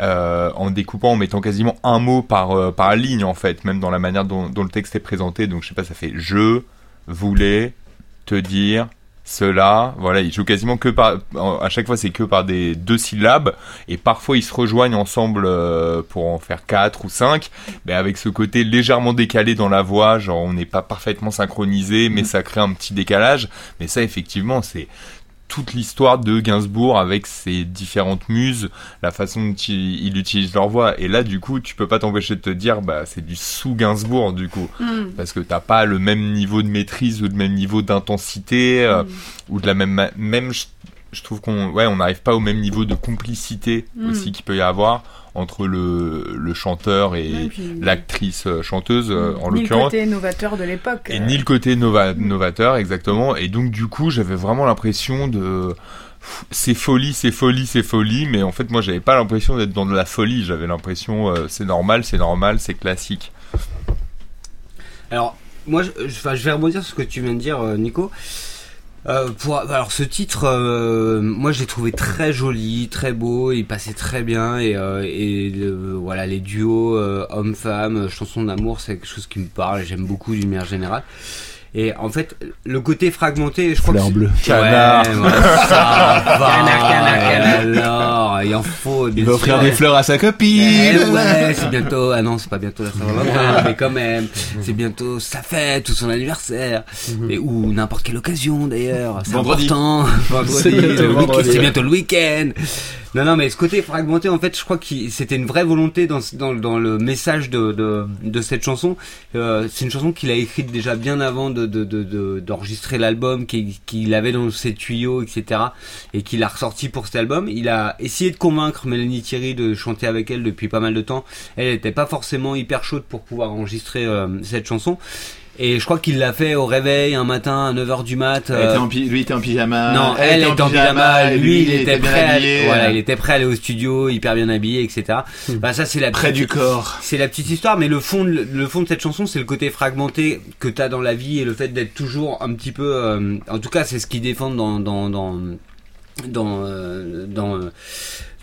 euh, en découpant, en mettant quasiment un mot par, euh, par ligne en fait, même dans la manière dont, dont le texte est présenté. Donc je sais pas, ça fait je voulais te dire cela. Voilà, il joue quasiment que par, à chaque fois c'est que par des deux syllabes et parfois ils se rejoignent ensemble euh, pour en faire quatre ou cinq, mais avec ce côté légèrement décalé dans la voix, genre on n'est pas parfaitement synchronisé, mais ça crée un petit décalage. Mais ça effectivement c'est toute l'histoire de Gainsbourg avec ses différentes muses, la façon dont il, il utilise leur voix. Et là, du coup, tu peux pas t'empêcher de te dire, bah, c'est du sous Gainsbourg, du coup. Mm. Parce que t'as pas le même niveau de maîtrise ou le même niveau d'intensité, euh, Mm. ou de la même, même, je, je trouve qu'on, ouais, on n'arrive pas au même niveau de complicité Mm. aussi qu'il peut y avoir entre le, le chanteur et Ouais, puis- l'actrice euh, chanteuse, euh, en Ni le l'occurrence. côté novateur de l'époque. Et euh, ni le côté nova- novateur, exactement. Et donc, du coup, j'avais vraiment l'impression de. C'est folie, c'est folie, c'est folie. Mais en fait, moi, j'avais pas l'impression d'être dans de la folie. J'avais l'impression, euh, c'est normal, c'est normal, c'est classique. Alors, moi, je, je- enfin, je vais rebondir sur ce que tu viens de dire, euh, Nico. Euh, pour, alors, ce titre, euh, moi, je l'ai trouvé très joli, très beau, il passait très bien, et, euh, le- voilà, les duos homme-femme, chansons d'amour, c'est quelque chose qui me parle, j'aime beaucoup d'une manière générale. Et en fait, le côté fragmenté, je crois Fleur que bleue. Canard. Ouais, ouais, ça va. Canard, canard, canard. Alors, il en faut. Il bien va offrir sûr. des fleurs à sa Eh copine. ouais, c'est bientôt. Ah non, c'est pas bientôt la Saint-Valentin, <laughs> mais quand même, c'est bientôt sa fête ou son anniversaire, et ou n'importe quelle occasion d'ailleurs. C'est Vendredi. important. Vendredi, C'est bientôt le week- vendredi. c'est bientôt le week-end. Non, non, mais ce côté fragmenté, en fait, je crois que c'était une vraie volonté dans, dans, dans le message de, de, de cette chanson. Euh, c'est une chanson qu'il a écrite déjà bien avant de, de, de, d'enregistrer l'album, qu'il, qu'il avait dans ses tuyaux, etc. Et qu'il a ressorti pour cet album. Il a essayé de convaincre Mélanie Thierry de chanter avec elle depuis pas mal de temps. Elle n'était pas forcément hyper chaude pour pouvoir enregistrer euh, cette chanson. Et je crois qu'il l'a fait au réveil un matin à 9h du mat. Elle euh, était en lui était en pyjama. non, elle, était en pyjama, lui il était prêt, à, habillé, voilà, euh, il était prêt à aller au studio, hyper bien habillé, etc. Bah ça c'est la près petite- du corps. c'est la petite histoire, mais le fond, de, le fond de cette chanson, c'est le côté fragmenté que t'as dans la vie et le fait d'être toujours un petit peu, euh, en tout cas, c'est ce qu'ils défendent dans dans dans dans euh, dans,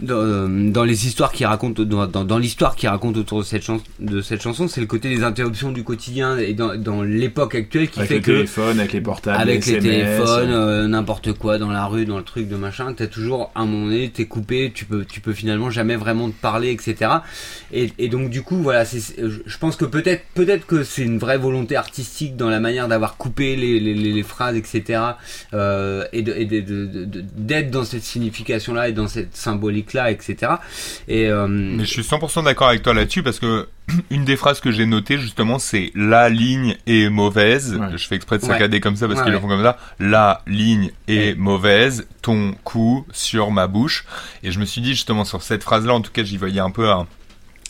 dans, euh, dans les histoires qui racontent dans, dans, dans l'histoire qui raconte autour de cette chanson de cette chanson c'est le côté des interruptions du quotidien et dans, dans l'époque actuelle qui Avec fait que téléphone, avec les portables, avec les SMS, téléphones, euh, euh, n'importe quoi dans la rue, dans le truc de machin, t'as toujours un moment donné, t'es coupé, tu peux, tu peux finalement jamais vraiment te parler, etc. Et, et donc du coup, voilà, je pense que peut-être, peut-être que c'est une vraie volonté artistique dans la manière d'avoir coupé les, les, les, les phrases, etc. Euh, et de, et de, de- de- de- d'être dans cette signification-là et dans cette symbolique-là, etc. Et euh, Mais je suis 100% d'accord avec toi là-dessus parce que <clears throat> une des phrases que j'ai notées justement c'est la ligne est mauvaise. Ouais. Je fais exprès de Ouais. saccader comme ça parce Ouais, qu'ils le font comme ça. La ligne est Ouais. mauvaise, ton cou sur ma bouche. Et je me suis dit justement sur cette phrase-là, en tout cas j'y voyais un peu un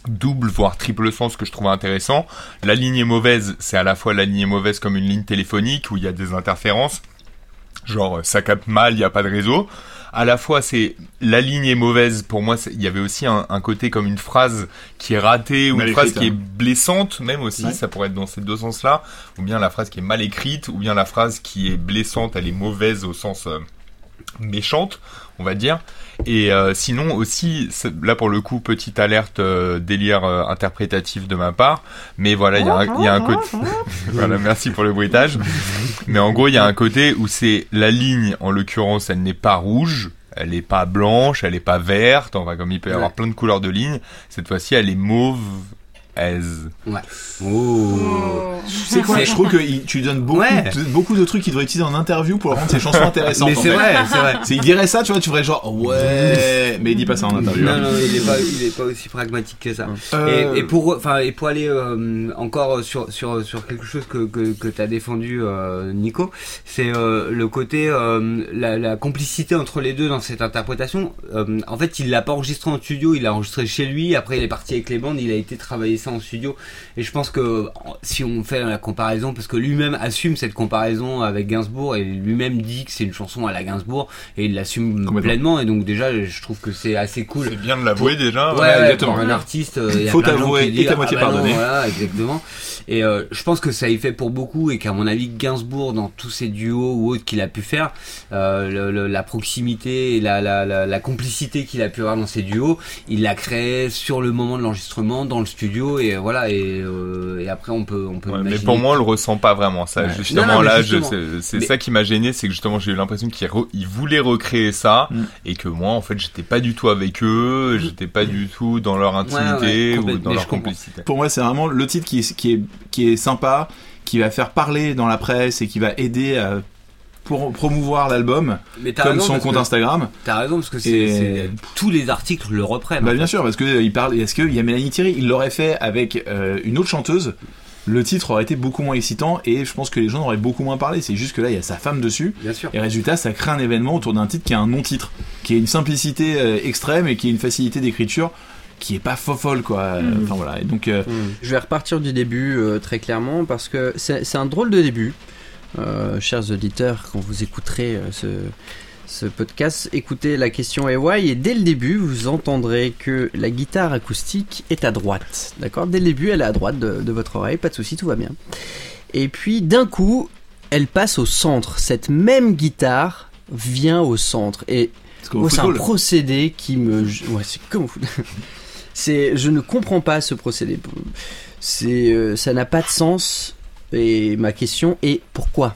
double voire triple sens que je trouvais intéressant. La ligne est mauvaise, c'est à la fois la ligne est mauvaise comme une ligne téléphonique où il y a des interférences. Genre ça capte mal, il n'y a pas de réseau. À la fois c'est la ligne est mauvaise pour moi. Il y avait aussi un, un côté comme une phrase qui est ratée ou Mal une phrase qui est hein. blessante même aussi. Ouais. Ça pourrait être dans ces deux sens-là, ou bien la phrase qui est mal écrite, ou bien la phrase qui est blessante, elle est mauvaise au sens euh, méchante, on va dire. Et euh, sinon aussi, là pour le coup, petite alerte euh, délire euh, interprétatif de ma part, mais voilà, il y a un, il y a un côté. <laughs> voilà, merci pour le bruitage. Mais en gros, il y a un côté où c'est la ligne, en l'occurrence, elle n'est pas rouge. Elle n'est pas blanche, elle n'est pas verte, enfin comme il peut y avoir Ouais. plein de couleurs de lignes, cette fois-ci elle est mauve aise. Oh. Tu sais quoi C'est- Je trouve que il- tu donnes beaucoup, Ouais. de, beaucoup de trucs qu'il devrait utiliser en interview pour rendre ses chansons intéressantes. Mais en c'est fait. vrai, c'est vrai. C'est- il dirait ça, tu vois, tu ferais genre ouais, mais il dit pas ça en interview. Non, hein. non, il est pas, il est pas aussi pragmatique que ça. Euh, Et, et pour, enfin, et pour aller euh, encore sur sur sur quelque chose que que, que t'as défendu, euh, Nico, c'est euh, le côté euh, la, la complicité entre les deux dans cette interprétation. Euh, en fait, il l'a pas enregistré en studio, il l'a enregistré chez lui. Après, il est parti avec les bandes, il a été travailler ça en studio. Et je pense que si on fait la comparaison, parce que lui-même assume cette comparaison avec Gainsbourg et lui-même dit que c'est une chanson à la Gainsbourg et il l'assume pleinement. Et donc déjà, je trouve que c'est assez cool. C'est bien de l'avouer déjà. Ouais, Ouais, ouais, exactement. pour un artiste, euh, il Faut qui et qu'à moitié ah bah pardonner. Voilà, exactement. Et euh, je pense que ça y fait pour beaucoup et qu'à mon avis, Gainsbourg, dans tous ses duos ou autres qu'il a pu faire, euh, le- le- la proximité et la, la, la, la complicité qu'il a pu avoir dans ses duos, il l'a créé sur le moment de l'enregistrement, dans le studio, et voilà. Et, euh, et après, on peut, on peut Ouais, mais pour moi, on le ressent pas vraiment. Ça, Ouais. justement, Non, non, mais là, c'est c'est Mais- ça qui m'a gêné, c'est que justement, j'ai eu l'impression qu'il re- il voulait recréer ça Mm. et que moi, en fait, j'étais pas du tout avec eux, j'étais pas du tout dans leur intimité ouais, ou dans leur complicité. Pour moi, c'est vraiment le titre qui est, qui est, qui est sympa, qui va faire parler dans la presse et qui va aider à pour promouvoir l'album, comme raison, son compte que- Instagram. T'as raison, parce que c'est tous les articles le reprennent. Bah en bien fait. sûr, parce que euh, il parle. Est-ce qu'il y a Mélanie Thierry? Il l'aurait fait avec euh, une autre chanteuse. Le titre aurait été beaucoup moins excitant et je pense que les gens auraient beaucoup moins parlé. C'est juste que là, il y a sa femme dessus. Bien sûr. Et résultat, ça crée un événement autour d'un titre qui a un non-titre, qui a une simplicité euh, extrême et qui a une facilité d'écriture qui est pas folle quoi. Mhm. Enfin voilà. Et donc euh, Je vais repartir du début euh, très clairement parce que c'est c'est un drôle de début. Euh, chers auditeurs, quand vous écouterez euh, ce, ce podcast, écoutez la question EY et dès le début, vous entendrez que la guitare acoustique est à droite. D'accord? Dès le début, elle est à droite de, de votre oreille, pas de souci, tout va bien. Et puis d'un coup, elle passe au centre. Cette même guitare vient au centre. Et c'est un procédé qui me. Ouais, c'est comme. <laughs> C'est, je ne comprends pas ce procédé. C'est, euh, ça n'a pas de sens. Et ma question est pourquoi?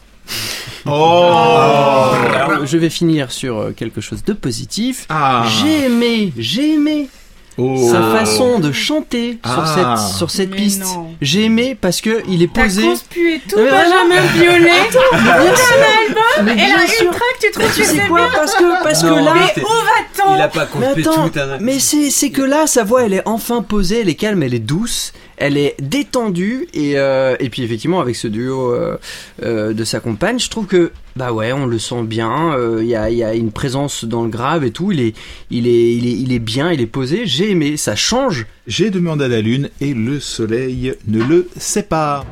Oh Alors, je vais finir sur euh, quelque chose de positif. Ah J'ai aimé, j'ai aimé Oh. sa façon de chanter sur Ah. cette, sur cette Mais piste. non. J'ai aimé parce que il est T'as posé. conspué tout Mais voilà. <laughs> Benjamin Violet Bien sûr. Mais et sûr. une track, tu trouves que Tu sais c'est quoi bien Parce que, parce que là, mais Où va-t-on? Il a pas Mais compris attends, tout. hein. mais c'est c'est que là, sa voix, elle est enfin posée, elle est calme, elle est douce, elle est détendue et euh, et puis effectivement avec ce duo euh, euh, de sa compagne, je trouve que bah ouais, on le sent bien. euh, Il y a il y a une présence dans le grave et tout. Il est il est il est il est bien, il est posé. J'ai aimé, ça change. J'ai demandé à la lune et le soleil ne le sait pas.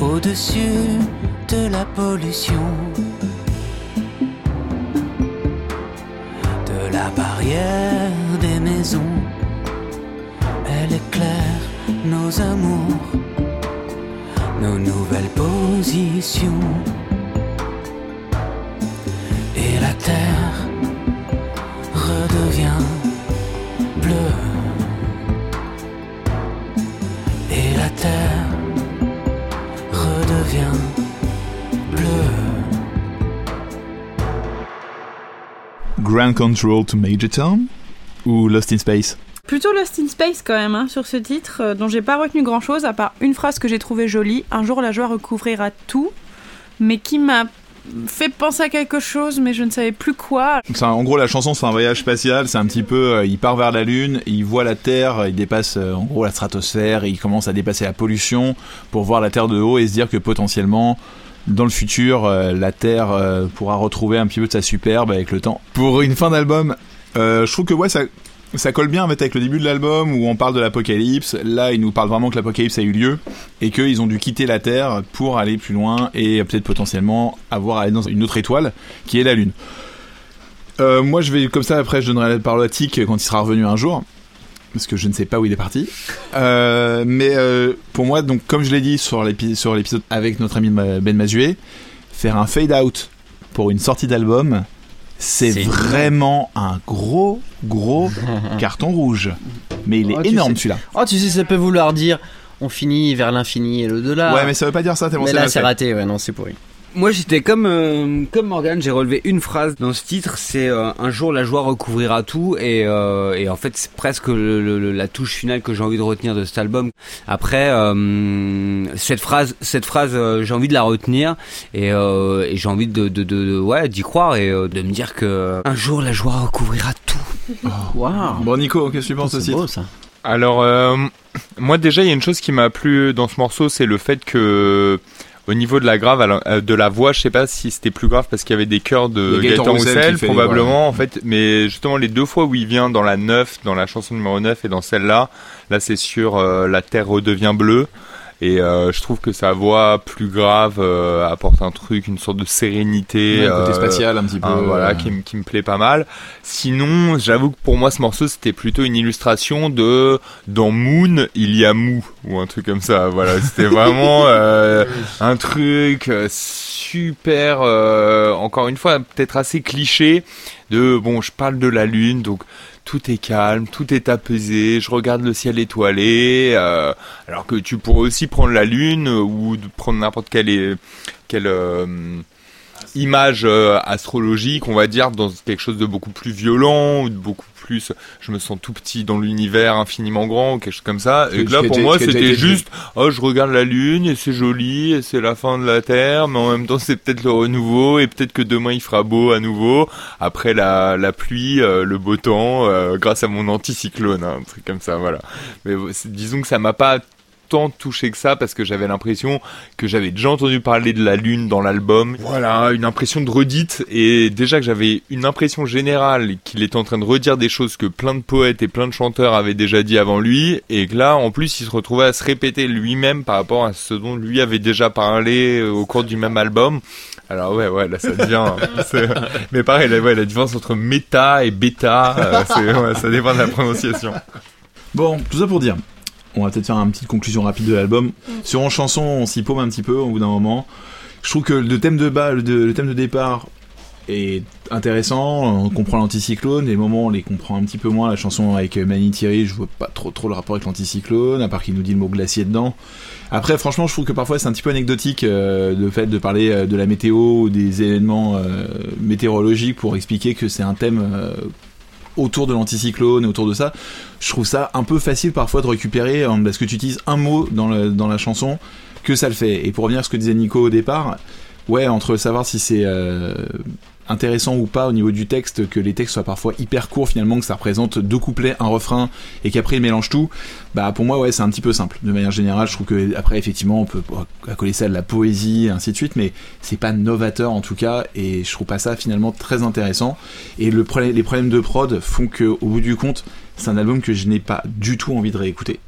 au-dessus de la pollution, de la barrière des maisons. Elle éclaire nos amours, nos nouvelles positions. Et la terre redevient bleue. Et la terre redevient bleue. Grand Control to Major Tom ou Lost in Space? Plutôt Lost in Space quand même, hein, sur ce titre, euh, dont j'ai pas retenu grand chose, à part une phrase que j'ai trouvée jolie. Un jour la joie recouvrira tout, mais qui m'a fait penser à quelque chose, mais je ne savais plus quoi. En gros, la chanson, c'est un voyage spatial. C'est un petit peu, euh, il part vers la Lune, il voit la Terre, il dépasse euh, en gros la stratosphère, il commence à dépasser la pollution pour voir la Terre de haut et se dire que potentiellement, dans le futur, euh, la Terre euh, pourra retrouver un petit peu de sa superbe avec le temps. Pour une fin d'album, je trouve que ouais, ça, ça colle bien en fait, avec le début de l'album où on parle de l'apocalypse. Là, il nous parle vraiment que l'apocalypse a eu lieu et qu'ils ont dû quitter la Terre pour aller plus loin et peut-être potentiellement avoir à aller dans une autre étoile qui est la Lune. Euh, moi, je vais comme ça. Après, je donnerai la parole à Tic quand il sera revenu un jour, parce que je ne sais pas où il est parti. Euh, mais euh, pour moi, donc comme je l'ai dit sur l'épisode avec notre ami Ben Mazué, faire un fade out pour une sortie d'album, c'est vraiment un gros gros <laughs> carton rouge. Mais il est Oh, énorme celui-là. Oh, tu sais, ça peut vouloir dire on finit vers l'infini et l'au-delà. Ouais, mais ça veut pas dire ça tellement Mais c'est là, c'est raté, ouais, non, c'est pourri. Moi j'étais comme euh, comme Morgan, j'ai relevé une phrase dans ce titre, c'est euh, un jour la joie recouvrira tout et, euh, et en fait c'est presque le- le- le- la touche finale que j'ai envie de retenir de cet album. Après euh, cette phrase cette phrase euh, j'ai envie de la retenir et, euh, et j'ai envie de, de, de, de- ouais d'y croire et euh, de me dire que un jour la joie recouvrira tout. Waouh. Bon, Nico, qu'est-ce que tu penses C'est aussi beau, ça. Alors, euh, moi déjà, il y a une chose qui m'a plu dans ce morceau, c'est le fait que au niveau de la grave, euh, de la voix, je sais pas si c'était plus grave parce qu'il y avait des chœurs de Gaëtan Gaëtan Roussel probablement en fait, mais justement les deux fois où il vient dans la 9, dans la chanson numéro 9 et dans celle-là, là c'est sur euh, La Terre redevient bleue. Et euh, je trouve que sa voix plus grave euh, apporte un truc, une sorte de sérénité. Ouais, le côté euh, spatial un petit peu. voilà, qui, me- qui me plaît pas mal. Sinon, j'avoue que pour moi, ce morceau, c'était plutôt une illustration de dans Moon, il y a Mou ou un truc comme ça. Voilà, c'était <laughs> vraiment euh, un truc super. euh, encore une fois, peut-être assez cliché. De bon, je parle de la lune, donc tout est calme, tout est apaisé. Je regarde le ciel étoilé. euh, alors que tu pourrais aussi prendre la lune euh, ou prendre n'importe quelle euh, image astrologique, on va dire, dans quelque chose de beaucoup plus violent ou de beaucoup plus. Je me sens tout petit dans l'univers infiniment grand ou quelque chose comme ça. Et que- là, pour moi, c'était juste, oh, je regarde la lune et c'est joli et c'est la fin de la terre, mais en même temps, c'est peut-être le renouveau et peut-être que demain il fera beau à nouveau. Après la, la pluie, euh, le beau temps, euh, grâce à mon anticyclone, hein, un truc comme ça, voilà. Mais c'est- disons que ça m'a pas tant touché que ça parce que j'avais l'impression que j'avais déjà entendu parler de la lune dans l'album. Voilà, une impression de redite et déjà que j'avais une impression générale qu'il était en train de redire des choses que plein de poètes et plein de chanteurs avaient déjà dit avant lui et que là en plus il se retrouvait à se répéter lui-même par rapport à ce dont lui avait déjà parlé euh, au cours du même album. Alors ouais ouais là ça devient <laughs> c'est- mais pareil là, ouais, la différence entre méta et bêta euh, ouais, ça dépend de la prononciation. Bon, tout ça pour dire. On va peut-être faire une petite conclusion rapide de l'album. Sur en chanson, on s'y paume un petit peu au bout d'un moment. Je trouve que le thème de bas, le, le thème de départ est intéressant. On comprend l'anticyclone. Les moments, on les comprend un petit peu moins. La chanson avec Mani Thierry, je vois pas trop trop le rapport avec l'anticyclone, à part qu'il nous dit le mot glacier dedans. Après, franchement, je trouve que parfois c'est un petit peu anecdotique euh, le fait de parler euh, de la météo ou des événements euh, météorologiques pour expliquer que c'est un thème euh, autour de l'anticyclone autour de ça. Je trouve ça un peu facile parfois de récupérer hein, parce que tu utilises un mot dans, dans la chanson que ça le fait. Et pour revenir à ce que disait Nico au départ, ouais, entre savoir si c'est euh, intéressant ou pas au niveau du texte, que les textes soient parfois hyper courts finalement, que ça représente deux couplets, un refrain et qu'après il mélange tout, bah pour moi ouais c'est un petit peu simple. De manière générale, je trouve que après effectivement on peut accoler ça à de la poésie et ainsi de suite, mais c'est pas novateur en tout cas et je trouve pas ça finalement très intéressant. Et le les problèmes de prod font que au bout du compte, c'est un album que je n'ai pas du tout envie de réécouter.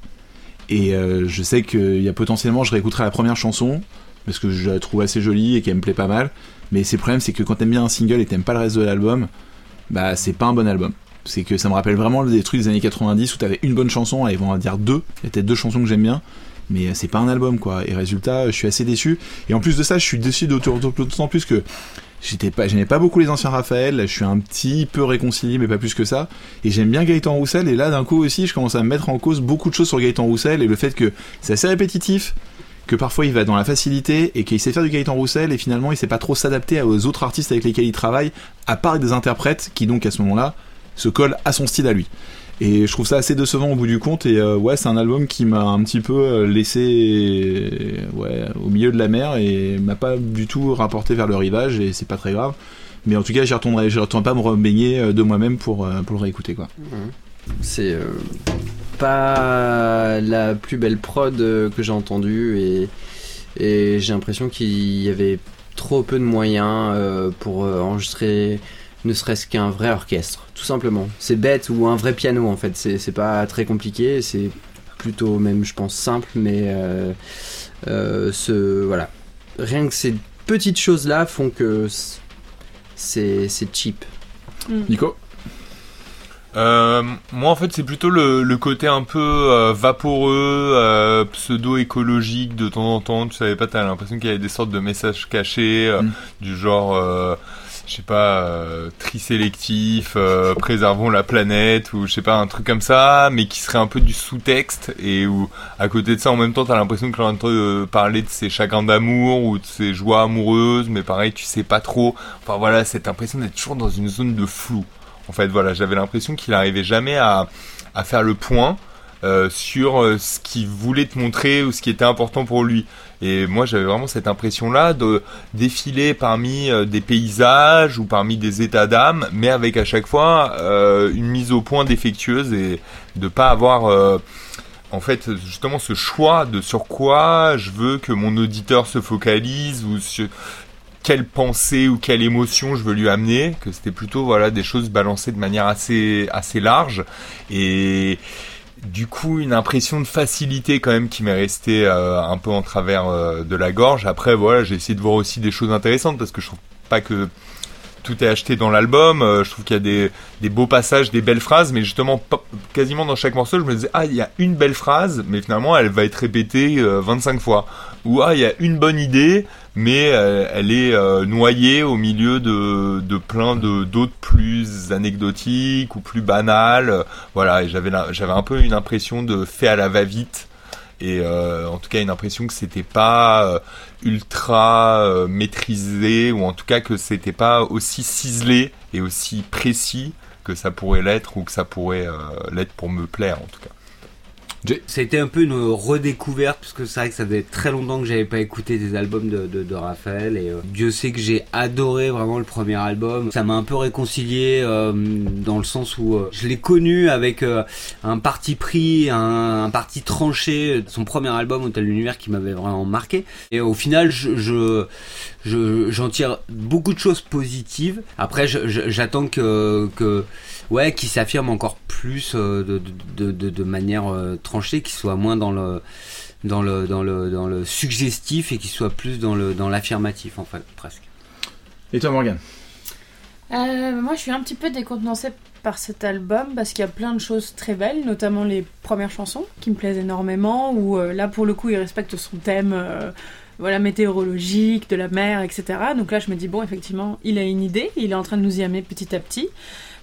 Et euh, je sais qu'il y a potentiellement, je réécouterai la première chanson parce que je la trouve assez jolie et qu'elle me plaît pas mal. Mais c'est le problème, c'est que quand t'aimes bien un single et t'aimes pas le reste de l'album, bah c'est pas un bon album. C'est que ça me rappelle vraiment des trucs des années 90 où t'avais une bonne chanson, allez, on va dire deux. Il y a peut-être deux chansons que j'aime bien, mais c'est pas un album quoi. Et résultat, je suis assez déçu. Et en plus de ça, je suis déçu d'autant plus que pas, j'aimais pas beaucoup les anciens Raphaël. Je suis un petit peu réconcilié, mais pas plus que ça. Et j'aime bien Gaëtan Roussel. Et là, d'un coup aussi, je commence à me mettre en cause beaucoup de choses sur Gaëtan Roussel et le fait que c'est assez répétitif que parfois il va dans la facilité et qu'il sait faire du Gaëtan Roussel et finalement il sait pas trop s'adapter aux autres artistes avec lesquels il travaille, à part des interprètes qui donc à ce moment-là se collent à son style à lui. Et je trouve ça assez décevant au bout du compte et euh, ouais c'est un album qui m'a un petit peu euh, laissé ouais, au milieu de la mer et m'a pas du tout rapporté vers le rivage et c'est pas très grave. Mais en tout cas j'y retournerai, retournerai pas me rebaigner euh, de moi-même pour, euh, pour le réécouter quoi. C'est euh, pas la plus belle prod euh, que j'ai entendue et, et j'ai l'impression qu'il y avait trop peu de moyens euh, pour euh, enregistrer ne serait-ce qu'un vrai orchestre, tout simplement. C'est bête ou un vrai piano en fait, c'est pas très compliqué, c'est plutôt même je pense simple, mais euh, euh, ce voilà. Rien que ces petites choses là font que c'est c'est cheap. Nico? Euh, moi, en fait, c'est plutôt le, le côté un peu euh, vaporeux, euh, pseudo-écologique de temps en temps. Tu savais pas, t'as l'impression qu'il y avait des sortes de messages cachés, Mm. du genre, je sais pas, euh, tri sélectif, euh, préservons la planète, ou je sais pas, un truc comme ça, mais qui serait un peu du sous-texte, et où, à côté de ça, en même temps, t'as l'impression que train de parler de ses chagrins d'amour, ou de ses joies amoureuses, mais pareil, tu sais pas trop. Enfin voilà, cette impression d'être toujours dans une zone de flou. En fait, voilà, j'avais l'impression qu'il arrivait jamais à, faire le point euh, sur euh, ce qu'il voulait te montrer ou ce qui était important pour lui. Et moi, j'avais vraiment cette impression-là de défiler parmi euh, des paysages ou parmi des états d'âme, mais avec à chaque fois une mise au point défectueuse et de pas avoir en fait justement ce choix de sur quoi je veux que mon auditeur se focalise ou sur quelle pensée ou quelle émotion je veux lui amener, que c'était plutôt voilà des choses balancées de manière assez assez large et du coup une impression de facilité quand même qui m'est restée euh, un peu en travers euh, de la gorge. Après voilà, j'ai essayé de voir aussi des choses intéressantes parce que je trouve pas que tout est acheté dans l'album. Euh, je trouve qu'il y a des, beaux passages, des belles phrases, mais justement, quasiment dans chaque morceau, je me disais, ah, il y a une belle phrase, mais finalement, elle va être répétée euh, 25 fois. Ou, ah, il y a une bonne idée, mais euh, elle est euh, noyée au milieu de, de plein de d'autres plus anecdotiques ou plus banales. Voilà, j'avais j'avais un peu une impression de fait à la va-vite. Et euh, en tout cas, une impression que c'était pas ultra maîtrisé, ou en tout cas que c'était pas aussi ciselé et aussi précis que ça pourrait l'être, ou que ça pourrait l'être pour me plaire en tout cas. Ça a été un peu une redécouverte parce que c'est vrai que ça faisait très longtemps que j'avais pas écouté des albums de, de, de Raphaël et euh, Dieu sait que j'ai adoré vraiment le premier album. Ça m'a un peu réconcilié euh, dans le sens où euh, je l'ai connu avec euh, un parti pris, un, un parti tranché. Son premier album Hôtel l'univers qui m'avait vraiment marqué et au final je, je je- j'en tire beaucoup de choses positives. Après, j'attends que, que ouais, qu'il s'affirme encore plus euh, de, de, de, de manière euh, tranchée, qu'il soit moins dans le dans le dans le dans le suggestif et qu'il soit plus dans le dans l'affirmatif en fait presque. Et toi, Morgane? Euh, moi, je suis un petit peu décontenancée par cet album parce qu'il y a plein de choses très belles, notamment les premières chansons qui me plaisent énormément. Où euh, là, pour le coup, il respecte son thème, euh, voilà, météorologique, de la mer, etc. Donc là, je me dis bon, effectivement, il a une idée, il est en train de nous y amener petit à petit.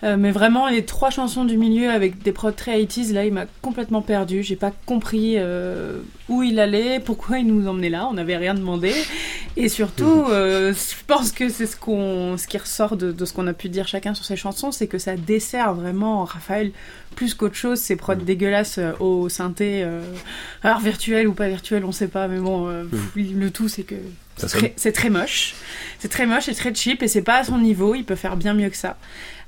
Euh, mais vraiment, les trois chansons du milieu avec des prods très 80s, là, il m'a complètement perdu. J'ai pas compris euh, où il allait, pourquoi il nous emmenait là. On n'avait rien demandé. Et surtout, <laughs> euh, je pense que c'est ce, qu'on, ce qui ressort de, de ce qu'on a pu dire chacun sur ces chansons, c'est que ça dessert vraiment Raphaël plus qu'autre chose. Ces prods dégueulasses euh, au synthé, alors virtuel ou pas virtuel, on sait pas, mais bon, pff, le tout c'est que c'est très, très moche. C'est très moche et très cheap et c'est pas à son niveau, il peut faire bien mieux que ça.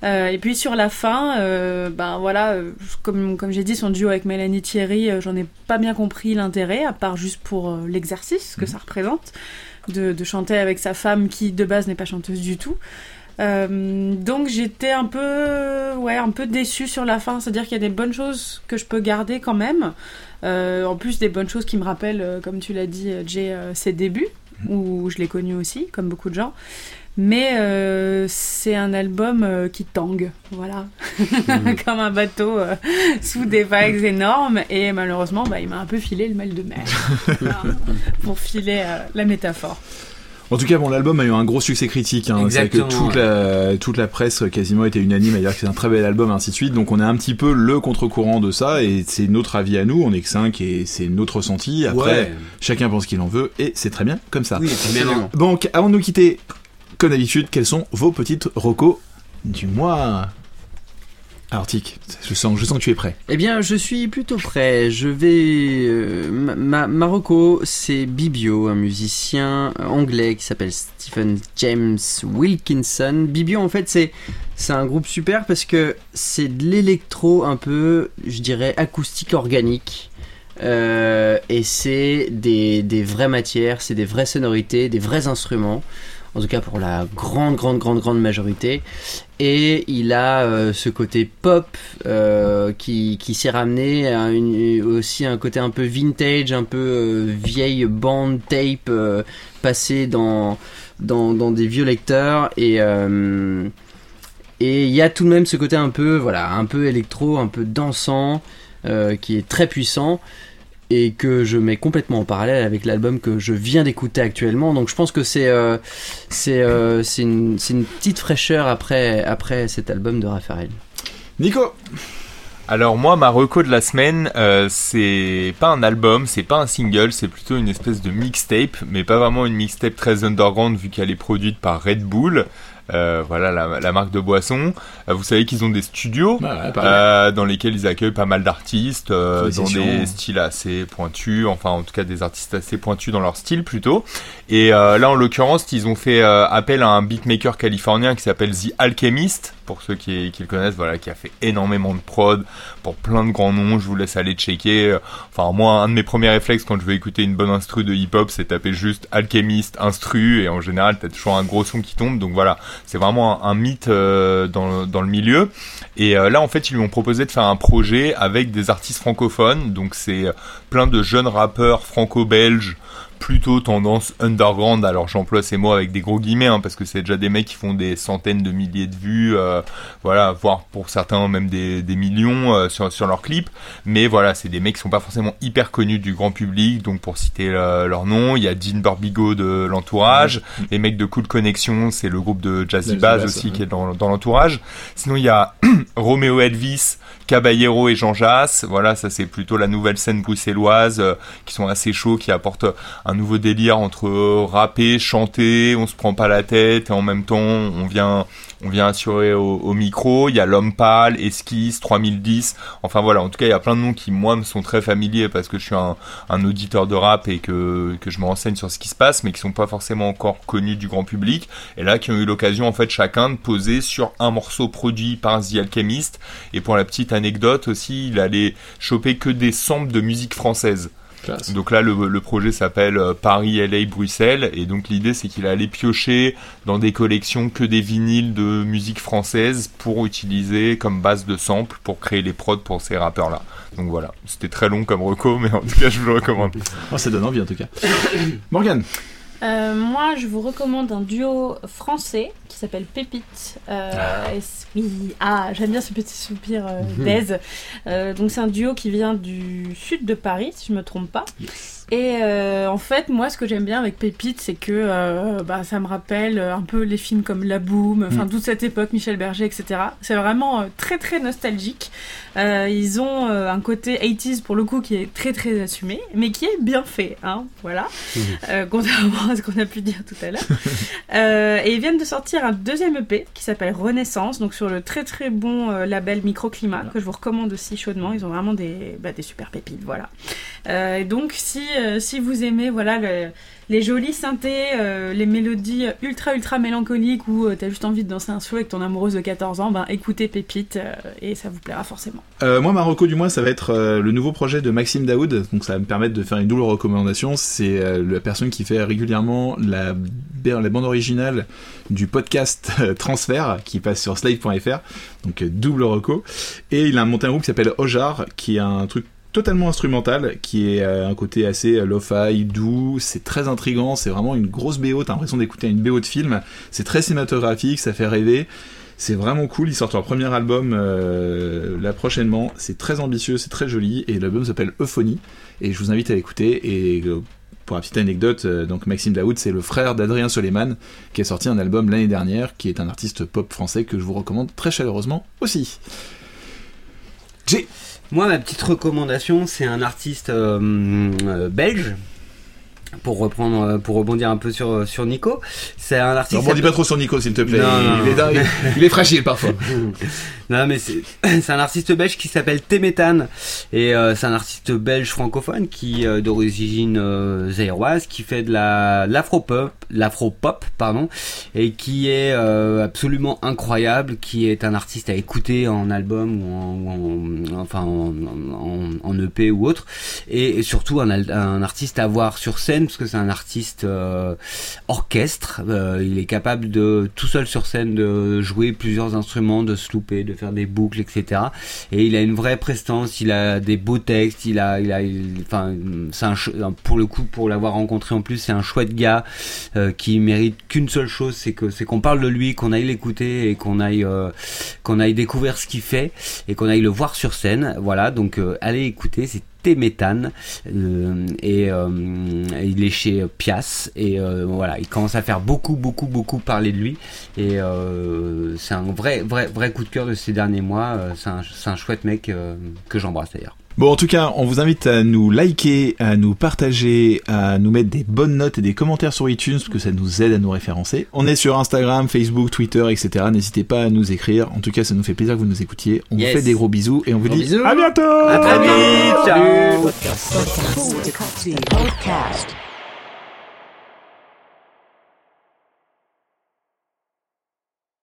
Euh, et puis sur la fin, euh, ben voilà, euh, comme, comme j'ai dit, son duo avec Mélanie Thierry, j'en ai pas bien compris l'intérêt, à part juste pour l'exercice que ça représente, de, de chanter avec sa femme qui de base n'est pas chanteuse du tout. Euh, donc j'étais un peu, ouais, un peu déçue sur la fin, c'est-à-dire qu'il y a des bonnes choses que je peux garder quand même. Euh, en plus des bonnes choses qui me rappellent, comme tu l'as dit, Jay, ses débuts, où je l'ai connu aussi, comme beaucoup de gens. Mais euh, c'est un album euh, qui tangue, voilà, <laughs> comme un bateau euh, sous des vagues énormes. Et malheureusement, bah, il m'a un peu filé le mal de mer, Voilà, pour filer euh, la métaphore. En tout cas, bon, l'album a eu un gros succès critique. Hein. C'est vrai que Exactement, toute, la, toute la presse quasiment était unanime à dire que c'est un très bel album, ainsi de suite. Donc on est un petit peu le contre-courant de ça, et c'est notre avis à nous. On est que 5 et c'est notre ressenti. Après, Ouais. chacun pense qu'il en veut, et c'est très bien comme ça. Oui, et puis même en- Donc, avant de nous quitter, comme d'habitude, quelles sont vos petites recos du mois Alors, Tic, je sens, je sens que tu es prêt. Eh bien, je suis plutôt prêt. Je vais. euh, ma, ma- Marocco, c'est Bibio, un musicien anglais qui s'appelle Stephen James Wilkinson. Bibio, en fait, c'est c'est un groupe super parce que c'est de l'électro un peu, je dirais, acoustique organique. Euh, et c'est des, des vraies matières, c'est des vraies sonorités, des vrais instruments. En tout cas pour la grande, grande, grande, grande majorité. Et il a euh, ce côté pop euh, qui, qui s'est ramené à aussi un côté un peu vintage, un peu euh, vieille bande tape passée dans, dans, dans des vieux lecteurs. Et, Et il y a tout de même ce côté un peu, voilà, un peu électro, un peu dansant, qui est très puissant et que je mets complètement en parallèle avec l'album que je viens d'écouter actuellement. Donc je pense que c'est euh, c'est euh, c'est une, c'est une petite fraîcheur après après cet album de Raphaël. Nico Alors moi, ma reco de la semaine, euh, c'est pas un album, c'est pas un single, c'est plutôt une espèce de mixtape, mais pas vraiment une mixtape très underground vu qu'elle est produite par Red Bull. Euh, voilà la, la marque de boisson. Euh, vous savez qu'ils ont des studios ouais, euh, dans lesquels ils accueillent pas mal d'artistes dans des styles assez pointus, enfin en tout cas des artistes assez pointus dans leur style plutôt. Et là en l'occurrence, ils ont fait appel à un beatmaker californien qui s'appelle The Alchemist, pour ceux qui, le connaissent, voilà, qui a fait énormément de prod pour plein de grands noms. Je vous laisse aller checker. Enfin moi, un de mes premiers réflexes quand je veux écouter une bonne instru de hip-hop, c'est taper juste Alchemist instru et en général t'as toujours un gros son qui tombe. Donc voilà, c'est vraiment un, mythe euh, dans, dans le milieu. Et euh, là, en fait, ils lui ont proposé de faire un projet avec des artistes francophones. Donc, c'est euh, plein de jeunes rappeurs franco-belges, plutôt tendance underground. Alors, j'emploie ces mots avec des gros guillemets, hein, parce que c'est déjà des mecs qui font des centaines de milliers de vues, euh, voilà, voire pour certains même des, des millions euh, sur, sur leurs clips. Mais voilà, c'est des mecs qui sont pas forcément hyper connus du grand public. Donc, pour citer euh, leur nom, il y a Dean Barbigo de l'entourage, les mecs de Cool Connection, c'est le groupe de Jazzy Bass aussi ouais. qui est dans, dans l'entourage. Sinon, il y a <clears throat> Roméo Elvis, Caballero et Jean Jass. Voilà, ça c'est plutôt la nouvelle scène bruxelloise euh, qui sont assez chauds, qui apportent un nouveau délire entre euh, rapper, chanter, on se prend pas la tête et en même temps on vient on vient assurer au, micro. Il y a l'homme pâle, Esquisse, 3010. Enfin voilà, en tout cas il y a plein de noms qui moi me sont très familiers parce que je suis un, un auditeur de rap et que, que je me renseigne sur ce qui se passe, mais qui sont pas forcément encore connus du grand public. Et là qui ont eu l'occasion en fait chacun de poser sur un morceau produit par The Alchemist. Et pour la petite anecdote aussi, il allait choper que des samples de musique française. Classe. Donc là, le, le projet s'appelle euh, Paris, LA, Bruxelles, et donc l'idée c'est qu'il allait piocher dans des collections que des vinyles de musique française pour utiliser comme base de sample pour créer les prods pour ces rappeurs-là. Donc voilà, c'était très long comme reco, <laughs> mais en tout cas je vous le recommande. Oh, ça donne envie en tout cas. Morgane Euh, moi, je vous recommande un duo français qui s'appelle Pépite. Euh, oui, ah, j'aime bien ce petit soupir euh, d'aise. Euh, donc, c'est un duo qui vient du sud de Paris, si je me trompe pas. Et euh, en fait, moi, ce que j'aime bien avec Pépite, c'est que euh, bah, ça me rappelle un peu les films comme La Boom, enfin toute cette époque, Michel Berger, etc. C'est vraiment euh, très très nostalgique. Euh, ils ont euh, un côté 80s pour le coup qui est très très assumé, mais qui est bien fait, hein, voilà. Euh, contrairement à ce qu'on a pu dire tout à l'heure. <laughs> Euh, et ils viennent de sortir un deuxième EP qui s'appelle Renaissance, donc sur le très très bon euh, label Microclimat que je vous recommande aussi chaudement. Ils ont vraiment des, bah, des super pépites, voilà. Euh, et donc si euh, si vous aimez voilà le- les jolis synthés, euh, les mélodies ultra ultra mélancoliques où euh, t'as juste envie de danser un slow avec ton amoureuse de 14 ans, ben écoutez Pépite et ça vous plaira forcément. Moi, Marocco du mois, ça va être le nouveau projet de Maxime Daoud. Donc, ça va me permettre de faire une double recommandation. C'est la personne qui fait régulièrement la, la bande originale du podcast Transfert qui passe sur slave.fr. Donc, double reco. Et il a monté un groupe qui s'appelle Ojar, qui est un truc totalement instrumental, qui est euh, un côté assez euh, lo-fi, doux, c'est très intrigant, c'est vraiment une grosse BO, t'as l'impression d'écouter une BO de film, c'est très cinématographique, ça fait rêver, c'est vraiment cool, ils sortent leur premier album euh, là prochainement, c'est très ambitieux, c'est très joli, et l'album s'appelle Euphonie, et je vous invite à l'écouter, et pour la petite anecdote, donc Maxime Daoud, c'est le frère d'Adrien Soleiman, qui a sorti un album l'année dernière, qui est un artiste pop français que je vous recommande très chaleureusement aussi. J'ai Moi, ma petite recommandation, c'est un artiste euh, euh, belge. Pour reprendre, euh, pour rebondir un peu sur sur Nico, c'est un artiste. Ne rebondis pas trop sur Nico, s'il te plaît. Non, il, non, il est, non. il, il est fragile parfois. <laughs> Non mais <clears throat> c'est un artiste belge qui s'appelle Téméthane et euh, c'est un artiste belge francophone qui euh, d'origine euh, zaïroise qui fait de la l'afro-pop, l'afro-pop pardon et qui est euh, absolument incroyable, qui est un artiste à écouter en album ou en, ou en- enfin en, en, EP ou autre. Et, surtout un, un artiste à voir sur scène parce que c'est un artiste euh, orchestre, Euh, il est capable de tout seul sur scène de jouer plusieurs instruments, de se louper, de faire des boucles, etc. Et il a une vraie prestance, il a des beaux textes, il a, il enfin, un, pour le coup, pour l'avoir rencontré en plus, c'est un chouette gars euh, qui mérite qu'une seule chose, c'est que, c'est qu'on parle de lui, qu'on aille l'écouter et qu'on aille, euh, qu'on aille découvrir ce qu'il fait et qu'on aille le voir sur scène. Voilà, donc allez écouter, c'est méthane euh, et euh, il est chez Pias et euh, voilà il commence à faire beaucoup beaucoup beaucoup parler de lui et c'est un vrai vrai vrai coup de cœur de ces derniers mois c'est un, chouette mec que j'embrasse d'ailleurs Bon, en tout cas, on vous invite à nous liker, à nous partager, à nous mettre des bonnes notes et des commentaires sur iTunes, parce que ça nous aide à nous référencer. On est sur Instagram, Facebook, Twitter, etc. N'hésitez pas à nous écrire. En tout cas, ça nous fait plaisir que vous nous écoutiez. On vous fait des gros bisous et on vous dit à bientôt. À très vite. Ciao